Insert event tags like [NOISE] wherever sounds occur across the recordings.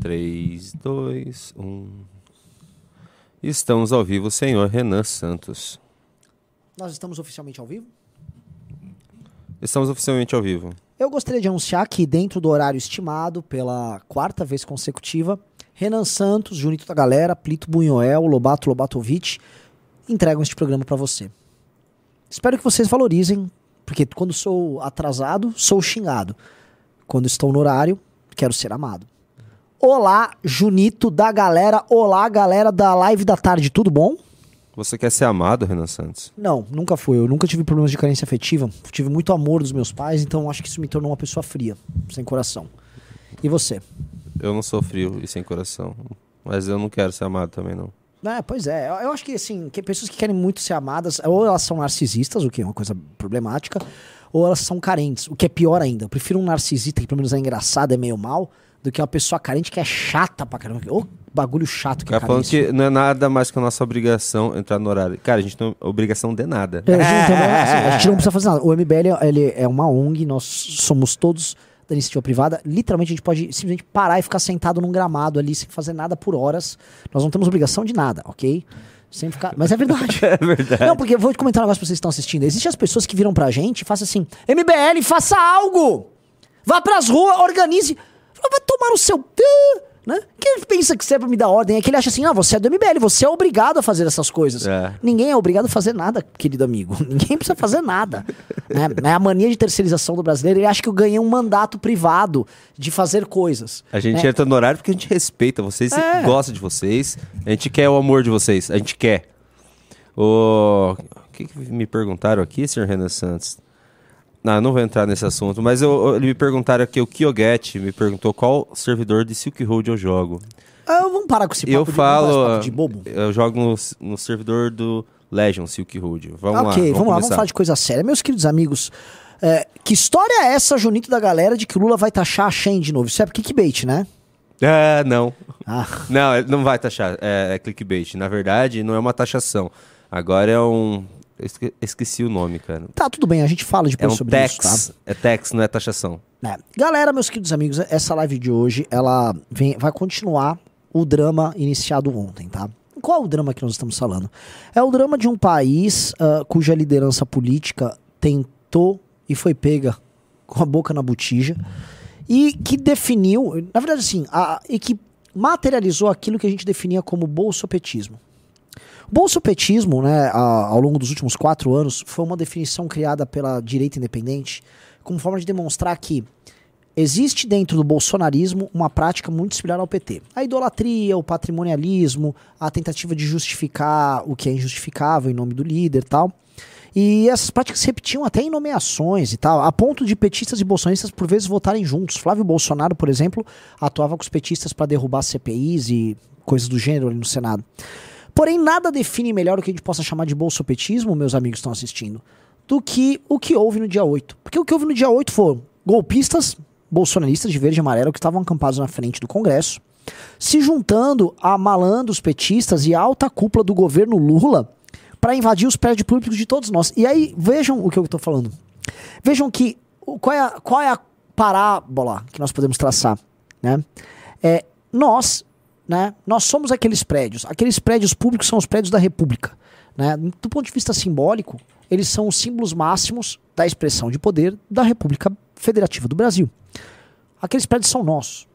3, 2, 1. Estamos ao vivo, senhor Renan Santos. Nós estamos oficialmente ao vivo? Estamos oficialmente ao vivo. Eu gostaria de anunciar que, dentro do horário estimado, pela quarta vez consecutiva, Renan Santos, Junito da Galera, Plito Bunhoel, Lobato Lobatovic entregam este programa para você. Espero que vocês valorizem, porque quando sou atrasado, sou xingado. Quando estou no horário, quero ser amado. Olá, Junito da galera. Olá, galera da live da tarde, tudo bom? Você quer ser amado, Renan Santos? Não, nunca fui. Eu nunca tive problemas de carência afetiva. Tive muito amor dos meus pais, então acho que isso me tornou uma pessoa fria, sem coração. E você? Eu não sou frio e sem coração. Mas eu não quero ser amado também, não. É, pois é. Eu, eu acho que, assim, que pessoas que querem muito ser amadas, ou elas são narcisistas, o que é uma coisa problemática, ou elas são carentes, o que é pior ainda. Eu prefiro um narcisista que pelo menos é engraçado, é meio mal, do que uma pessoa carente que é chata pra caramba. Ô, bagulho chato que é cara falando que não é nada mais que a nossa obrigação entrar no horário. Cara, a gente não tem obrigação de nada. É, a, gente assim, [LAUGHS] a gente não precisa fazer nada. O MBL ele é uma ONG, nós somos todos da iniciativa privada. Literalmente, a gente pode simplesmente parar e ficar sentado num gramado ali sem fazer nada por horas. Nós não temos obrigação de nada, ok? Sem ficar... Mas é verdade. [LAUGHS] É verdade. Não, porque eu vou comentar um negócio pra vocês que estão assistindo. Existem as pessoas que viram pra gente e façam assim: MBL, faça algo! Vá pras ruas, organize. Vai tomar no seu. Né? Que ele pensa que você é pra me dar ordem? É que ele acha assim: ah, você é do MBL, você é obrigado a fazer essas coisas. É. Ninguém é obrigado a fazer nada, querido amigo. [LAUGHS] Ninguém precisa fazer nada. né? É a mania de terceirização do brasileiro. Ele acha que eu ganhei um mandato privado de fazer coisas. A gente né? entra no horário porque a gente respeita vocês, É. gosta de vocês. A gente quer o amor de vocês. A gente quer. O, o que, que me perguntaram aqui, senhor Renan Santos? Não, eu não vou entrar nesse assunto, mas eu, eu- me perguntaram aqui, o Kyoget me perguntou qual servidor de Silk Road eu jogo. Ah, vamos parar com esse papo eu de, vamos falo, papo de bobo. eu jogo no, no servidor do Legion Silk Road. Vamos lá, ok, vamos, lá, vamos falar de coisa séria. Meus queridos amigos, é, que história é essa, Junito da galera, de que o Lula vai taxar a Shen de novo? Isso é clickbait, né? É, não. Ah, Não, ele não vai taxar. É, é clickbait. Na verdade, não é uma taxação. Agora é um. Eu esqueci o nome, cara. tá, tudo bem, a gente fala É depois um sobre tax. isso, tá? É tax, não é taxação. É. Galera, meus queridos amigos, essa live de hoje, ela vem, vai continuar o drama iniciado ontem, tá? Qual é o drama que nós estamos falando? É o drama de um país ah, cuja liderança política tentou e foi pega com a boca na botija e que definiu, na verdade assim, a- e que materializou aquilo que a gente definia como bolsopetismo. Bolsopetismo, né, ao longo dos últimos quatro anos, foi uma definição criada pela direita independente como forma de demonstrar que existe dentro do bolsonarismo uma prática muito similar ao PT. A idolatria, o patrimonialismo, a tentativa de justificar o que é injustificável em nome do líder tal. E essas práticas se repetiam até em nomeações e tal, a ponto de petistas e bolsonaristas por vezes votarem juntos. Flávio Bolsonaro, por exemplo, atuava com os petistas para derrubar CPIs e coisas do gênero ali no Senado. Porém, nada define melhor o que a gente possa chamar de bolsopetismo, meus amigos estão assistindo, do que o que houve no dia 8. Porque o que houve no dia 8 foram golpistas bolsonaristas de verde e amarelo que estavam acampados na frente do Congresso, se juntando a malandros petistas e a alta cúpula do governo Lula para invadir os prédios públicos de todos nós. E aí, vejam o que eu estou falando. Vejam que qual é, a, qual é a parábola que nós podemos traçar, né? É, nós, né, nós somos aqueles prédios. Aqueles prédios públicos são os prédios da República, né? Do ponto de vista simbólico, eles são os símbolos máximos da expressão de poder da República Federativa do Brasil. Aqueles prédios são nossos.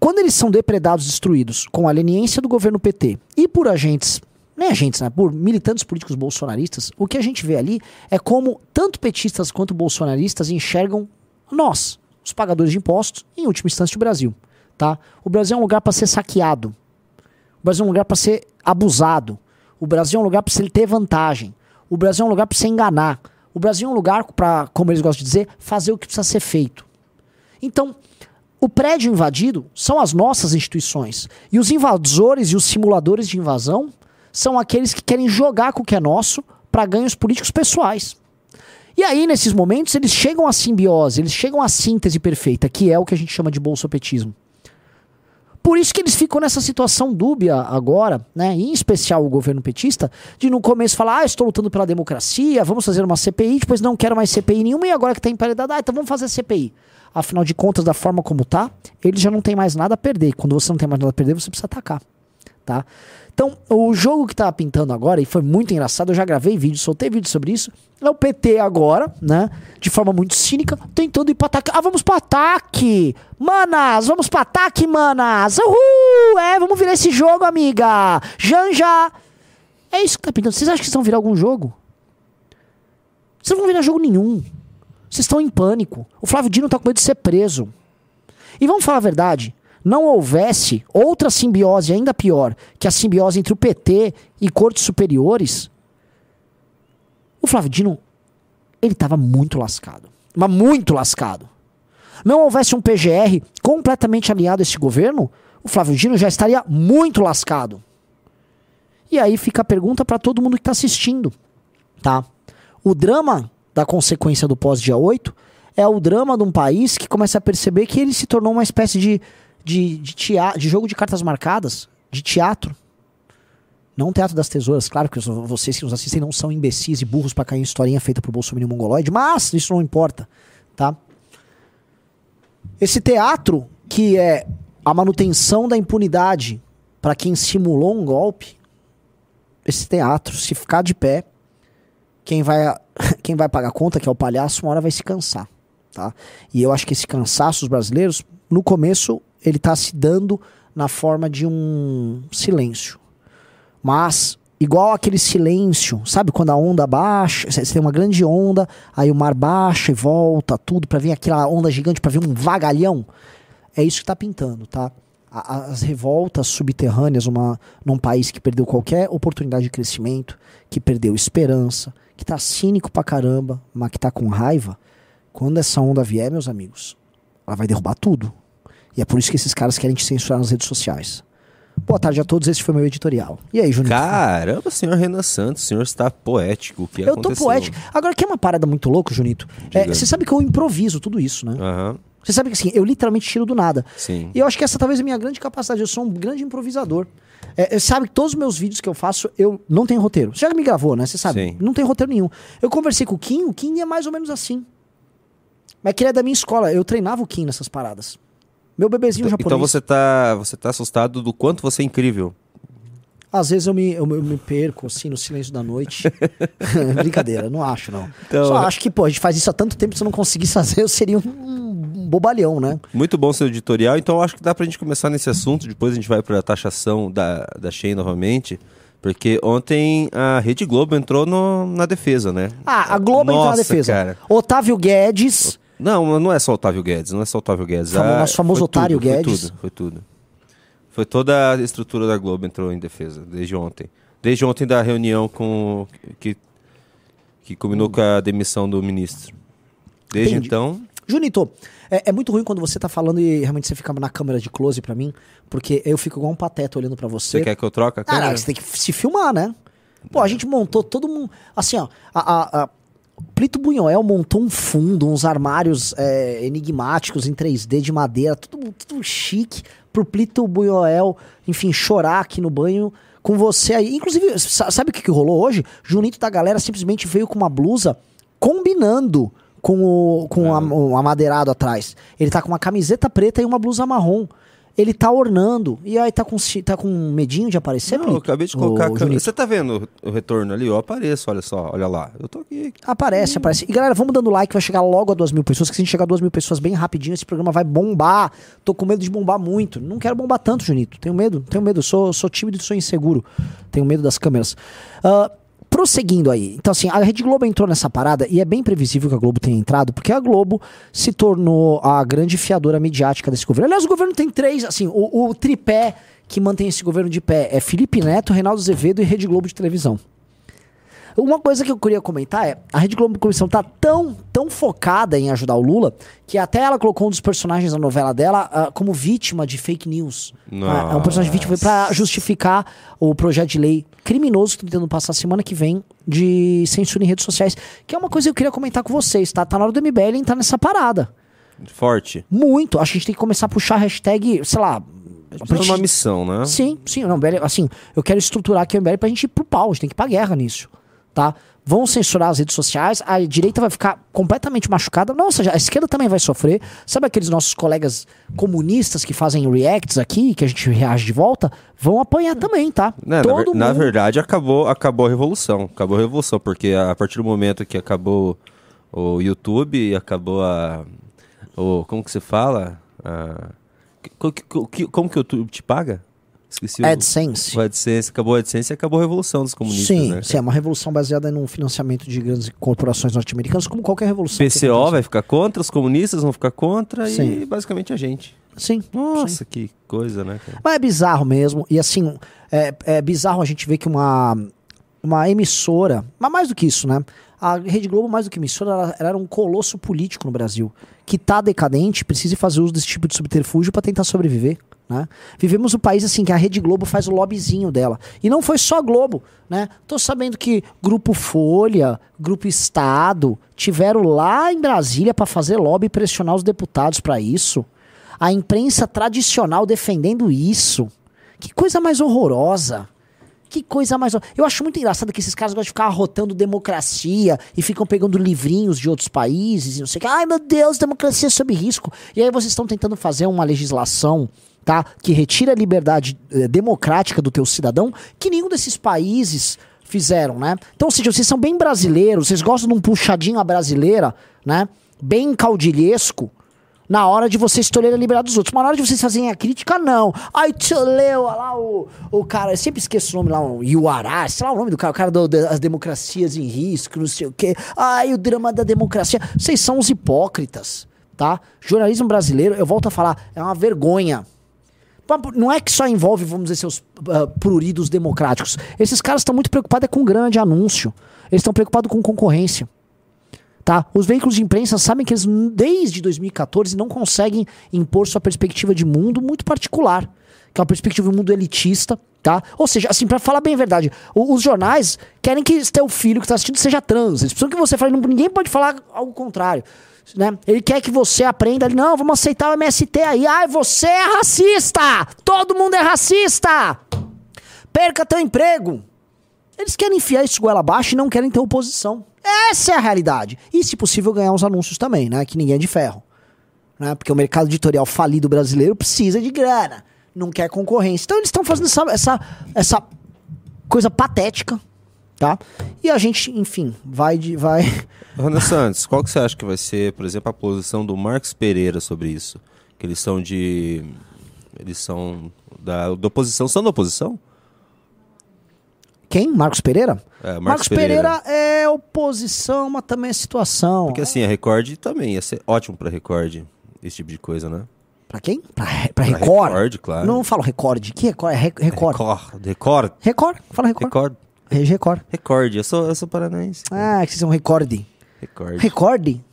Quando eles são depredados, destruídos com a leniência do governo PT e por agentes, nem agentes, né, por militantes políticos bolsonaristas, o que a gente vê ali é como tanto petistas quanto bolsonaristas enxergam nós, os pagadores de impostos, em última instância o Brasil. Tá? O Brasil é um lugar para ser saqueado. O Brasil é um lugar para ser abusado. O Brasil é um lugar para se ter vantagem. O Brasil é um lugar para se enganar. O Brasil é um lugar para, como eles gostam de dizer, fazer o que precisa ser feito. Então, o prédio invadido são as nossas instituições. E os invasores e os simuladores de invasão são aqueles que querem jogar com o que é nosso para ganhos políticos pessoais. E aí, nesses momentos, eles chegam à simbiose, eles chegam à síntese perfeita, que é o que a gente chama de bolsopetismo. Por isso que eles ficam nessa situação dúbia agora, né? Em especial o governo petista, de no começo falar, ah, estou lutando pela democracia, vamos fazer uma CPI, depois não quero mais CPI nenhuma, e agora que está emparedado, ah, então vamos fazer CPI. Afinal de contas, da forma como tá, eles já não tem mais nada a perder. Quando você não tem mais nada a perder, você precisa atacar, tá? Então, o jogo que tava pintando agora, e foi muito engraçado, eu já gravei vídeo, soltei vídeo sobre isso, é o PT agora, né? De forma muito cínica, tentando ir pra ataque. Ah, vamos pro ataque! Manas, vamos pro ataque, manas! Uhul! É, vamos virar esse jogo, amiga! Janja! É isso que tá pintando. Vocês acham que vocês vão virar algum jogo? Vocês não vão virar jogo nenhum. Vocês estão em pânico. O Flávio Dino tá com medo de ser preso. E vamos falar a verdade não houvesse outra simbiose ainda pior que a simbiose entre o PT e cortes superiores, o Flávio Dino, ele estava muito lascado. Mas muito lascado. Não houvesse um PGR completamente alinhado a esse governo, o Flávio Dino já estaria muito lascado. E aí fica a pergunta para todo mundo que está assistindo, tá? O drama da consequência do pós-dia 8 é o drama de um país que começa a perceber que ele se tornou uma espécie de de, de, teatro, de jogo de cartas marcadas, de teatro. Não teatro das tesouras, claro que vocês que nos assistem não são imbecis e burros para cair em historinha feita por Bolsonaro Mongoloide, mas isso não importa, tá? Esse teatro que é a manutenção da impunidade para quem simulou um golpe, esse teatro, se ficar de pé, quem vai, [LAUGHS] quem vai pagar conta, que é o palhaço, uma hora vai se cansar, tá? E eu acho que esse cansaço dos brasileiros, no começo, ele está se dando na forma de um silêncio. Mas, igual aquele silêncio, sabe quando a onda baixa, você tem uma grande onda, aí o mar baixa e volta, tudo, para vir aquela onda gigante, para vir um vagalhão? É isso que está pintando, tá? As revoltas subterrâneas uma, num país que perdeu qualquer oportunidade de crescimento, que perdeu esperança, que tá cínico pra caramba, mas que tá com raiva, quando essa onda vier, meus amigos, ela vai derrubar tudo. E é por isso que esses caras querem te censurar nas redes sociais. Boa tarde a todos, esse foi meu editorial. E aí, Junito? Caramba, senhor Renan Santos, o senhor está poético. O que eu aconteceu? tô poético. Agora, que é uma parada muito louca, Junito? É, você sabe que eu improviso tudo isso, né? Aham. Você sabe que assim, eu literalmente tiro do nada. Sim. E eu acho que essa talvez é a minha grande capacidade. Eu sou um grande improvisador. É, sabe que todos os meus vídeos que eu faço, eu não tenho roteiro. Você já me gravou, né? Você sabe? Sim. Não tem roteiro nenhum. Eu conversei com o Kim, o Kim é mais ou menos assim. Mas que ele é da minha escola. Eu treinava o Kim nessas paradas. Meu bebezinho Então, japonês. então você tá, você tá assustado do quanto você é incrível. Às vezes eu me, eu, eu me perco, assim, no silêncio da noite. [LAUGHS] [LAUGHS] Brincadeira, não acho, não. Então- Só acho que, pô, a gente faz isso há tanto tempo, se eu não conseguisse [LAUGHS] fazer, eu seria um, um bobalhão, né? Muito bom seu editorial, então eu acho que dá pra gente começar nesse assunto, depois a gente vai pra taxação da, da Shein novamente. Porque ontem a Rede Globo entrou no- na defesa, né? Ah, a Globo entrou na Nossa, defesa. cara. Otávio Guedes. Não, não é só Otávio Guedes, não é só Otávio Guedes. Famo- Ah, nosso famoso foi otário tudo, Guedes. Foi tudo, foi tudo. Foi toda a estrutura da Globo entrou em defesa, desde ontem. Desde ontem da reunião com que, que combinou com a demissão do ministro. Desde Entendi. então, Junito, é, é muito ruim quando você tá falando e realmente você fica na câmera de close pra mim, porque eu fico igual um pateta olhando pra você. você quer que eu troque a câmera? Caraca, você tem que se filmar, né? Pô, a gente montou todo mundo. Assim, ó. A, a, a- Plito Bunhoel montou um fundo, uns armários é, enigmáticos em 3D de madeira, tudo, tudo chique, pro Plito Bunhoel, enfim, chorar aqui no banho com você aí. Inclusive, sa- sabe o que, que rolou hoje? Junito da galera simplesmente veio com uma blusa combinando com o com a- o amadeirado atrás. Ele tá com uma camiseta preta e uma blusa marrom. Ele tá ornando. E aí tá com, tá com medinho de aparecer, Não, eu acabei de colocar a câmera. Você tá vendo o retorno ali? Eu apareço, olha só, olha lá. Eu tô aqui. Aparece, aparece. E galera, vamos dando like, vai chegar logo a duas mil pessoas. Que se a gente chegar a duas mil pessoas bem rapidinho, esse programa vai bombar. Tô com medo de bombar muito. Não quero bombar tanto, Junito. Tenho medo, tenho medo. Sou, sou tímido e sou inseguro. Tenho medo das câmeras. Ah, prosseguindo aí. Então, assim, a Rede Globo entrou nessa parada e é bem previsível que a Globo tenha entrado, porque a Globo se tornou a grande fiadora midiática desse governo. Aliás, o governo tem três, assim, o, o tripé que mantém esse governo de pé é Felipe Neto, Reinaldo Azevedo e Rede Globo de televisão. Uma coisa que eu queria comentar é, a Rede Globo Comissão tá tão, tão focada em ajudar o Lula, que até ela colocou um dos personagens da novela dela ah, como vítima de fake news. Ah, é um personagem vítima pra justificar o projeto de lei criminoso que estão tentando passar semana que vem de censura em redes sociais, que é uma coisa que eu queria comentar com vocês, tá? Tá na hora do MBL entrar nessa parada. Forte. Muito. Acho que a gente tem que começar a puxar a hashtag, sei lá, Precisa de uma missão, né? Sim, sim. Não, assim, eu quero estruturar aqui o MBL pra gente ir pro pau, a gente tem que ir pra guerra nisso, tá? Vão censurar as redes sociais, a direita vai ficar completamente machucada. Nossa, a esquerda também vai sofrer. Sabe aqueles nossos colegas comunistas que fazem reacts aqui, que a gente reage de volta? Vão apanhar também, tá? Né, na, ver- na verdade, acabou, acabou a revolução. Acabou a revolução, porque a partir do momento que acabou o YouTube, acabou a. O, como que se fala? A, como que o YouTube te paga? Esqueci o- AdSense. O AdSense, acabou a AdSense e acabou a revolução dos comunistas, Sim, né? sim, é uma revolução baseada no financiamento de grandes corporações norte-americanas, como qualquer revolução. PCO vai ficar contra, os comunistas vão ficar contra Sim. e basicamente a gente. Sim. Nossa, sim. que coisa, né, cara? Mas é bizarro mesmo. E assim, é, é bizarro a gente ver que uma, uma emissora, mas mais do que isso, né? A Rede Globo, mais do que emissora, ela, ela era um colosso político no Brasil. Que tá decadente, precisa fazer uso desse tipo de subterfúgio para tentar sobreviver. Né? Vivemos um país assim que a Rede Globo faz o lobbyzinho dela. E não foi só Globo, né? Tô sabendo que Grupo Folha, Grupo Estado tiveram lá em Brasília para fazer lobby e pressionar os deputados para isso. A imprensa tradicional defendendo isso. Que coisa mais horrorosa. Que coisa mais. Eu acho muito engraçado que esses caras gostam de ficar arrotando democracia e ficam pegando livrinhos de outros países e não sei o que. Ai meu Deus, democracia sob risco. E aí vocês estão tentando fazer uma legislação, tá? Que retira a liberdade eh, democrática do teu cidadão, que nenhum desses países fizeram, né? Então, ou seja, vocês são bem brasileiros, vocês gostam de um puxadinho à brasileira, né? Bem caudilhesco na hora de vocês tolerem a liberdade dos outros. Mas na hora de vocês fazerem a crítica, não. Ai, olha lá o, o cara, eu sempre esqueço o nome lá, o Iuará, sei lá o nome do cara, o cara das democracias em risco, não sei o quê. Ai, o drama da democracia. Vocês são os hipócritas, tá? Jornalismo brasileiro, eu volto a falar, é uma vergonha. Não é que só envolve, vamos dizer, seus ah, pruridos democráticos. Esses caras estão muito preocupados é com grande anúncio. Eles estão preocupados com concorrência. Tá? Os veículos de imprensa sabem que eles, desde 2014, não conseguem impor sua perspectiva de mundo muito particular, que é uma perspectiva de mundo elitista, tá? Ou seja, assim, pra falar bem a verdade, os jornais querem que teu filho que tá assistindo seja trans. Eles precisam que você fale, ninguém pode falar algo contrário. Né? Ele quer que você aprenda ali, não, vamos aceitar o MST aí. Ai, você é racista! Todo mundo é racista! Perca teu emprego! Eles querem enfiar isso goela abaixo e não querem ter oposição. Essa é a realidade. E, se possível, ganhar uns anúncios também, né? Que ninguém é de ferro. Né? Porque o mercado editorial falido brasileiro precisa de grana. Não quer concorrência. Então eles estão fazendo essa, essa, essa coisa patética, tá? E a gente, enfim, vai de. Vai... [LAUGHS] Rona Santos, qual que você acha que vai ser, por exemplo, a posição do Marcos Pereira sobre isso? Que eles são de. Eles são da, da oposição. São da oposição? Quem? Marcos Pereira? É, Marcos Marcos Pereira. é oposição, mas também é situação. Porque assim, a Record também ia ser ótimo pra Record, esse tipo de coisa, né? Pra quem? Pra, pra Pra Record? Record, claro. Não falo Record. Que Record? É Re- Record. Record. Record. Record. Fala Record. Record. Rede Record. Record. Eu sou, eu sou paranaense. Ah, que vocês são recorde. Record. Recorde?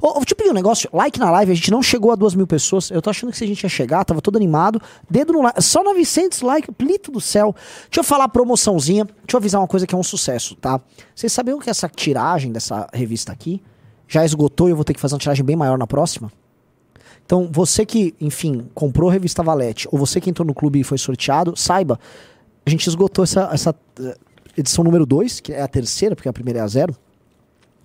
Ô, ô, deixa eu pedir um negócio. Like na live, a gente não chegou a duas mil pessoas. Eu tô achando que se a gente ia chegar, tava todo animado. Dedo no like. Só 900 likes, plito do céu. Deixa eu falar promoçãozinha. Deixa eu avisar uma coisa que é um sucesso, tá? Vocês sabiam que essa tiragem dessa revista aqui já esgotou e eu vou ter que fazer uma tiragem bem maior na próxima? Então, você que, enfim, comprou a revista Valete, ou você que entrou no clube e foi sorteado, saiba, a gente esgotou essa, essa edição número 2, que é a terceira, porque a primeira é a zero.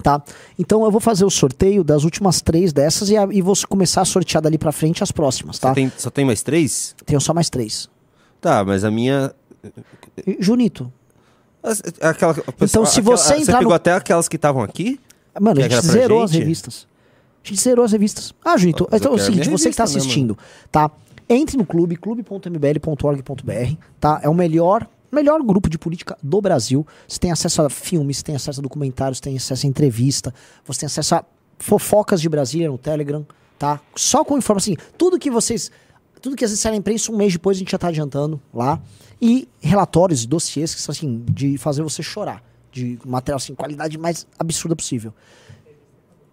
Tá? Então eu vou fazer o sorteio das últimas três dessas e, a- e vou começar a sortear dali pra frente as próximas, tá? Só, tem, só tem mais três? Tenho só mais três. Tá, mas a minha. Junito, as- Aquela, Então, se aquela- você entrar pegou no- até aquelas que estavam aqui? mano, a gente zerou as gente? revistas. A gente zerou as revistas. Ah, Junito, Mas então é o seguinte, você que tá né, assistindo, tá? Entre no clube, clube.mbl.org.br, tá? É o melhor, melhor grupo de política do Brasil. Você tem acesso a filmes, tem acesso a documentários, tem acesso a entrevista, você tem acesso a fofocas de Brasília no Telegram, tá? Só com informação, assim, tudo que vocês... Tudo que às vezes sai na imprensa, um mês depois a gente já tá adiantando lá. E relatórios, dossiês que são assim, de fazer você chorar. De material assim, qualidade mais absurda possível.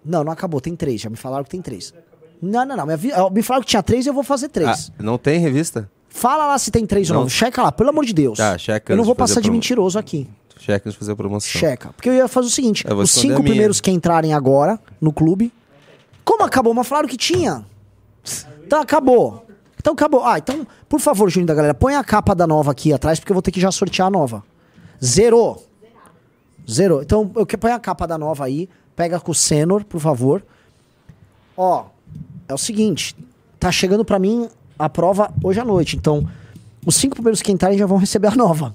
Não, não acabou, tem três. Já me falaram que tem três. Não, não, não. Me falaram que tinha três e eu vou fazer três. Ah, não tem revista? Fala lá se tem três ou Não. Checa lá, pelo amor de Deus. Tá, checa Eu não vou passar de mentiroso aqui. Checa antes de fazer a promoção. Checa. Porque eu ia fazer o seguinte: os cinco primeiros que entrarem agora no clube. Como acabou? Mas falaram que tinha. Então acabou. Então acabou. Ah, então, por favor, Juninho da galera, põe a capa da nova aqui atrás, porque eu vou ter que já sortear a nova. Zerou. Zerou. Então, eu quero põe a capa da nova aí. Pega com o Senor, por favor. Ó, é o seguinte. Tá chegando pra mim a prova hoje à noite. Então, os cinco primeiros que entrarem já vão receber a nova.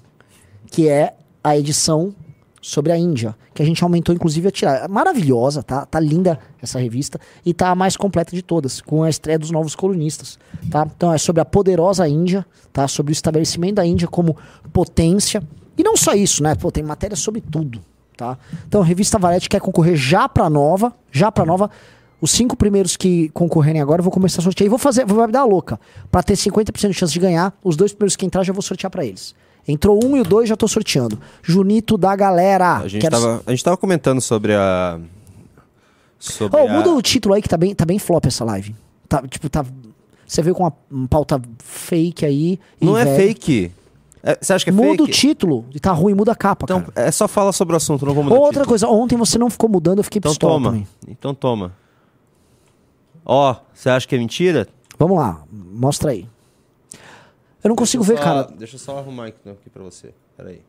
Que é a edição sobre a Índia. Que a gente aumentou, inclusive, a tirar. Maravilhosa, tá? Tá linda essa revista. E tá a mais completa de todas, com a estreia dos novos colunistas. Tá? Então é sobre a poderosa Índia, tá? Sobre o estabelecimento da Índia como potência. E não só isso, né? Pô, tem matéria sobre tudo, tá? Então a revista Valete quer concorrer já pra nova, já pra nova. Os cinco primeiros que concorrerem agora eu vou começar a sortear. E vou fazer, vou me dar a louca. Pra ter 50% de chance de ganhar, os dois primeiros que entrar já vou sortear pra eles. Entrou um e o dois, já tô sorteando. Junito da galera. A gente, Quero- tava, a gente tava comentando sobre a. Sobre Ô, a... muda o título aí que tá bem, tá bem flop essa live. Tá, tipo, tá. Você veio com uma, uma pauta fake aí. Não é velho. fake. É, você acha que é Muda o fake? título e tá ruim, muda a capa, Então, cara. é só fala sobre o assunto, não vou mudar o Outra coisa, ontem você não ficou mudando, eu fiquei Então pistola toma. também. Então toma. Ó, você acha que é mentira? Vamos lá, mostra aí. Eu não consigo ver, Deixa eu só- cara. Deixa eu só arrumar aqui, pra você. Peraí.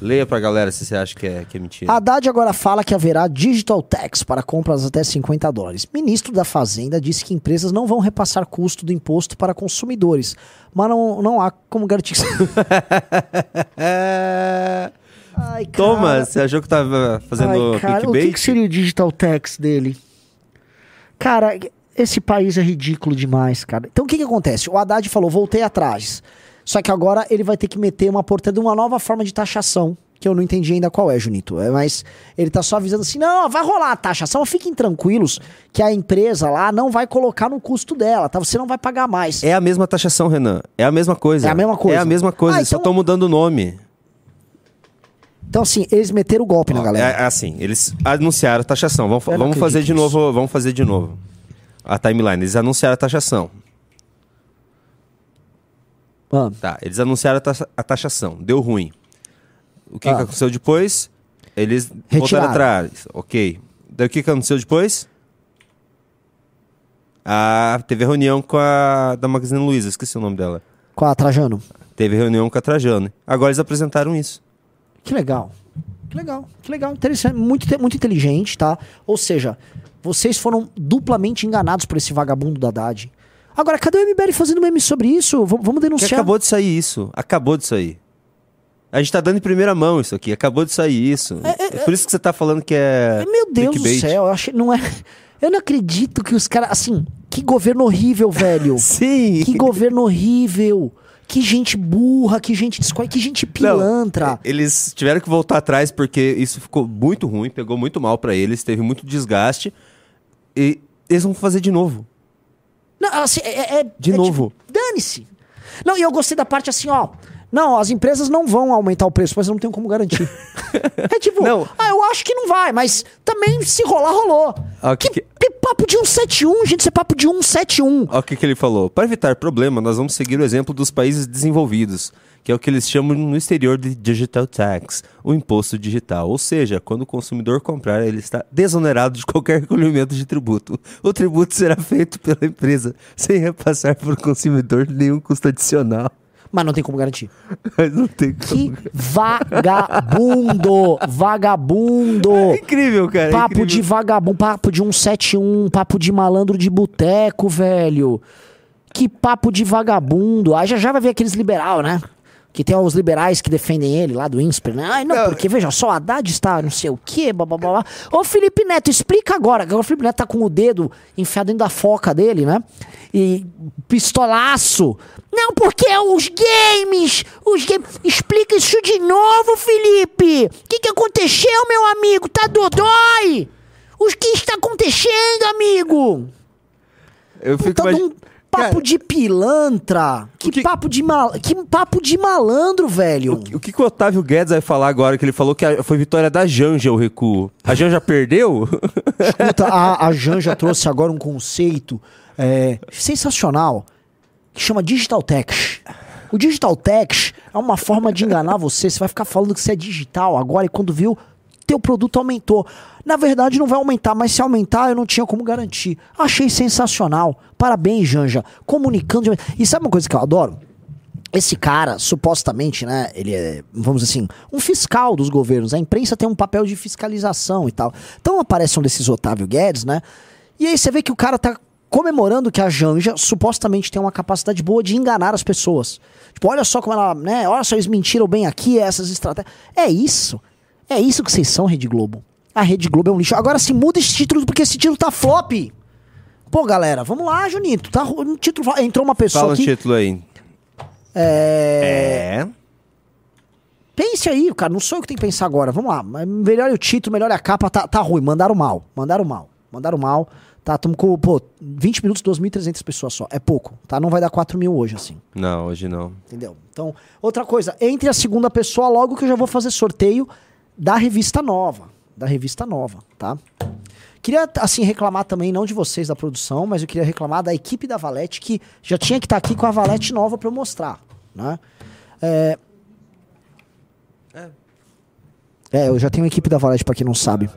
Leia pra galera se você acha que é, que é mentira. Haddad agora fala que haverá digital tax para compras até 50 dólares. Ministro da Fazenda disse que empresas não vão repassar custo do imposto para consumidores, mas não, não há como garantir que... [LAUGHS] Ai, Toma, cara. você achou que tava fazendo Ai, cara, o clickbait? que, que seria o digital tax dele? Cara, esse país é ridículo demais, cara. Então o que, que acontece? O Haddad falou, voltei atrás. Só que agora ele vai ter que meter uma porta de uma nova forma de taxação. Que eu não entendi ainda qual é, Junito. É, mas ele tá só avisando assim: não, vai rolar a taxação, fiquem tranquilos que a empresa lá não vai colocar no custo dela, tá? Você não vai pagar mais. É a mesma taxação, Renan. É a mesma coisa. É a mesma coisa. É a mesma coisa, Ah, eles só então- estão mudando o nome. Então, assim, eles meteram o golpe na Ó, galera. É, é assim, eles anunciaram a taxação. Vamos, vamos fazer de novo, vamos fazer de novo. A timeline, eles anunciaram a taxação. Ah, Tá, eles anunciaram a, taxa- a taxação, deu ruim. O que, Ah. que aconteceu depois? Eles Retiraram. voltaram atrás. Ok. Daí o que, que aconteceu depois? Ah, teve reunião com a da Magazine Luiza, esqueci o nome dela. com a Trajano. Teve reunião com a Trajano. Agora eles apresentaram isso. Que legal. Que legal, que legal. Interessante, muito, muito inteligente, tá? Ou seja, vocês foram duplamente enganados por esse vagabundo da Haddad. Agora, cadê o MBL fazendo meme sobre isso? V- vamos denunciar. acabou de sair isso. Acabou de sair. A gente tá dando em primeira mão isso aqui. Acabou de sair isso. É, por isso que você tá falando que é. Meu Deus do clickbait. céu, eu achei, não é. Eu não acredito que os caras. Assim, que governo horrível, velho. [LAUGHS] Sim! que governo horrível. Que gente burra, que gente descobre, que gente pilantra. Não, eles tiveram que voltar atrás porque isso ficou muito ruim, pegou muito mal pra eles, teve muito desgaste. E eles vão fazer de novo. Não, assim, é, é- De é novo. tipo, Dane-se. Não, e eu gostei da parte assim, ó. Não, as empresas não vão aumentar o preço, mas eu não tenho como garantir. [LAUGHS] é tipo, Não. ah, eu acho que não vai, mas também se rolar, rolou. Ah, que, que- que papo de 171, gente, isso é papo de 171. Olha o que, que ele falou. Para evitar problema, nós vamos seguir o exemplo dos países desenvolvidos, que é o que eles chamam no exterior de digital tax, o imposto digital. Ou seja, quando o consumidor comprar, ele está desonerado de qualquer recolhimento de tributo. O tributo será feito pela empresa, sem repassar para o consumidor nenhum custo adicional. Mas não tem como garantir. Mas [LAUGHS] não tem Que como. vagabundo! vagabundo! É [LAUGHS] incrível, cara. é Papo incrível. de vagabundo, papo de 171, papo de malandro de boteco, velho. Que papo de vagabundo. Aí já já vai ver aqueles liberal, né? Que tem os liberais que defendem ele lá do INSPER, né? Ai, não, Não. porque veja só, a Haddad está não sei o quê, blá, blá, blá, blá. Ô, Felipe Neto, explica agora. Agora o Felipe Neto tá com o dedo enfiado dentro da foca dele, né? E pistolaço. Não, porque é os games, os games. Explica isso de novo, Felipe. O que, que aconteceu, meu amigo? Tá dodói? O que está acontecendo, amigo? Eu fico imagi- um papo Cara, de pilantra. Que, que- papo de mal... que papo de malandro, velho. O que, o que que o Otávio Guedes vai falar agora? Que ele falou que a- foi vitória da Janja o recuo. A Janja perdeu? Escuta, [LAUGHS] a, a Janja trouxe agora um conceito é, sensacional que chama Digital Tax. O Digital Tax é uma forma de enganar você. Você vai ficar falando que você é digital agora e quando viu, teu produto aumentou. Na verdade, não vai aumentar, mas se aumentar, eu não tinha como garantir. Achei sensacional. Parabéns, Janja. Comunicando. E sabe uma coisa que eu adoro? Esse cara, supostamente, né, ele é, vamos dizer assim, um fiscal dos governos. A imprensa tem um papel de fiscalização e tal. Então aparece um desses Otávio Guedes, né? E aí você vê que o cara tá comemorando que a Janja supostamente tem uma capacidade boa de enganar as pessoas. Tipo, olha só como ela, né? Olha só, eles mentiram bem aqui, essas estratégias. É isso. É isso que vocês são, Rede Globo. A Rede Globo é um lixo. Agora se muda esse título, porque esse título tá flop. Pô, galera, vamos lá, Junito. Tá, um título, entrou uma pessoa Fala aqui. o título aí. É... É. Pense aí, cara. Não sou eu que tenho que pensar agora. Vamos lá. Mas Melhore o título, melhore a capa. Tá, tá ruim. Mandaram mal. Mandaram mal. Mandaram mal. Tá, tamo com, pô, 20 minutos, 2.300 pessoas só. É pouco, tá? Não vai dar 4 mil hoje, assim. Não, hoje não. Entendeu? Então, outra coisa. Entre a segunda pessoa logo que eu já vou fazer sorteio da revista nova. Da revista nova, tá? Queria, assim, reclamar também, não de vocês da produção, mas eu queria reclamar da equipe da Valete, que já tinha que estar aqui com a Valete nova pra eu mostrar, né? É... É, eu já tenho uma equipe da Valete, pra quem não sabe.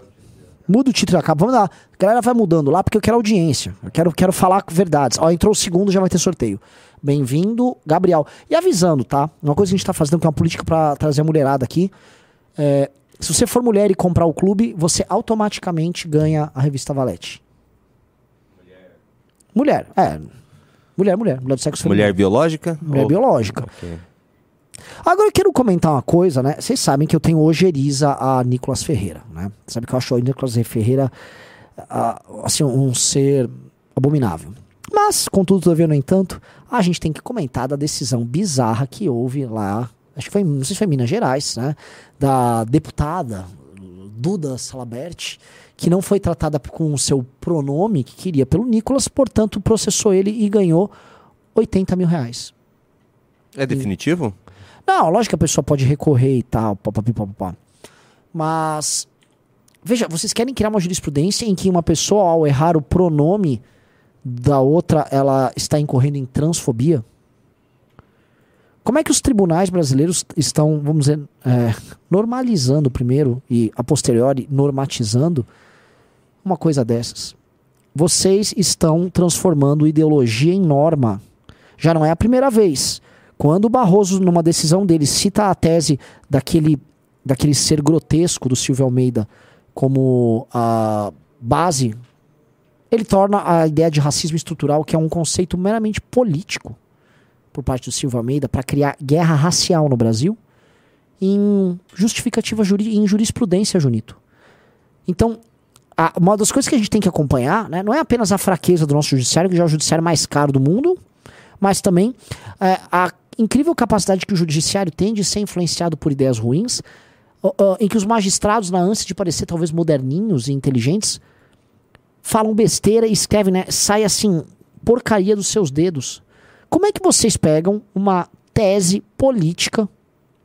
Muda o título da capa. Vamos lá. A galera vai mudando lá porque eu quero audiência. Eu quero, quero falar verdades. Ó, entrou o segundo, já vai ter sorteio. Bem-vindo, Gabriel. E avisando, tá? Uma coisa que a gente tá fazendo, que é uma política pra trazer a mulherada aqui. É, se você for mulher e comprar o clube, você automaticamente ganha a revista Valete. Mulher. é. Mulher, mulher. Mulher do sexo Mulher feminino. biológica? Mulher Ou- biológica. Ok. Agora eu quero comentar uma coisa, né? Vocês sabem que eu tenho ojeriza a Nicolas Ferreira, né? Sabe que eu acho o Nicolas Ferreira assim, um ser abominável. Mas, contudo, todavia, no entanto, a gente tem que comentar da decisão bizarra que houve lá, acho que foi, não sei se foi em Minas Gerais, né? Da deputada Duda Salabert, que não foi tratada com o seu pronome que queria pelo Nicolas, portanto, processou ele e ganhou 80 mil reais. É definitivo? Não, lógico que a pessoa pode recorrer e tal, papapi, papapá. Mas, veja, vocês querem criar uma jurisprudência em que uma pessoa, ao errar o pronome da outra, ela está incorrendo em transfobia? Como é que os tribunais brasileiros estão, vamos dizer, é, normalizando primeiro e a posteriori normatizando uma coisa dessas? Vocês estão transformando ideologia em norma. Já não é a primeira vez. Quando o Barroso, numa decisão dele, cita a tese daquele, daquele ser grotesco do Silvio Almeida como a base, ele torna a ideia de racismo estrutural, que é um conceito meramente político por parte do Silvio Almeida, para criar guerra racial no Brasil, em justificativa juri, em jurisprudência, Junito. Então, a- uma das coisas que a gente tem que acompanhar né, não é apenas a fraqueza do nosso judiciário, que já é o judiciário mais caro do mundo, mas também é, a incrível capacidade que o judiciário tem de ser influenciado por ideias ruins, ó, ó, em que os magistrados, na ânsia de parecer talvez moderninhos e inteligentes, falam besteira e escrevem, né? Sai assim, porcaria dos seus dedos. Como é que vocês pegam uma tese política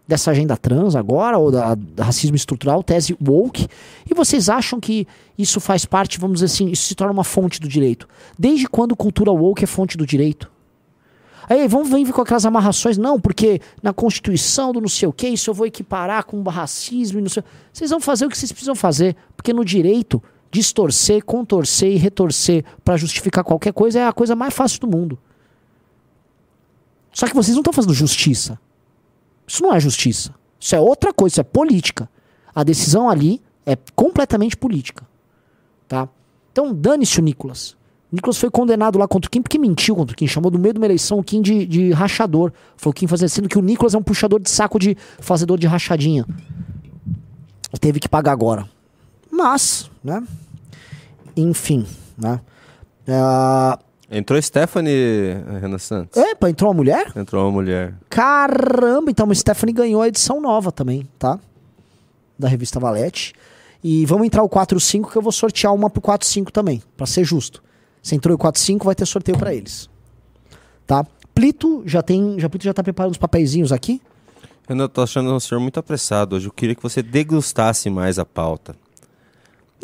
dessa agenda trans agora, ou da, da racismo estrutural, tese woke, e vocês acham que isso faz parte, vamos dizer assim, isso se torna uma fonte do direito? Desde quando cultura woke é fonte do direito? Aí vamos vir com aquelas amarrações, não, porque na Constituição do não sei o que, isso eu vou equiparar com racismo e não sei. Vocês vão fazer o que vocês precisam fazer, porque no direito, distorcer, contorcer e retorcer para justificar qualquer coisa é a coisa mais fácil do mundo. Só que vocês não estão fazendo justiça. Isso não é justiça. Isso é outra coisa, isso é política. A decisão ali é completamente política. Tá? Então, dane-se o Nicolas. O Nicolas foi condenado lá contra o Kim porque mentiu contra o Kim. Chamou no meio de uma eleição o Kim de, de rachador. Falou o Kim fazia sendo que o Nicolas é um puxador de saco de fazedor de rachadinha. Teve que pagar agora. Mas, né? Enfim, né? Ah, Entrou Stephanie, Renan Santos. epa, entrou uma mulher? Entrou uma mulher. Caramba, então a Stephanie ganhou a edição nova também, tá? Da revista Valete. E vamos entrar o 4 e o 5 que eu vou sortear uma pro 4 e 5 também, pra ser justo. Se entrou o 4 e 5, vai ter sorteio pra eles. Tá? Plito já tem, já Plito já tá preparando os papeizinhos aqui? Renan, eu tô achando o senhor muito apressado hoje. Eu queria que você degustasse mais a pauta.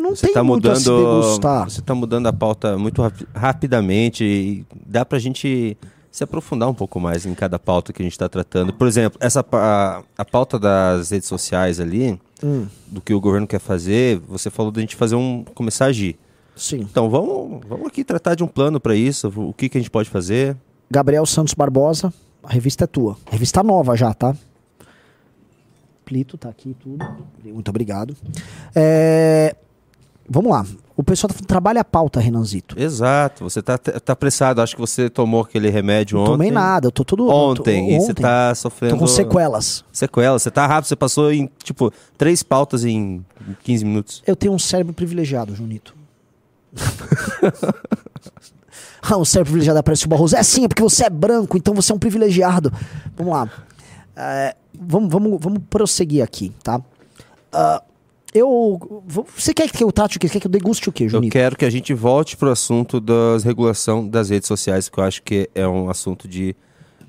Não Você tem tá muito a se mudando, degustar. você tá mudando a pauta muito rapi- rapidamente e dá pra gente se aprofundar um pouco mais em cada pauta que a gente está tratando. Por exemplo, essa a, a pauta das redes sociais ali, Hum. do que o governo quer fazer, você falou da gente fazer um. começar a agir. Sim. Então vamos, vamos aqui tratar de um plano para isso, o que, que a gente pode fazer. Gabriel Santos Barbosa, a revista é tua. Revista nova já, tá? Plito tá aqui tudo. Muito obrigado. É, Vamos lá. O pessoal tá trabalha a pauta, Renanzito. Exato, você tá, tá apressado. Acho que você tomou aquele remédio Não ontem. tomei nada, eu tô todo Ontem, tô- e você tá sofrendo. Tô com sequelas. Sequelas. Você tá rápido, você passou em, tipo, três pautas em 15 minutos. Eu tenho um cérebro privilegiado, Junito. [LAUGHS] ah, um cérebro privilegiado aparece o Barroso. É sim, é porque você é branco, então você é um privilegiado. Vamos lá. É, vamos, vamos, vamos prosseguir aqui, tá? Ah, eu. Você quer que eu trate o quê? Você quer que eu deguste o quê, Eu Junito? quero que a gente volte pro assunto das regulação das redes sociais, que eu acho que é um assunto de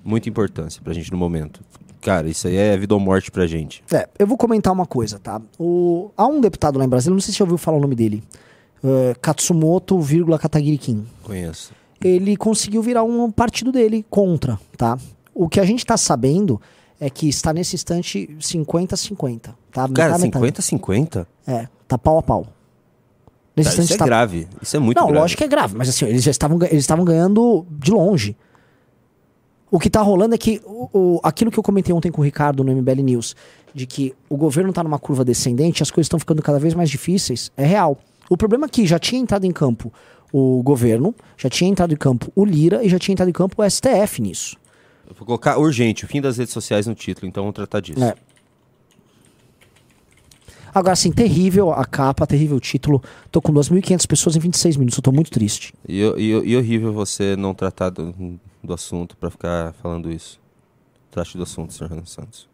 muita importância pra gente no momento. Cara, isso aí é vida ou morte pra gente. É, eu vou comentar uma coisa, tá? O, há um deputado lá em Brasília, não sei se você ouviu falar o nome dele. É, Katsumoto, vírgula, Katagiri-kin. Conheço. ele conseguiu virar um partido dele contra, tá? O que a gente tá sabendo é que está nesse instante 50-50, tá? Cara, Metade, metade. 50-50? É, tá pau a pau. Nesse Cara, isso instante é tá... grave. Isso é muito Não, grave. lógico que é grave, mas assim, eles já estavam, eles estavam ganhando de longe. O que tá rolando é que o, o- aquilo que eu comentei ontem com o Ricardo no MBL News, de que o governo tá numa curva descendente, as coisas estão ficando cada vez mais difíceis, é real. O problema é que já tinha entrado em campo o governo, já tinha entrado em campo o Lira e já tinha entrado em campo o STF nisso. Vou colocar urgente, o fim das redes sociais no título, então vamos tratar disso. É. Agora, assim, terrível a capa, terrível o título. Tô com 2.500 pessoas em 26 minutos, eu tô muito triste. E, e, e horrível você não tratar do, do assunto pra ficar falando isso. Trate do assunto, senhor Renan Santos.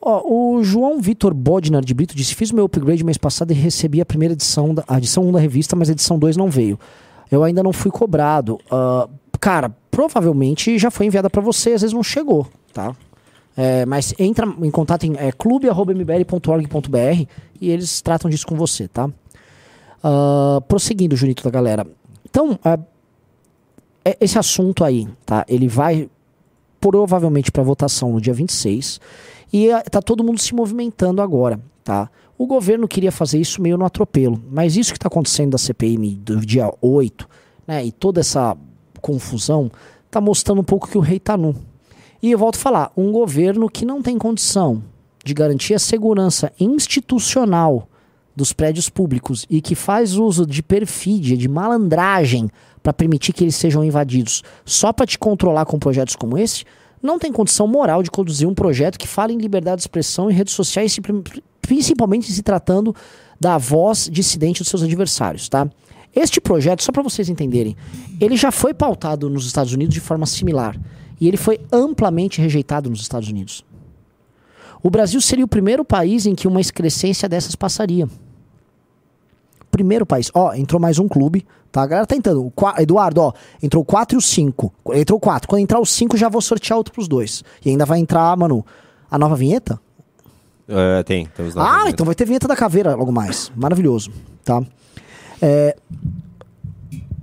Ó, o João Vitor Bodnar de Brito disse: Fiz o meu upgrade mês passado e recebi a primeira edição, da, a edição 1 da revista, mas a edição 2 não veio. Eu ainda não fui cobrado. Ah, cara, provavelmente já foi enviada pra você, às vezes não chegou, tá? É, mas entra em contato em é, clube.mbl.org.br e eles tratam disso com você, tá? Ah, prosseguindo, Junito da galera. Então, é- esse assunto aí, tá? Ele vai provavelmente para votação no dia 26 e ah, tá todo mundo se movimentando agora, tá? O governo queria fazer isso meio no atropelo, mas isso que tá acontecendo da CPI do dia 8, né, e toda essa confusão tá mostrando um pouco que o rei tá nu. E eu volto a falar, um governo que não tem condição de garantir a segurança institucional dos prédios públicos e que faz uso de perfídia, de malandragem para permitir que eles sejam invadidos só para te controlar com projetos como esse, não tem condição moral de conduzir um projeto que fala em liberdade de expressão em redes sociais, principalmente se tratando da voz dissidente dos seus adversários, tá? Este projeto, só para vocês entenderem, ele já foi pautado nos Estados Unidos de forma similar e ele foi amplamente rejeitado nos Estados Unidos. O Brasil seria o primeiro país em que uma excrescência dessas passaria. Primeiro país. Ó, entrou mais um clube, tá? A galera tá entrando. Eduardo, ó, entrou 4 e o 5. Entrou 4. Quando entrar o 5, já vou sortear outro pros dois. E ainda vai entrar, mano, a nova vinheta? É, tem. Ah, então vai ter vinheta da caveira logo mais. Maravilhoso, tá? É,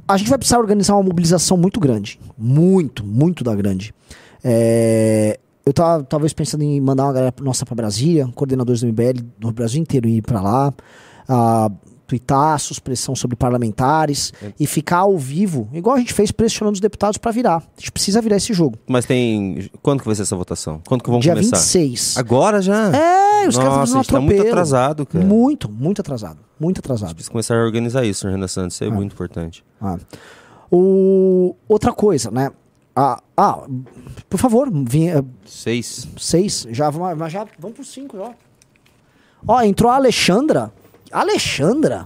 a gente vai precisar organizar uma mobilização muito grande. Muito, muito da grande. É, eu tava talvez pensando em mandar uma galera nossa pra Brasília, coordenadores do MBL do Brasil inteiro ir pra lá, a tuitaços, pressão sobre parlamentares e ficar ao vivo, igual a gente fez pressionando os deputados pra virar. A gente precisa virar esse jogo. Mas tem. Quando que vai ser essa votação? Quando que vamos Dia começar? 26. Agora já? É, os caras Nossa, a gente tá muito atrasado, cara. Muito, muito atrasado. Muito atrasado. Precisa começar a organizar isso, senhor Renan Santos. Isso é muito importante. Ah. O... Outra coisa, né? Ah, ah, por favor, vinha, Seis. seis, já, já vamos pro cinco, ó. Ó, entrou a Alexandra. Alexandra?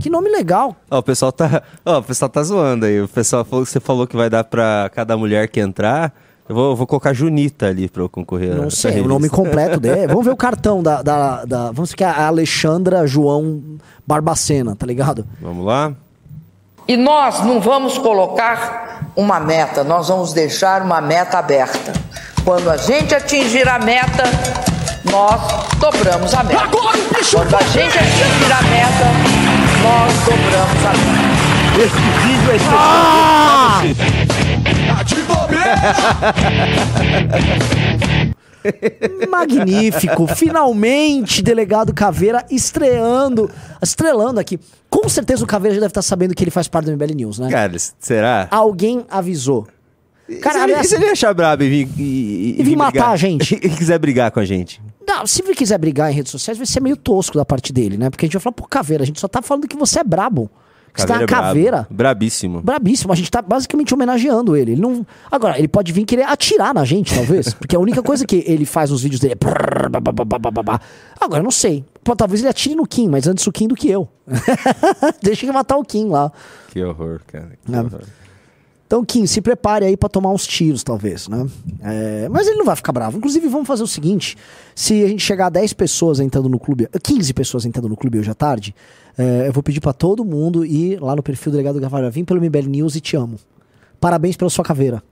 Que nome legal. Ó, o pessoal tá. Ó, o pessoal tá zoando aí. O pessoal falou que você falou que vai dar pra cada mulher que entrar. Eu vou, vou colocar Junita ali pra eu concorrer. a Não sei, o nome completo [LAUGHS] dele. Vamos ver o cartão da. da, da vamos ver que é a Alexandra João Barbacena, tá ligado? Vamos lá? E nós não vamos colocar uma meta, nós vamos deixar uma meta aberta. Quando a gente atingir a meta, nós dobramos a meta. Quando a gente atingir a meta, nós dobramos a meta. Esse vídeo é especial. Ah! Tá de bobeira! [LAUGHS] Magnífico! Finalmente, delegado Caveira estreando, estrelando aqui. Com certeza o Caveira já deve estar sabendo que ele faz parte do MBL News, né? Cara, será? Alguém avisou. Cara, se, ele, se ele achar brabo e vir, e, e, e vir matar brigar, a gente. [LAUGHS] e quiser brigar com a gente. Não, se ele quiser brigar em redes sociais, vai ser meio tosco da parte dele, né? Porque a gente vai falar, pô, Caveira, a gente só tá falando que você é brabo. Você tá uma é brabo. caveira. Brabíssimo. Brabíssimo. A gente tá basicamente homenageando ele. Ele não. Agora, ele pode vir querer atirar na gente, talvez. [LAUGHS] porque a única coisa que ele faz nos vídeos dele é. Agora, eu não sei. Pô, talvez ele atire no Kim, mas antes o Kim do que eu. [LAUGHS] Deixa ele matar o Kim lá. Que horror, cara. Que É. horror. Então, Kim, se prepare aí pra tomar uns tiros, talvez, né? É, mas ele não vai ficar bravo. Inclusive, vamos fazer o seguinte: se a gente chegar a 10 pessoas entrando no clube, 15 pessoas entrando no clube hoje à tarde, é, eu vou pedir pra todo mundo ir lá no perfil do delegado Gavarra. Vim pelo MBL News e te amo. Parabéns pela sua caveira.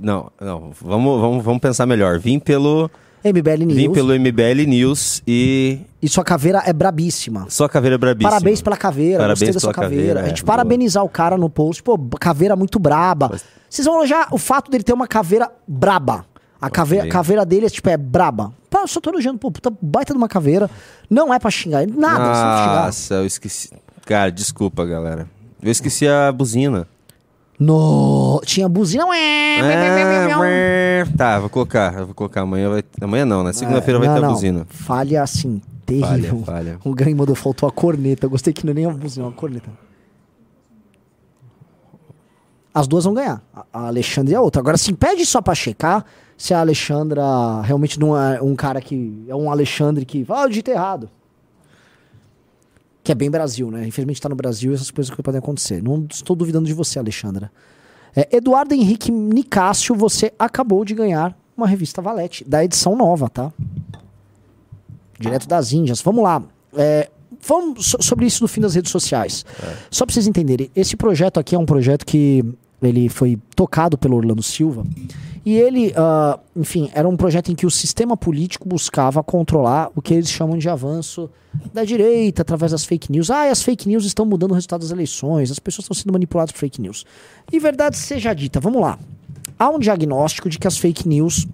Não, não. Vamos, vamos, vamos pensar melhor. Vim pelo, MBL News. vim pelo MBL News e. E sua caveira é brabíssima. Só caveira brabíssima. Parabéns pela caveira, Parabéns gostei da sua pela caveira. caveira, a gente é, parabenizar o cara no post. Pô, caveira muito braba. Vocês vão elogiar o fato dele ter uma caveira braba. A caveira, caveira dele é, tipo, é braba. Pô, eu só tô elogiando, pô, puta baita de uma caveira. Não é pra xingar, nada, é só xingar. Nossa, eu esqueci. Cara, desculpa, galera. Eu esqueci a buzina. No, tinha buzina. É, tá, vou colocar. Vou colocar. Amanhã vai. Amanhã não, né? Segunda-feira vai Não, ter a não. buzina. Falha assim, terrível. Falha, falha. O Gang mandou, faltou a corneta. Eu gostei que não é nem a buzina, é uma corneta. As duas vão ganhar. A- A Alexandra e a outra. Agora, sim, pede só pra checar se a Alexandra realmente não é um cara que. É um Alexandre que. Ah, eu digitei errado. Que é bem Brasil, né? Infelizmente tá no Brasil e essas coisas que podem acontecer. Não estou duvidando de você, Alexandra. É, Eduardo Henrique Nicásio, você acabou de ganhar uma revista Valete, da edição nova, tá? Direto das Índias. Vamos lá. É, vamos so- sobre isso no fim das redes sociais. Só pra vocês entenderem, esse projeto aqui é um projeto que ele foi tocado pelo Orlando Silva. E ele, ah, enfim, era um projeto em que o sistema político buscava controlar o que eles chamam de avanço da direita através das fake news. Ah, as fake news estão mudando o resultado das eleições, as pessoas estão sendo manipuladas por fake news. E verdade seja dita, vamos lá. Há um diagnóstico de que as fake news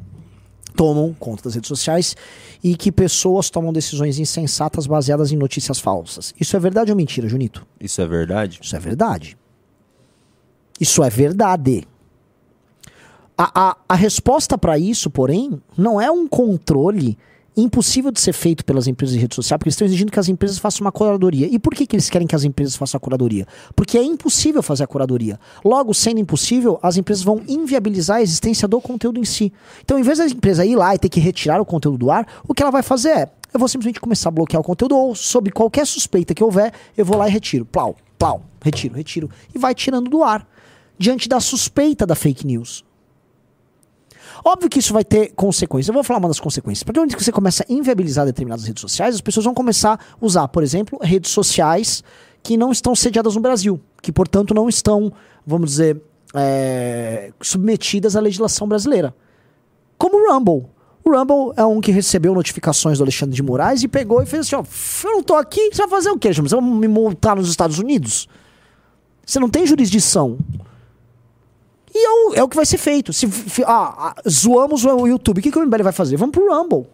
tomam conta das redes sociais e que pessoas tomam decisões insensatas baseadas em notícias falsas. Isso é verdade ou mentira, Junito? Isso é verdade? Isso é verdade. Isso é verdade. A, a, a resposta para isso, porém, não é um controle impossível de ser feito pelas empresas de rede social, porque eles estão exigindo que as empresas façam uma curadoria. E por que, que eles querem que as empresas façam a curadoria? Porque é impossível fazer a curadoria. Logo, sendo impossível, as empresas vão inviabilizar a existência do conteúdo em si. Então, em vez da empresa ir lá e ter que retirar o conteúdo do ar, o que ela vai fazer é, eu vou simplesmente começar a bloquear o conteúdo, ou sob qualquer suspeita que houver, eu vou lá e retiro. Plau, plau, retiro, retiro. E vai tirando do ar. Diante da suspeita da fake news. Óbvio que isso vai ter consequências. Eu vou falar uma das consequências. Porque onde você começa a inviabilizar determinadas redes sociais, as pessoas vão começar a usar, por exemplo, redes sociais que não estão sediadas no Brasil, que, portanto, não estão, vamos dizer, é, submetidas à legislação brasileira. Como o Rumble. O Rumble é um que recebeu notificações do Alexandre de Moraes e pegou e fez assim: ó, eu não tô aqui, você vai fazer o quê? Você vai me multar nos Estados Unidos? Você não tem jurisdição. E é o, é o que vai ser feito. Se ah, ah, zoamos o YouTube, o que, que o MBL vai fazer? Vamos pro Rumble.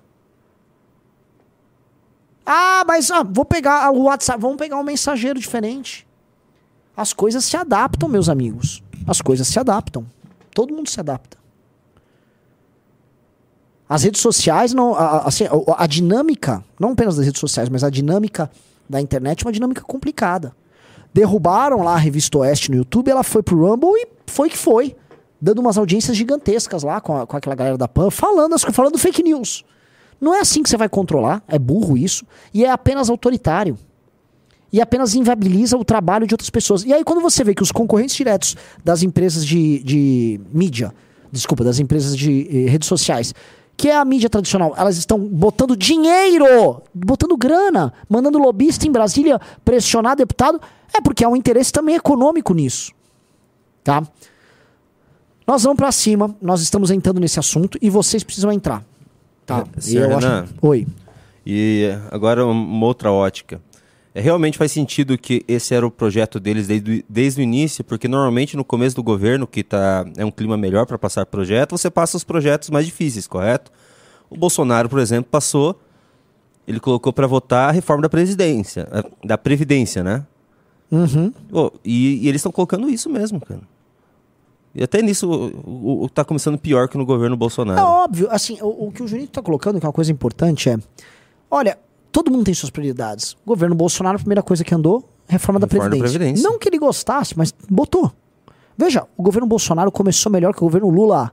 Ah, mas ah, vou pegar o WhatsApp, vamos pegar um mensageiro diferente. As coisas se adaptam, meus amigos. As coisas se adaptam. Todo mundo se adapta. As redes sociais, não, a, a- assim, a, a dinâmica, não apenas das redes sociais, mas a dinâmica da internet é uma dinâmica complicada. Derrubaram lá a revista Oeste no YouTube, ela foi pro Rumble e foi que foi. Dando umas audiências gigantescas lá com, a- com aquela galera da PAN, falando, falando fake news. Não é assim que você vai controlar, é burro isso, e é apenas autoritário. E apenas inviabiliza o trabalho de outras pessoas. E aí, quando você vê que os concorrentes diretos das empresas de, de mídia, desculpa, das empresas de eh, redes sociais, que é a mídia tradicional, elas estão botando dinheiro, botando grana, mandando lobista em Brasília pressionar deputado, é porque há um interesse também econômico nisso. Tá? Nós vamos pra cima, nós estamos entrando nesse assunto e vocês precisam entrar. Tá? E Senhor eu acho- Renan. Oi. E agora uma outra ótica. É, realmente faz sentido que esse era o projeto deles desde, o- desde o início, porque normalmente no começo do governo, que tá, é um clima melhor para passar projeto, você passa os projetos mais difíceis, correto? O Bolsonaro, por exemplo, passou, ele colocou para votar a reforma da presidência, da previdência, né? Uhum. Pô, e, e eles estão colocando isso mesmo, cara. E até nisso o, o, tá começando pior que no governo Bolsonaro. É óbvio, assim, o, o que o Junito tá colocando, que é uma coisa importante, é. Olha, todo mundo tem suas prioridades. O governo Bolsonaro, a primeira coisa que andou, reforma, da, Reforma da Previdência. Previdência. Não que ele gostasse, mas botou. Veja, o governo Bolsonaro começou melhor que o governo Lula.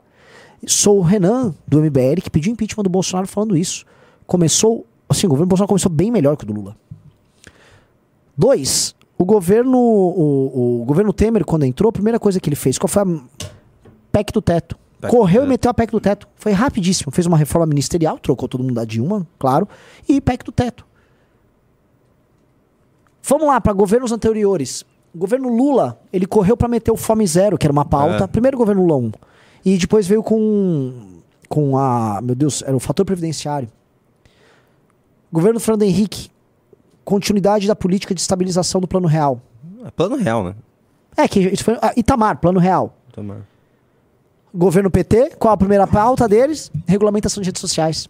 Sou o Renan, do MBL, que pediu impeachment do Bolsonaro falando isso. Começou, assim, o governo Bolsonaro começou bem melhor que o do Lula. Dois, o governo, o, o governo Temer, quando entrou, a primeira coisa que ele fez, qual foi a PEC do teto? Do Correu e meteu a PEC do teto. Foi rapidíssimo. Fez uma reforma ministerial, trocou todo mundo da Dilma, claro, e PEC do teto. Vamos lá, para governos anteriores. O governo Lula, ele correu para meter o Fome Zero, que era uma pauta. É. Primeiro governo Lula 1. E depois veio com, com a. Meu Deus, era o fator previdenciário. Governo Fernando Henrique, continuidade da política de estabilização do Plano Real. É plano real, né? É, que isso foi. ah, Itamar, Plano Real. Tomar. Governo PT, qual a primeira pauta deles? Regulamentação de redes sociais.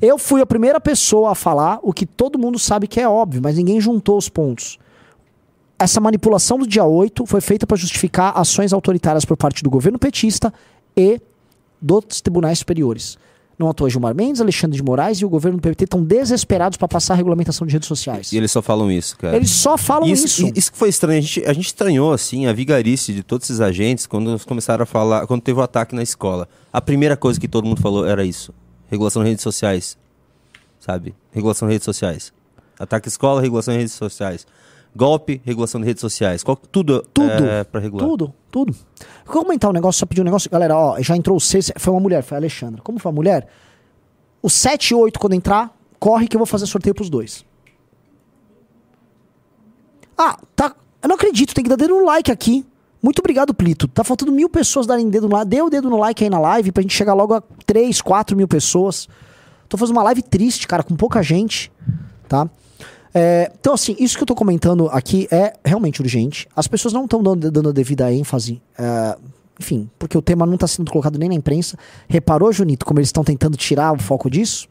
Eu fui a primeira pessoa a falar o que todo mundo sabe que é óbvio, mas ninguém juntou os pontos. Essa manipulação do dia 8 foi feita para justificar ações autoritárias por parte do governo petista e dos tribunais superiores. Não à toa, Gilmar Mendes, Alexandre de Moraes e o governo do PT estão desesperados para passar a regulamentação de redes sociais. E eles só falam isso, cara. Eles só falam isso, isso. Isso que foi estranho. A gente, a gente estranhou, assim, a vigarice de todos esses agentes quando eles começaram a falar, quando teve o ataque na escola. A primeira coisa que todo mundo falou era isso. Regulação de redes sociais. Sabe? Regulação de redes sociais. Ataque à escola, regulação de redes sociais. Golpe, regulação de redes sociais. Qual- tudo, Tudo. é pra regular. Tudo, tudo. Vou comentar um negócio, só pedir um negócio. Galera, ó, já entrou o 6, foi uma mulher, foi a Alexandra. Como foi a mulher? O 7 e 8, quando entrar, corre que eu vou fazer sorteio pros dois. Ah, tá. Eu não acredito, tem que dar dedo no like aqui. Muito obrigado, Plito. Tá faltando mil pessoas darem dedo no like. Dê o dedo no like aí na live pra gente chegar logo a 3, 4 mil pessoas. Tô fazendo uma live triste, cara, com pouca gente, tá? É, então, assim, isso que eu tô comentando aqui é realmente urgente. As pessoas não estão dando, dando a devida ênfase. é, enfim, porque o tema não tá sendo colocado nem na imprensa. Reparou, Junito, como eles estão tentando tirar o foco disso?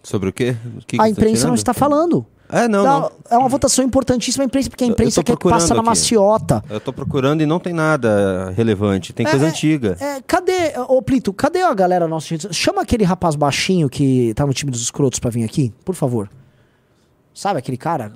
Sobre o quê? O que que a tá imprensa não está falando. É, não, não. É uma votação importantíssima a imprensa, porque a imprensa quer que passa na aqui. maciota. Eu tô procurando e não tem nada relevante. Tem coisa É, antiga. É, cadê, ô Plito, cadê a galera nossa? Chama aquele rapaz baixinho que tá no time dos escrotos pra vir aqui, por favor. Sabe aquele cara?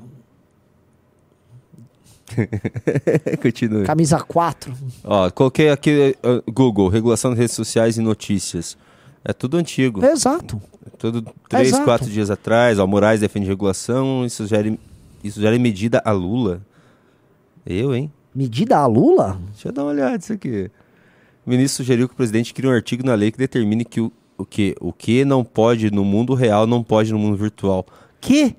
[LAUGHS] Continue. Camisa 4. Ó, coloquei aqui uh, Google, regulação de redes sociais e notícias. É tudo antigo. Exato. Tudo três, Exato. quatro dias atrás. Ó, Moraes defende regulação. Isso gera, isso gera medida a Lula. Eu, hein? Medida a Lula? Deixa eu dar uma olhada nisso aqui. O ministro sugeriu que o presidente crie um artigo na lei que determine que o, o, que, o que não pode no mundo real não pode no mundo virtual. Que?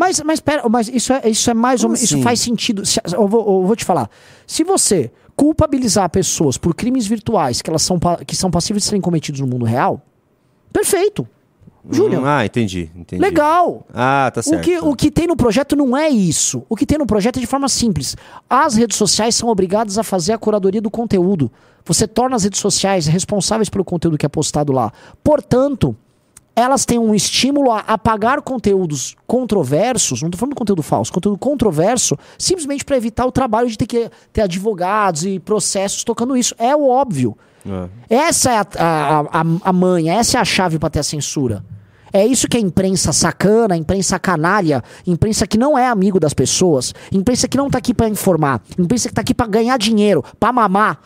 Mas, mas pera, mas isso é, isso é mais Como menos. Isso assim? faz sentido. Se- eu, vou, eu vou te falar. Se você culpabilizar pessoas por crimes virtuais que elas são, que são passíveis de serem cometidos no mundo real, perfeito. Júnior, Hum, ah, entendi, entendi. legal. Ah, tá certo. O que, o que tem no projeto não é isso. O que tem no projeto é de forma simples. As redes sociais são obrigadas a fazer a curadoria do conteúdo. Você torna as redes sociais responsáveis pelo conteúdo que é postado lá. Portanto, elas têm um estímulo a apagar conteúdos controversos, não estou falando de conteúdo falso, conteúdo controverso, simplesmente para evitar o trabalho de ter que ter advogados e processos tocando isso. É o óbvio. Ah. Essa é a, a, a, a manha, essa é a chave para ter a censura. É isso que a imprensa sacana, a imprensa canalha, imprensa que não é amigo das pessoas, imprensa que não tá aqui para informar, imprensa que tá aqui para ganhar dinheiro, para mamar.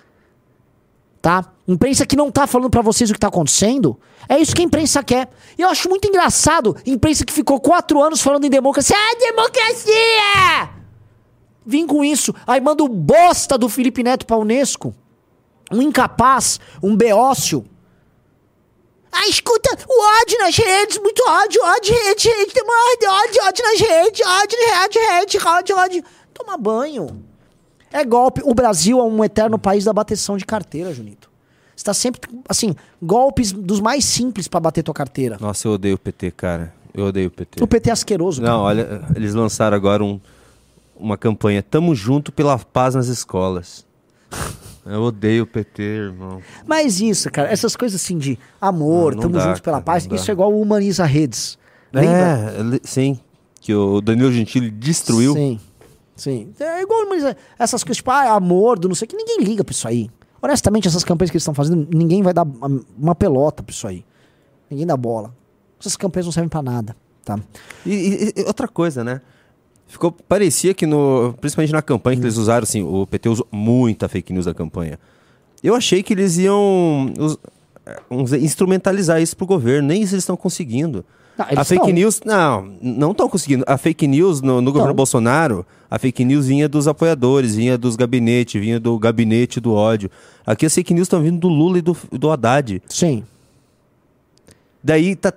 Tá? Imprensa que não tá falando para vocês o que tá acontecendo. É isso que a imprensa quer. E eu acho muito engraçado, imprensa que ficou quatro anos falando em democracia. Ah, democracia! Vim com isso. Aí manda o bosta do Felipe Neto pra Unesco um incapaz, um beócio. Ah, escuta, o ódio nas redes, muito ódio, ódio, rede, rede, ódio, ódio, ódio nas redes, ódio, rede, rede, ódio, ódio. Toma banho. É golpe. O Brasil é um eterno país da bateção de carteira, Junito. Você tá sempre, assim, golpes dos mais simples pra bater tua carteira. Nossa, eu odeio o PT, cara. Eu odeio o PT. O PT é asqueroso. cara. Não, olha, eles lançaram agora um, uma campanha Tamo Junto pela Paz nas Escolas. [LAUGHS] Eu odeio o PT, irmão. Mas isso, cara, essas coisas assim de amor, Não, não tamo dá, juntos pela cara, paz, não dá. isso é igual o humaniza redes. Lembra? É, sim. Que o Danilo Gentili destruiu. Sim. Sim. É igual humaniza- essas coisas, tipo, ah, amor, do não sei o que, ninguém liga pra isso aí. Honestamente, essas campanhas que eles estão fazendo, ninguém vai dar uma- pelota pra isso aí. Ninguém dá bola. Essas campanhas não servem pra nada, tá? E, e- outra coisa, né? Ficou, parecia que no. Principalmente na campanha que eles usaram, assim, o PT usou muita fake news da campanha. Eu achei que eles iam us- uns- instrumentalizar isso pro governo. Nem isso eles estão conseguindo. Não, a fake tão. news. Não, não estão conseguindo. A fake news no, no governo. Bolsonaro, a fake news vinha dos apoiadores, vinha dos gabinetes, vinha do gabinete do ódio. Aqui as fake news estão vindo do Lula e do, do Haddad. Sim. Daí tá.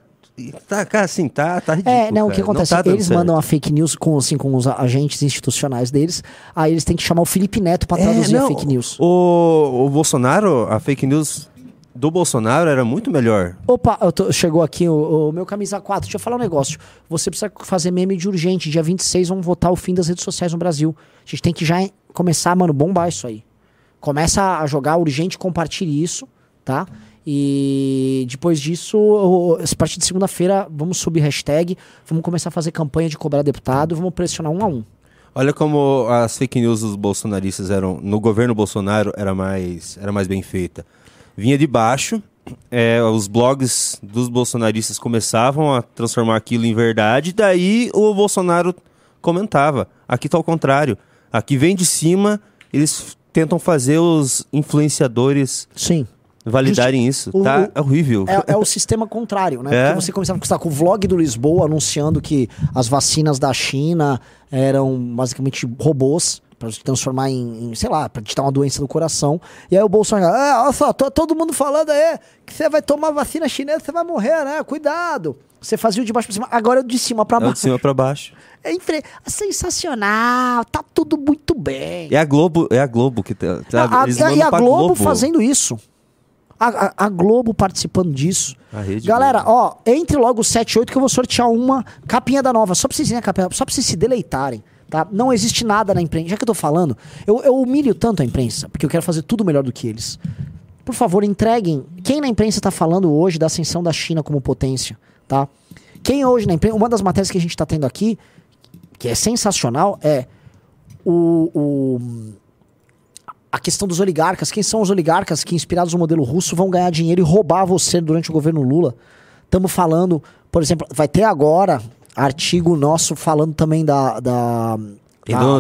Tá, cara, assim, tá, tá ridículo. É, não, o que cara. acontece? tá eles certo. mandam a fake news com, assim, com os agentes institucionais deles, aí eles têm que chamar o Felipe Neto pra É, traduzir a não, fake news. O, o Bolsonaro, a fake news do Bolsonaro era muito melhor. Opa, tô- chegou aqui o, o meu camisa 4. Deixa eu falar um negócio. Você precisa fazer meme de urgente. Dia 26 vamos votar o fim das redes sociais no Brasil. A gente tem que já começar, mano, bombar isso aí. Começa a jogar urgente, compartilhe isso, tá? E depois disso, a partir de segunda-feira, vamos subir hashtag, vamos começar a fazer campanha de cobrar deputado, vamos pressionar um a um. Olha como as fake news dos bolsonaristas eram. No governo Bolsonaro era mais, era mais bem feita. Vinha de baixo, é, os blogs dos bolsonaristas começavam a transformar aquilo em verdade, daí o Bolsonaro comentava. Aqui tá ao contrário. Aqui vem de cima, eles tentam fazer os influenciadores Sim. validarem isso. o- tá o- horrível. É, é o [LAUGHS] sistema contrário, né? É. Porque você começava com, com o vlog do Lisboa anunciando que as vacinas da China eram basicamente robôs para se transformar em, em, sei lá, para te dar uma doença do coração. E aí o Bolsonaro, ah, olha só, tô- todo mundo falando aí que você vai tomar vacina chinesa, você vai morrer, né? Cuidado. Você fazia o de baixo pra cima, agora é o de cima pra É baixo. de cima pra baixo. [LAUGHS] É infre- sensacional, tá tudo muito bem. É a Globo, é a Globo que tá, sabe? A- a- e a, mandam pra Globo, fazendo isso. A, a- a Globo participando disso. A Galera, Globo. ó, entre logo 7 e 8 que eu vou sortear uma capinha da nova. Só pra vocês, a capinha, só pra vocês se deleitarem. Tá? Não existe nada na imprensa. Já que eu tô falando, eu, eu humilho tanto a imprensa, porque eu quero fazer tudo melhor do que eles. Por favor, entreguem. Quem na imprensa tá falando hoje da ascensão da China como potência, tá? Quem hoje na imprensa. Uma das matérias que a gente tá tendo aqui, que é sensacional, é o- o a questão dos oligarcas. Quem são os oligarcas que, inspirados no modelo russo, vão ganhar dinheiro e roubar você durante o governo Lula? Estamos falando, por exemplo, vai ter agora artigo nosso falando também da, da,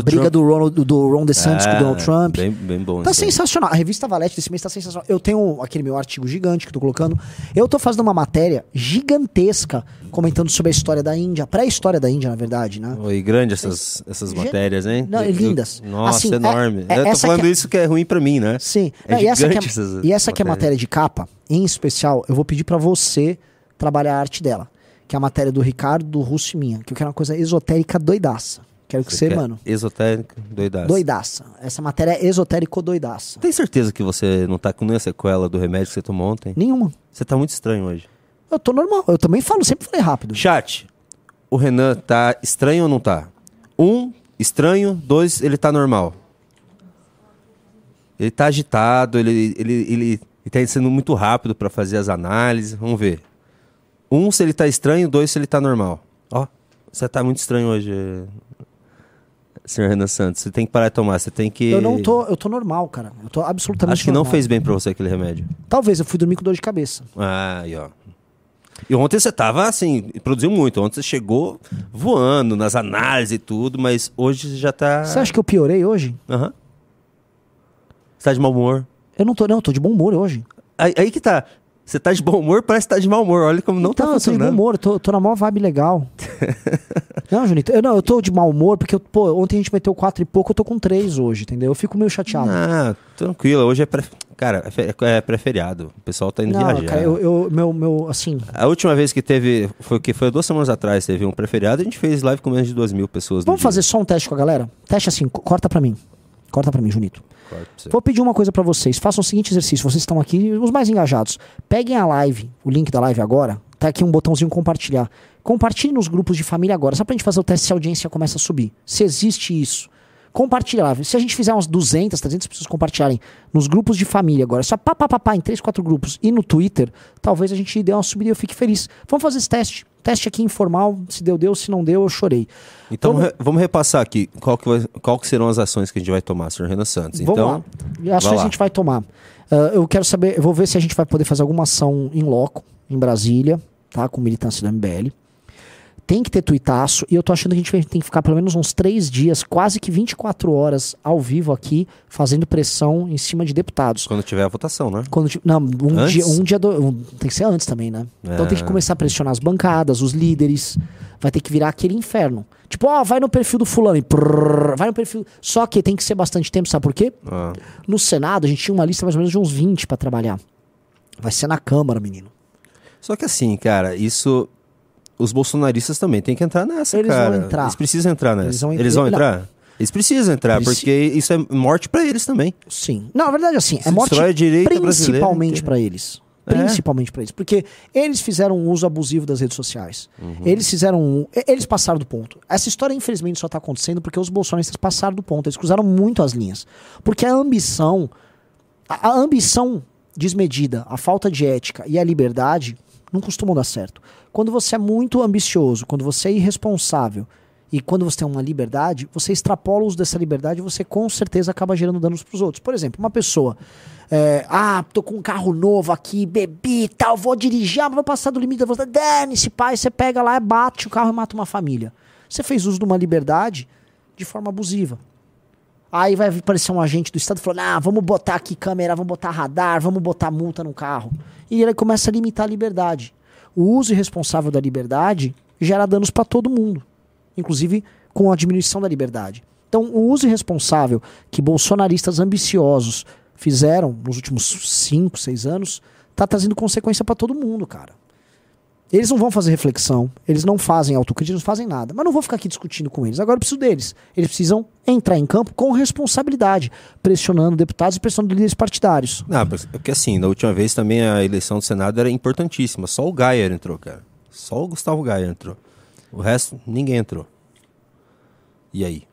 briga Trump? do Ron, do, Ron DeSantis com o É, Donald Trump. Bem, bem bom. Tá sensacional. A revista Valete desse mês tá sensacional. Eu tenho aquele meu artigo gigante que eu tô colocando. Eu tô fazendo uma matéria gigantesca comentando sobre a história da Índia, a pré-história da Índia, na verdade, né? Oi, grande essas, essas matérias, hein? Não, Eu- lindas. Nossa, Assim, é- enorme. é- eu tô falando é- isso que é ruim pra mim, né? Sim. É Não, e essa, que é, e essa que é matérias. matéria de capa, em especial, eu vou pedir pra você trabalhar a arte dela. Que é a matéria do Ricardo, do Russo e minha. Que eu quero uma coisa esotérica doidaça. Quero que você, quer mano, Esotérico, doidaço. doidaça. Essa matéria é esotérico doidaça. Tem certeza que você não tá com nenhuma sequela do remédio que você tomou ontem? Nenhuma. Você tá muito estranho hoje. Eu tô normal. Eu também falo, sempre falei rápido. Chat, o Renan tá estranho ou não tá? Um, estranho. Dois, ele tá normal. Ele tá agitado, ele, ele, ele, ele tá sendo muito rápido pra fazer as análises. Vamos ver. Um, se ele tá estranho. Dois, se ele tá normal. Ó, você tá muito estranho hoje, senhor Renan Santos. Você tem que parar de tomar, você tem que... Eu não tô, eu tô normal, cara. Eu tô absolutamente Acho que não normal. fez bem pra você aquele remédio. Talvez, eu fui dormir com dor de cabeça. Ah, aí, ó. E ontem você tava assim, produziu muito. Ontem você chegou voando nas análises e tudo, mas hoje você já tá. Você acha que eu piorei hoje? Aham. Você tá de mau humor. Eu não tô, não, eu tô de bom humor hoje. Aí, aí que tá. Você tá de bom humor, parece que tá de mau humor. Olha como não então, tá eu tô de bom funcionando. humor, tô, tô na maior vibe legal. [LAUGHS] não, Junito, eu, não, eu tô de mau humor porque, eu, pô, ontem a gente meteu quatro e pouco, eu tô com três hoje, entendeu? Eu fico meio chateado. Ah, tranquilo. Hoje é pré... Cara, é fe- é pré-feriado. O pessoal tá indo Não, viajar. cara, eu, eu- meu, meu, assim, A última vez que teve, foi que? Foi duas semanas atrás, teve um pré-feriado, a gente fez live com menos de duas mil pessoas. vamos dia. fazer só um teste com a galera? Teste assim, co- corta pra mim. Corta pra mim, Junito. Vou pedir uma coisa pra vocês. Façam o seguinte exercício. Vocês estão aqui, os mais engajados. Peguem a live, o link da live agora. Tá aqui um botãozinho compartilhar. Compartilhe nos grupos de família agora. Só pra gente fazer o teste se a audiência começa a subir. Se existe isso. Compartilha lá. Se a gente fizer umas 200, 300 pessoas compartilharem nos grupos de família agora, só pá, pá, pá, pá, em 3, 4 grupos e no Twitter, talvez a gente dê uma subida e eu fique feliz. Vamos fazer esse teste. Teste aqui informal. Se deu, deu. Se não deu, eu chorei. Então Vamos- re- vamos repassar aqui qual que, vai- qual que serão as ações que a gente vai tomar, senhor Renan Santos. Vamos então, lá. Ações lá. a gente vai tomar. Ah, eu quero saber, eu vou ver se a gente vai poder fazer alguma ação em loco, em Brasília, tá? Com militância do MBL. Tem que ter tuitaço, e eu tô achando que a gente tem que ficar pelo menos uns três dias, quase que 24 horas ao vivo aqui, fazendo pressão em cima de deputados. quando tiver a votação, né? Quando, não, um Antes? dia, um dia do, um- tem que ser antes também, né? Então tem que É. começar a pressionar as bancadas, os líderes. Vai ter que virar aquele inferno. Tipo, ó, vai no perfil do fulano e prrr, vai no perfil. Só que tem que ser bastante tempo, sabe por quê? Ah, No Senado, a gente tinha uma lista mais ou menos de uns 20 pra trabalhar. Vai ser na Câmara, menino. Só que assim, cara, isso. Os bolsonaristas também têm que entrar nessa, Eles vão cara. entrar. Eles precisam entrar nessa. Eles vão Eles entrar- vão, entrar? Eles precisam entrar, Preci- porque isso é morte pra eles também. Sim. Não, na verdade, assim, é morte principalmente pra eles. É. Principalmente pra eles. Porque eles fizeram um uso abusivo das redes sociais. Eles fizeram um. Eles passaram do ponto. Essa história, infelizmente, só tá acontecendo porque os bolsonaristas passaram do ponto. Eles cruzaram muito as linhas. Porque a ambição. A ambição desmedida, a falta de ética e a liberdade não costumam dar certo. Quando você é muito ambicioso, quando você é irresponsável e quando você tem uma liberdade, você extrapola o uso dessa liberdade e você com certeza acaba gerando danos pros outros. Por exemplo, uma pessoa. é, ah, tô com um carro novo aqui, bebi tal, vou dirigir, ah, vou passar do limite da velocidade. Dane-se, pai, você pega lá, bate o carro e mata uma família. Você fez uso de uma liberdade de forma abusiva. Aí vai aparecer um agente do Estado falando: ah, vamos botar aqui câmera, vamos botar radar, vamos botar multa no carro. E ele começa a limitar a liberdade. O uso irresponsável da liberdade gera danos para todo mundo, inclusive com a diminuição da liberdade. Então, o uso irresponsável que bolsonaristas ambiciosos fizeram nos últimos 5, 6 anos tá trazendo consequência para todo mundo, cara. Eles não vão fazer reflexão, eles não fazem autocrítica, eles não fazem nada. Mas não vou ficar aqui discutindo com eles. Agora eu preciso deles. Eles precisam entrar em campo com responsabilidade, pressionando deputados e pressionando líderes partidários. Não, porque assim, na última vez também a eleição do Senado era importantíssima. Só o Gaia entrou, cara. Só o Gustavo Gaia entrou. O resto, ninguém entrou. E aí?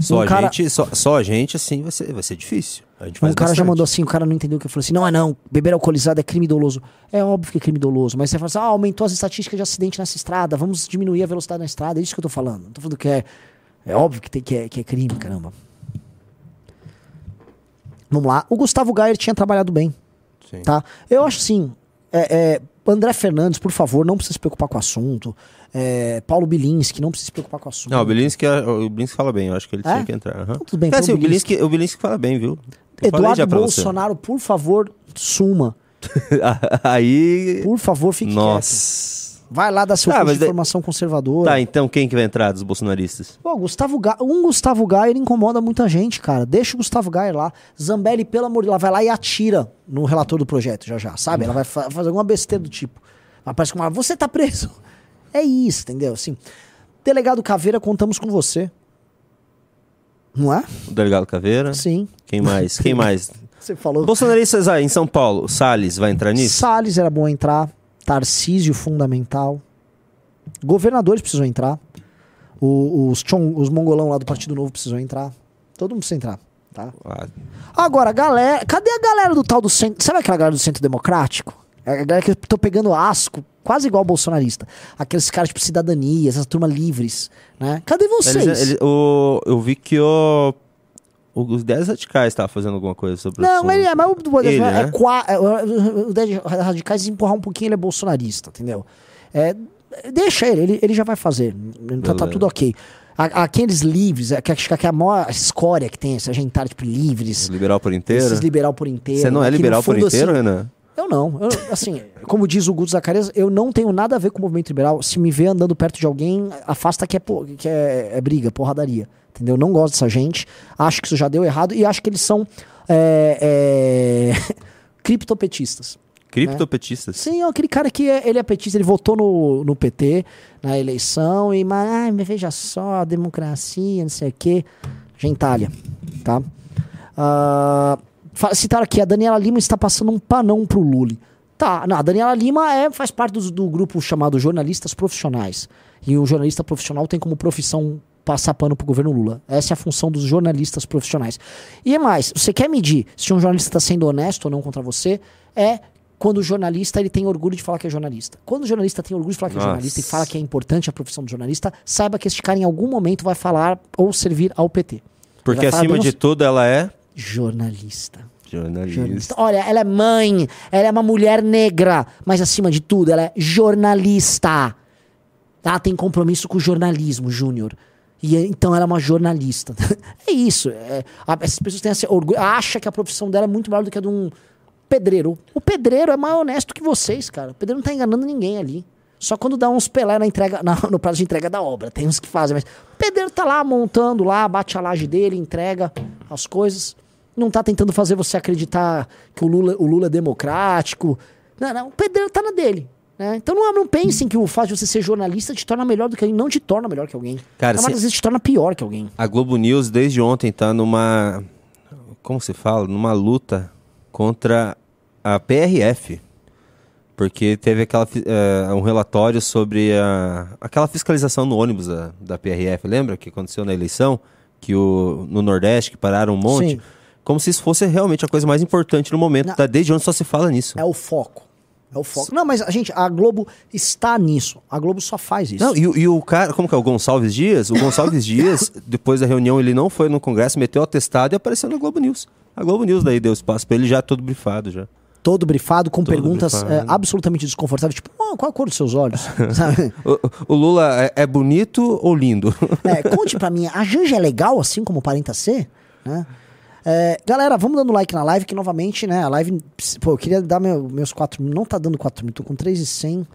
Só, Um a, cara- gente, só, só a gente, assim, vai ser, vai ser difícil. Um cara já bastante. mandou assim, o cara não entendeu o que eu falei assim: não é não, beber alcoolizado é crime doloso. É óbvio que é crime doloso, mas você fala assim: ah, aumentou as estatísticas de acidente nessa estrada, vamos diminuir a velocidade na estrada. É isso que eu tô falando. Não tô falando que é. É óbvio que, tem, que, é, que é crime, caramba. Vamos lá. O Gustavo Gayer tinha trabalhado bem. Sim. Tá? Eu acho assim. é, é, André Fernandes, por favor, não precisa se preocupar com o assunto. É, Paulo Bilinski, não precisa se preocupar com o assunto. Não, o Bilinski, o Bilinski fala bem, eu acho que ele É? tinha que entrar. aham. Tudo bem, é, então assim, o Bilinski, o Bilinski fala bem, viu? Eu Eduardo. Bolsonaro, por favor, suma. [LAUGHS] Aí. Por favor, fique quieto. Nossa. Vai lá dar seu Ah, curso de daí- formação conservadora. Tá, então quem que vai entrar dos bolsonaristas? Pô, Gustavo Ga... um Gustavo Gayer incomoda muita gente, cara. Deixa o Gustavo Gayer lá. Zambelli, pelo amor de Deus, vai lá e atira no relator do projeto já já, sabe? Ela vai fa- fazer alguma besteira do tipo. Aparece com uma, você tá preso. É isso, entendeu? Assim, delegado Caveira, contamos com você. Não é? O delegado Caveira? Sim. Quem mais? Quem [LAUGHS] mais? Você falou. Bolsonaristas aí em São Paulo, Salles vai entrar nisso? Salles era bom entrar. Tarcísio fundamental. Governadores precisam entrar. O- os, chon- os mongolão lá do Partido Novo precisam entrar. Todo mundo precisa entrar, tá? Ah, Agora, galera, cadê a galera do tal do centro? Sabe aquela galera do centro democrático? É A galera que eu tô pegando asco, quase igual bolsonarista. Aqueles caras tipo cidadania, essas turmas livres, né? Cadê vocês? eles- eles- o- eu vi que o, os 10 radicais estavam fazendo alguma coisa sobre Não, assunto. mas, é, mas o, o, Ele, é, né? é, o, o Dez Radicais empurrar um pouquinho, ele é bolsonarista, entendeu? É, deixa ele, ele, ele já vai fazer. Tá, tá Beleza. tudo ok. A- Aqueles livres, é, que acho que é a maior escória que tem, essa gentalha, tipo, livres, Liberal por inteiro? esses liberal por inteiro. Você não é liberal por fundo, inteiro, assim, Renan? Eu não. Eu, assim, [LAUGHS] como diz o Guto Zacarias, eu não tenho nada a ver com o movimento liberal. Se me vê andando perto de alguém, afasta que é, que é, é briga, porradaria. Entendeu? Não gosto dessa gente. Acho que isso já deu errado e acho que eles são é, é, [LAUGHS] criptopetistas. Criptopetistas. Sim, é aquele cara que é- ele é petista, ele votou no, no PT na eleição e, mas, ai, mas veja só, democracia, não sei o quê. Gentalha, tá? Ah, fa- citaram aqui, a Daniela Lima está passando um panão pro Lully. Tá, não, a Daniela Lima é, faz parte do, do grupo chamado Jornalistas Profissionais. E o jornalista profissional tem como profissão passar pano pro governo Lula. Essa é a função dos jornalistas profissionais. E é mais, você quer medir se um jornalista está sendo honesto ou não contra você, é quando o jornalista ele tem orgulho de falar que é jornalista. Quando o jornalista tem orgulho de falar que Nossa. é jornalista e fala que é importante a profissão do jornalista, saiba que este cara em algum momento vai falar ou servir ao PT. Porque acima de tudo ela é jornalista. Jornalista. Jornalista. Olha, ela é mãe, ela é uma mulher negra, mas acima de tudo, ela é jornalista. Ela tem compromisso com o jornalismo, Júnior. E então ela é uma jornalista. [LAUGHS] é isso. é, a- essas pessoas têm esse orgulho, acha que a profissão dela é muito maior do que a de um pedreiro. O pedreiro é mais honesto que vocês, cara. O pedreiro não tá enganando ninguém ali. Só quando dá uns pelé na entrega, na- no prazo de entrega da obra. Tem uns que fazem, mas o pedreiro tá lá montando lá, bate a laje dele, entrega as coisas. Não tá tentando fazer você acreditar que o Lula, o Lula é democrático. Não, não, o pedreiro tá na dele. né? Então não, não pensem que o fato de você ser jornalista te torna melhor do que alguém. Não te torna melhor que alguém. Cara, se- das vezes te torna pior que alguém. A Globo News desde ontem tá numa como se fala, numa luta contra a PRF. Porque teve aquela, eh, um relatório sobre a, aquela fiscalização no ônibus da, da PRF, lembra que aconteceu na eleição? Que o, no Nordeste, que pararam um monte. Sim. Como se isso fosse realmente a coisa mais importante no momento. Não. Tá? Desde ontem só se fala nisso. É o foco. É o foco. Não, mas, gente, a Globo está nisso. A Globo só faz isso. Não, e, o- e o cara, como que é o Gonçalves Dias? O Gonçalves [LAUGHS] Dias, depois da reunião, ele não foi no Congresso, meteu o atestado e apareceu na Globo News. A Globo News daí deu espaço pra ele já todo brifado já. Todo brifado, com Todo perguntas brifado. é, absolutamente desconfortáveis. Tipo, "Ah, qual a cor dos seus olhos? [LAUGHS] O, o Lula é, é bonito ou lindo? É, conte pra mim, a Janja é legal assim como aparenta ser? Né? É, galera, vamos dando like na live, que novamente, né, a live, pô, eu queria dar meu- meus 4 minutos, não tá dando 4 minutos, tô com 3,100.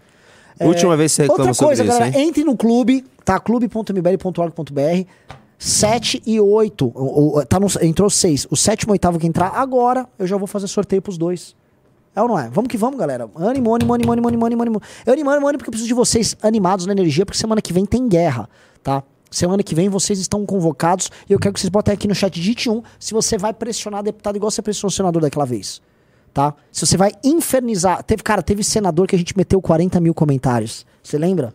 Última vez que você É, Outra coisa, sobre isso, galera, hein? entre no clube, tá? clube.mbl.org.br 7 e 8. O- o- tá no, entrou 6. O sétimo e oitavo que entrar agora, eu já vou fazer sorteio pros dois. É ou não é? Vamos que vamos, galera. Ânimo, ânimo, ânimo, ânimo, ânimo, ânimo. Eu animo, ânimo, porque eu preciso de vocês animados na energia, porque semana que vem tem guerra, tá? Semana que vem vocês estão convocados e eu quero que vocês botem aqui no chat digite um se você vai pressionar deputado igual você pressionou o senador daquela vez. Tá? Se você vai infernizar. Teve, cara, teve senador que a gente meteu 40 mil comentários. Você lembra?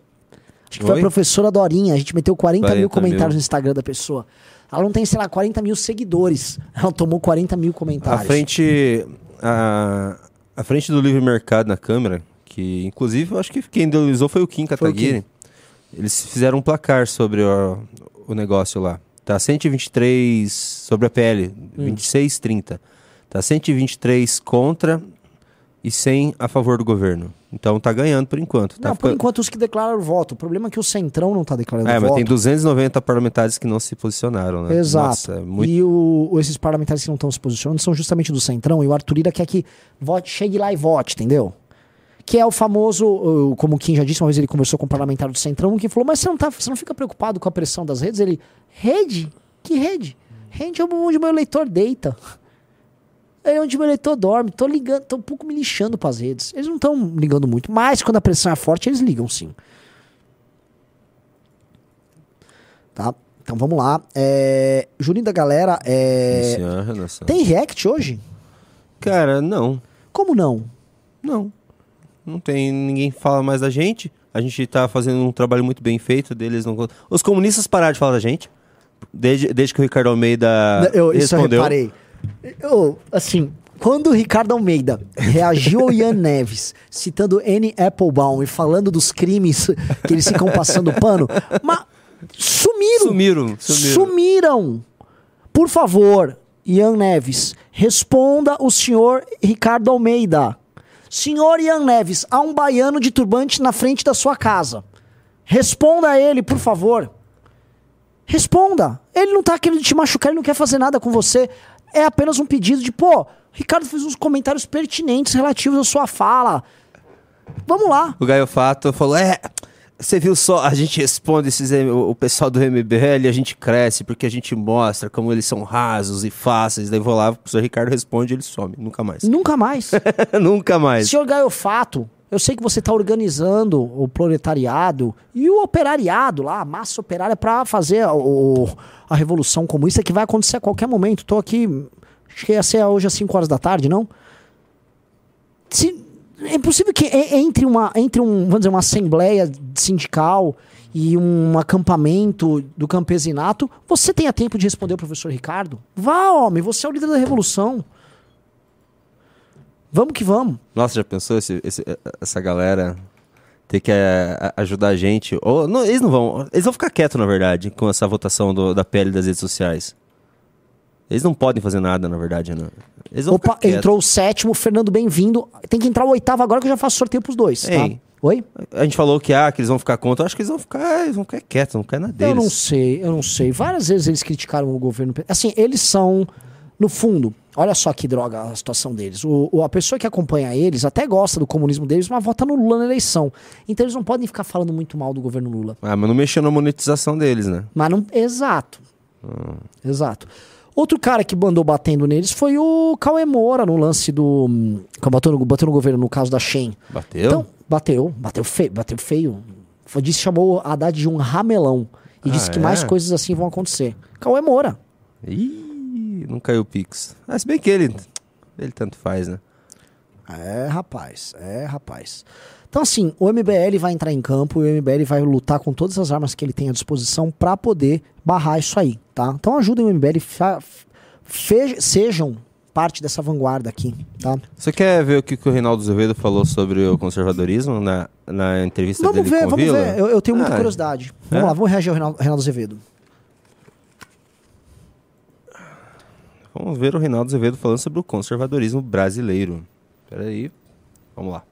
Acho que foi a Oi? professora Dorinha. A gente meteu 40, 40 mil comentários mil. no Instagram da pessoa. Ela não tem, sei lá, 40 mil seguidores. Ela tomou 40 mil comentários. frente, a, à frente do livre mercado na Câmara, que inclusive eu acho que quem idealizou foi o Kim Kataguiri. Eles fizeram um placar sobre o, o negócio lá. Tá 123 sobre a PL, Hum. 26,30. Tá 123 contra e 100 a favor do governo. Então tá ganhando por enquanto. Tá Não, por ficando- enquanto os que declaram voto. O problema é que o Centrão não tá declarando É, mas voto. tem 290 parlamentares que não se posicionaram, né? Exato. Nossa, é muito... E o- esses parlamentares que não estão se posicionando são justamente do Centrão. E o Arthur Lira quer que vote, chegue lá e vote, entendeu? Que é o famoso, como o Kim já disse, uma vez ele conversou com um parlamentar do Centrão, que falou, mas você não, tá, você não fica preocupado com a pressão das redes? Ele, rede? Que rede? Rede é onde o meu eleitor deita. É onde o meu eleitor dorme. Tô ligando, tô um pouco me lixando pras redes. Eles não estão ligando muito, mas quando a pressão é forte, eles ligam sim. Tá? Então vamos lá. É... Juninho da galera, é... Tem react hoje? Cara, não. Como não? Não. Não tem. Ninguém fala mais da gente. A gente tá fazendo um trabalho muito bem feito deles. Não... Os comunistas pararam de falar da gente. Desde, desde que o Ricardo Almeida eu, isso eu respondeu. reparei. Eu, assim, quando o Ricardo Almeida reagiu ao Ian Neves, citando N. Applebaum e falando dos crimes que eles ficam passando pano, mas sumiram. Sumiram, sumiram. Sumiram. Por favor, Ian Neves, responda o senhor Ricardo Almeida. Senhor Ian Neves, há um baiano de turbante na frente da sua casa. Responda a ele, por favor. Responda. Ele não tá querendo te machucar, ele não quer fazer nada com você. É apenas um pedido de, pô, Ricardo fez uns comentários pertinentes relativos à sua fala. Vamos lá. O Gaio Fato falou: É, você viu só, a gente responde esses, o pessoal do MBL, a gente cresce porque a gente mostra como eles são rasos e fáceis. Daí vou lá, o professor Ricardo responde e ele some. Nunca mais. [LAUGHS] Nunca mais. Nunca mais. Senhor Gaiofato, eu sei que você está organizando o proletariado e o operariado lá, a massa operária, para fazer a, o- a revolução comunista que vai acontecer a qualquer momento. Tô aqui, acho que ia ser hoje às 5 horas da tarde, não? Se- é possível que entre uma, entre um, vamos dizer, uma assembleia sindical e um acampamento do campesinato, você tenha tempo de responder ao professor Ricardo? Vá, homem, você é o líder da revolução. Vamos que vamos. Nossa, já pensou esse, esse- essa galera ter que eh, ajudar a gente? Ou, não, eles não vão. Eles vão ficar quietos, na verdade, com essa votação do- da pele das redes sociais. Eles não podem fazer nada, na verdade, né? Eles Opa, entrou o sétimo, Fernando, bem-vindo. Tem que entrar o oitavo agora que eu já faço sorteio pros dois, tá? Ei. Oi? A gente falou que, ah, que eles vão ficar contra. Eu acho que eles vão ficar, eles vão ficar quietos, vão ficar na deles. Eu não sei, eu não sei. Várias vezes eles criticaram o governo. Assim, eles são, no fundo, olha só que droga a situação deles. O, o- a pessoa que acompanha eles até gosta do comunismo deles, mas vota no Lula na eleição. Então eles não podem ficar falando muito mal do governo Lula. Ah, mas não mexeu na monetização deles, né? Mas não. Exato. Exato. Outro cara que mandou batendo neles foi o Cauê Moura no lance do. bateu no, bateu no governo, no caso da Shen. Bateu? Então, bateu, bateu feio, bateu feio. Foi, disse, chamou a Haddad de um ramelão. E Ah, disse que é? mais coisas assim vão acontecer. Cauê Moura. Ih, não caiu o Pix. Ah, se bem que ele. Ele tanto faz, né? É, rapaz, é, rapaz. Então, assim, o MBL vai entrar em campo e o MBL vai lutar com todas as armas que ele tem à disposição pra poder barrar isso aí, tá? Então ajudem o MBL, sejam parte dessa vanguarda aqui, tá? Você quer ver o que, que o Reinaldo Azevedo falou sobre o conservadorismo na, na entrevista Vamos dele ver, com o vamos Vila? ver. Eu, eu tenho muita Ah, curiosidade. Vamos É? lá, vamos reagir ao Reinaldo, Reinaldo Azevedo. Vamos ver o Reinaldo Azevedo falando sobre o conservadorismo brasileiro. Peraí. Vamos lá.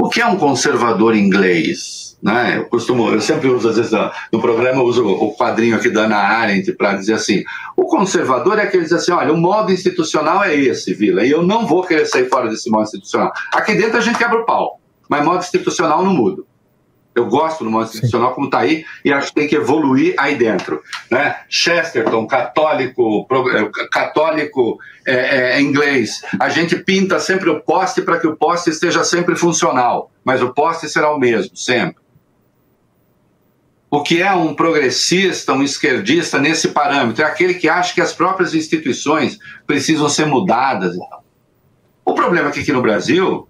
O que é um conservador inglês? Né? Eu costumo, eu sempre uso, às vezes, no- programa, eu uso o quadrinho aqui da Ana Arendt para dizer assim: o conservador é aquele que diz assim: olha, o modo institucional é esse, Vila, e eu não vou querer sair fora desse modo institucional. Aqui dentro a gente quebra o pau, mas modo institucional não muda. Eu gosto do modo institucional como está aí e acho que tem que evoluir aí dentro. Né? Chesterton, católico, eh, católico é, é, inglês. A gente pinta sempre o poste para que o poste esteja sempre funcional, mas o poste será o mesmo, sempre. O que é um progressista, um esquerdista nesse parâmetro? É aquele que acha que as próprias instituições precisam ser mudadas. O problema é que aqui no Brasil,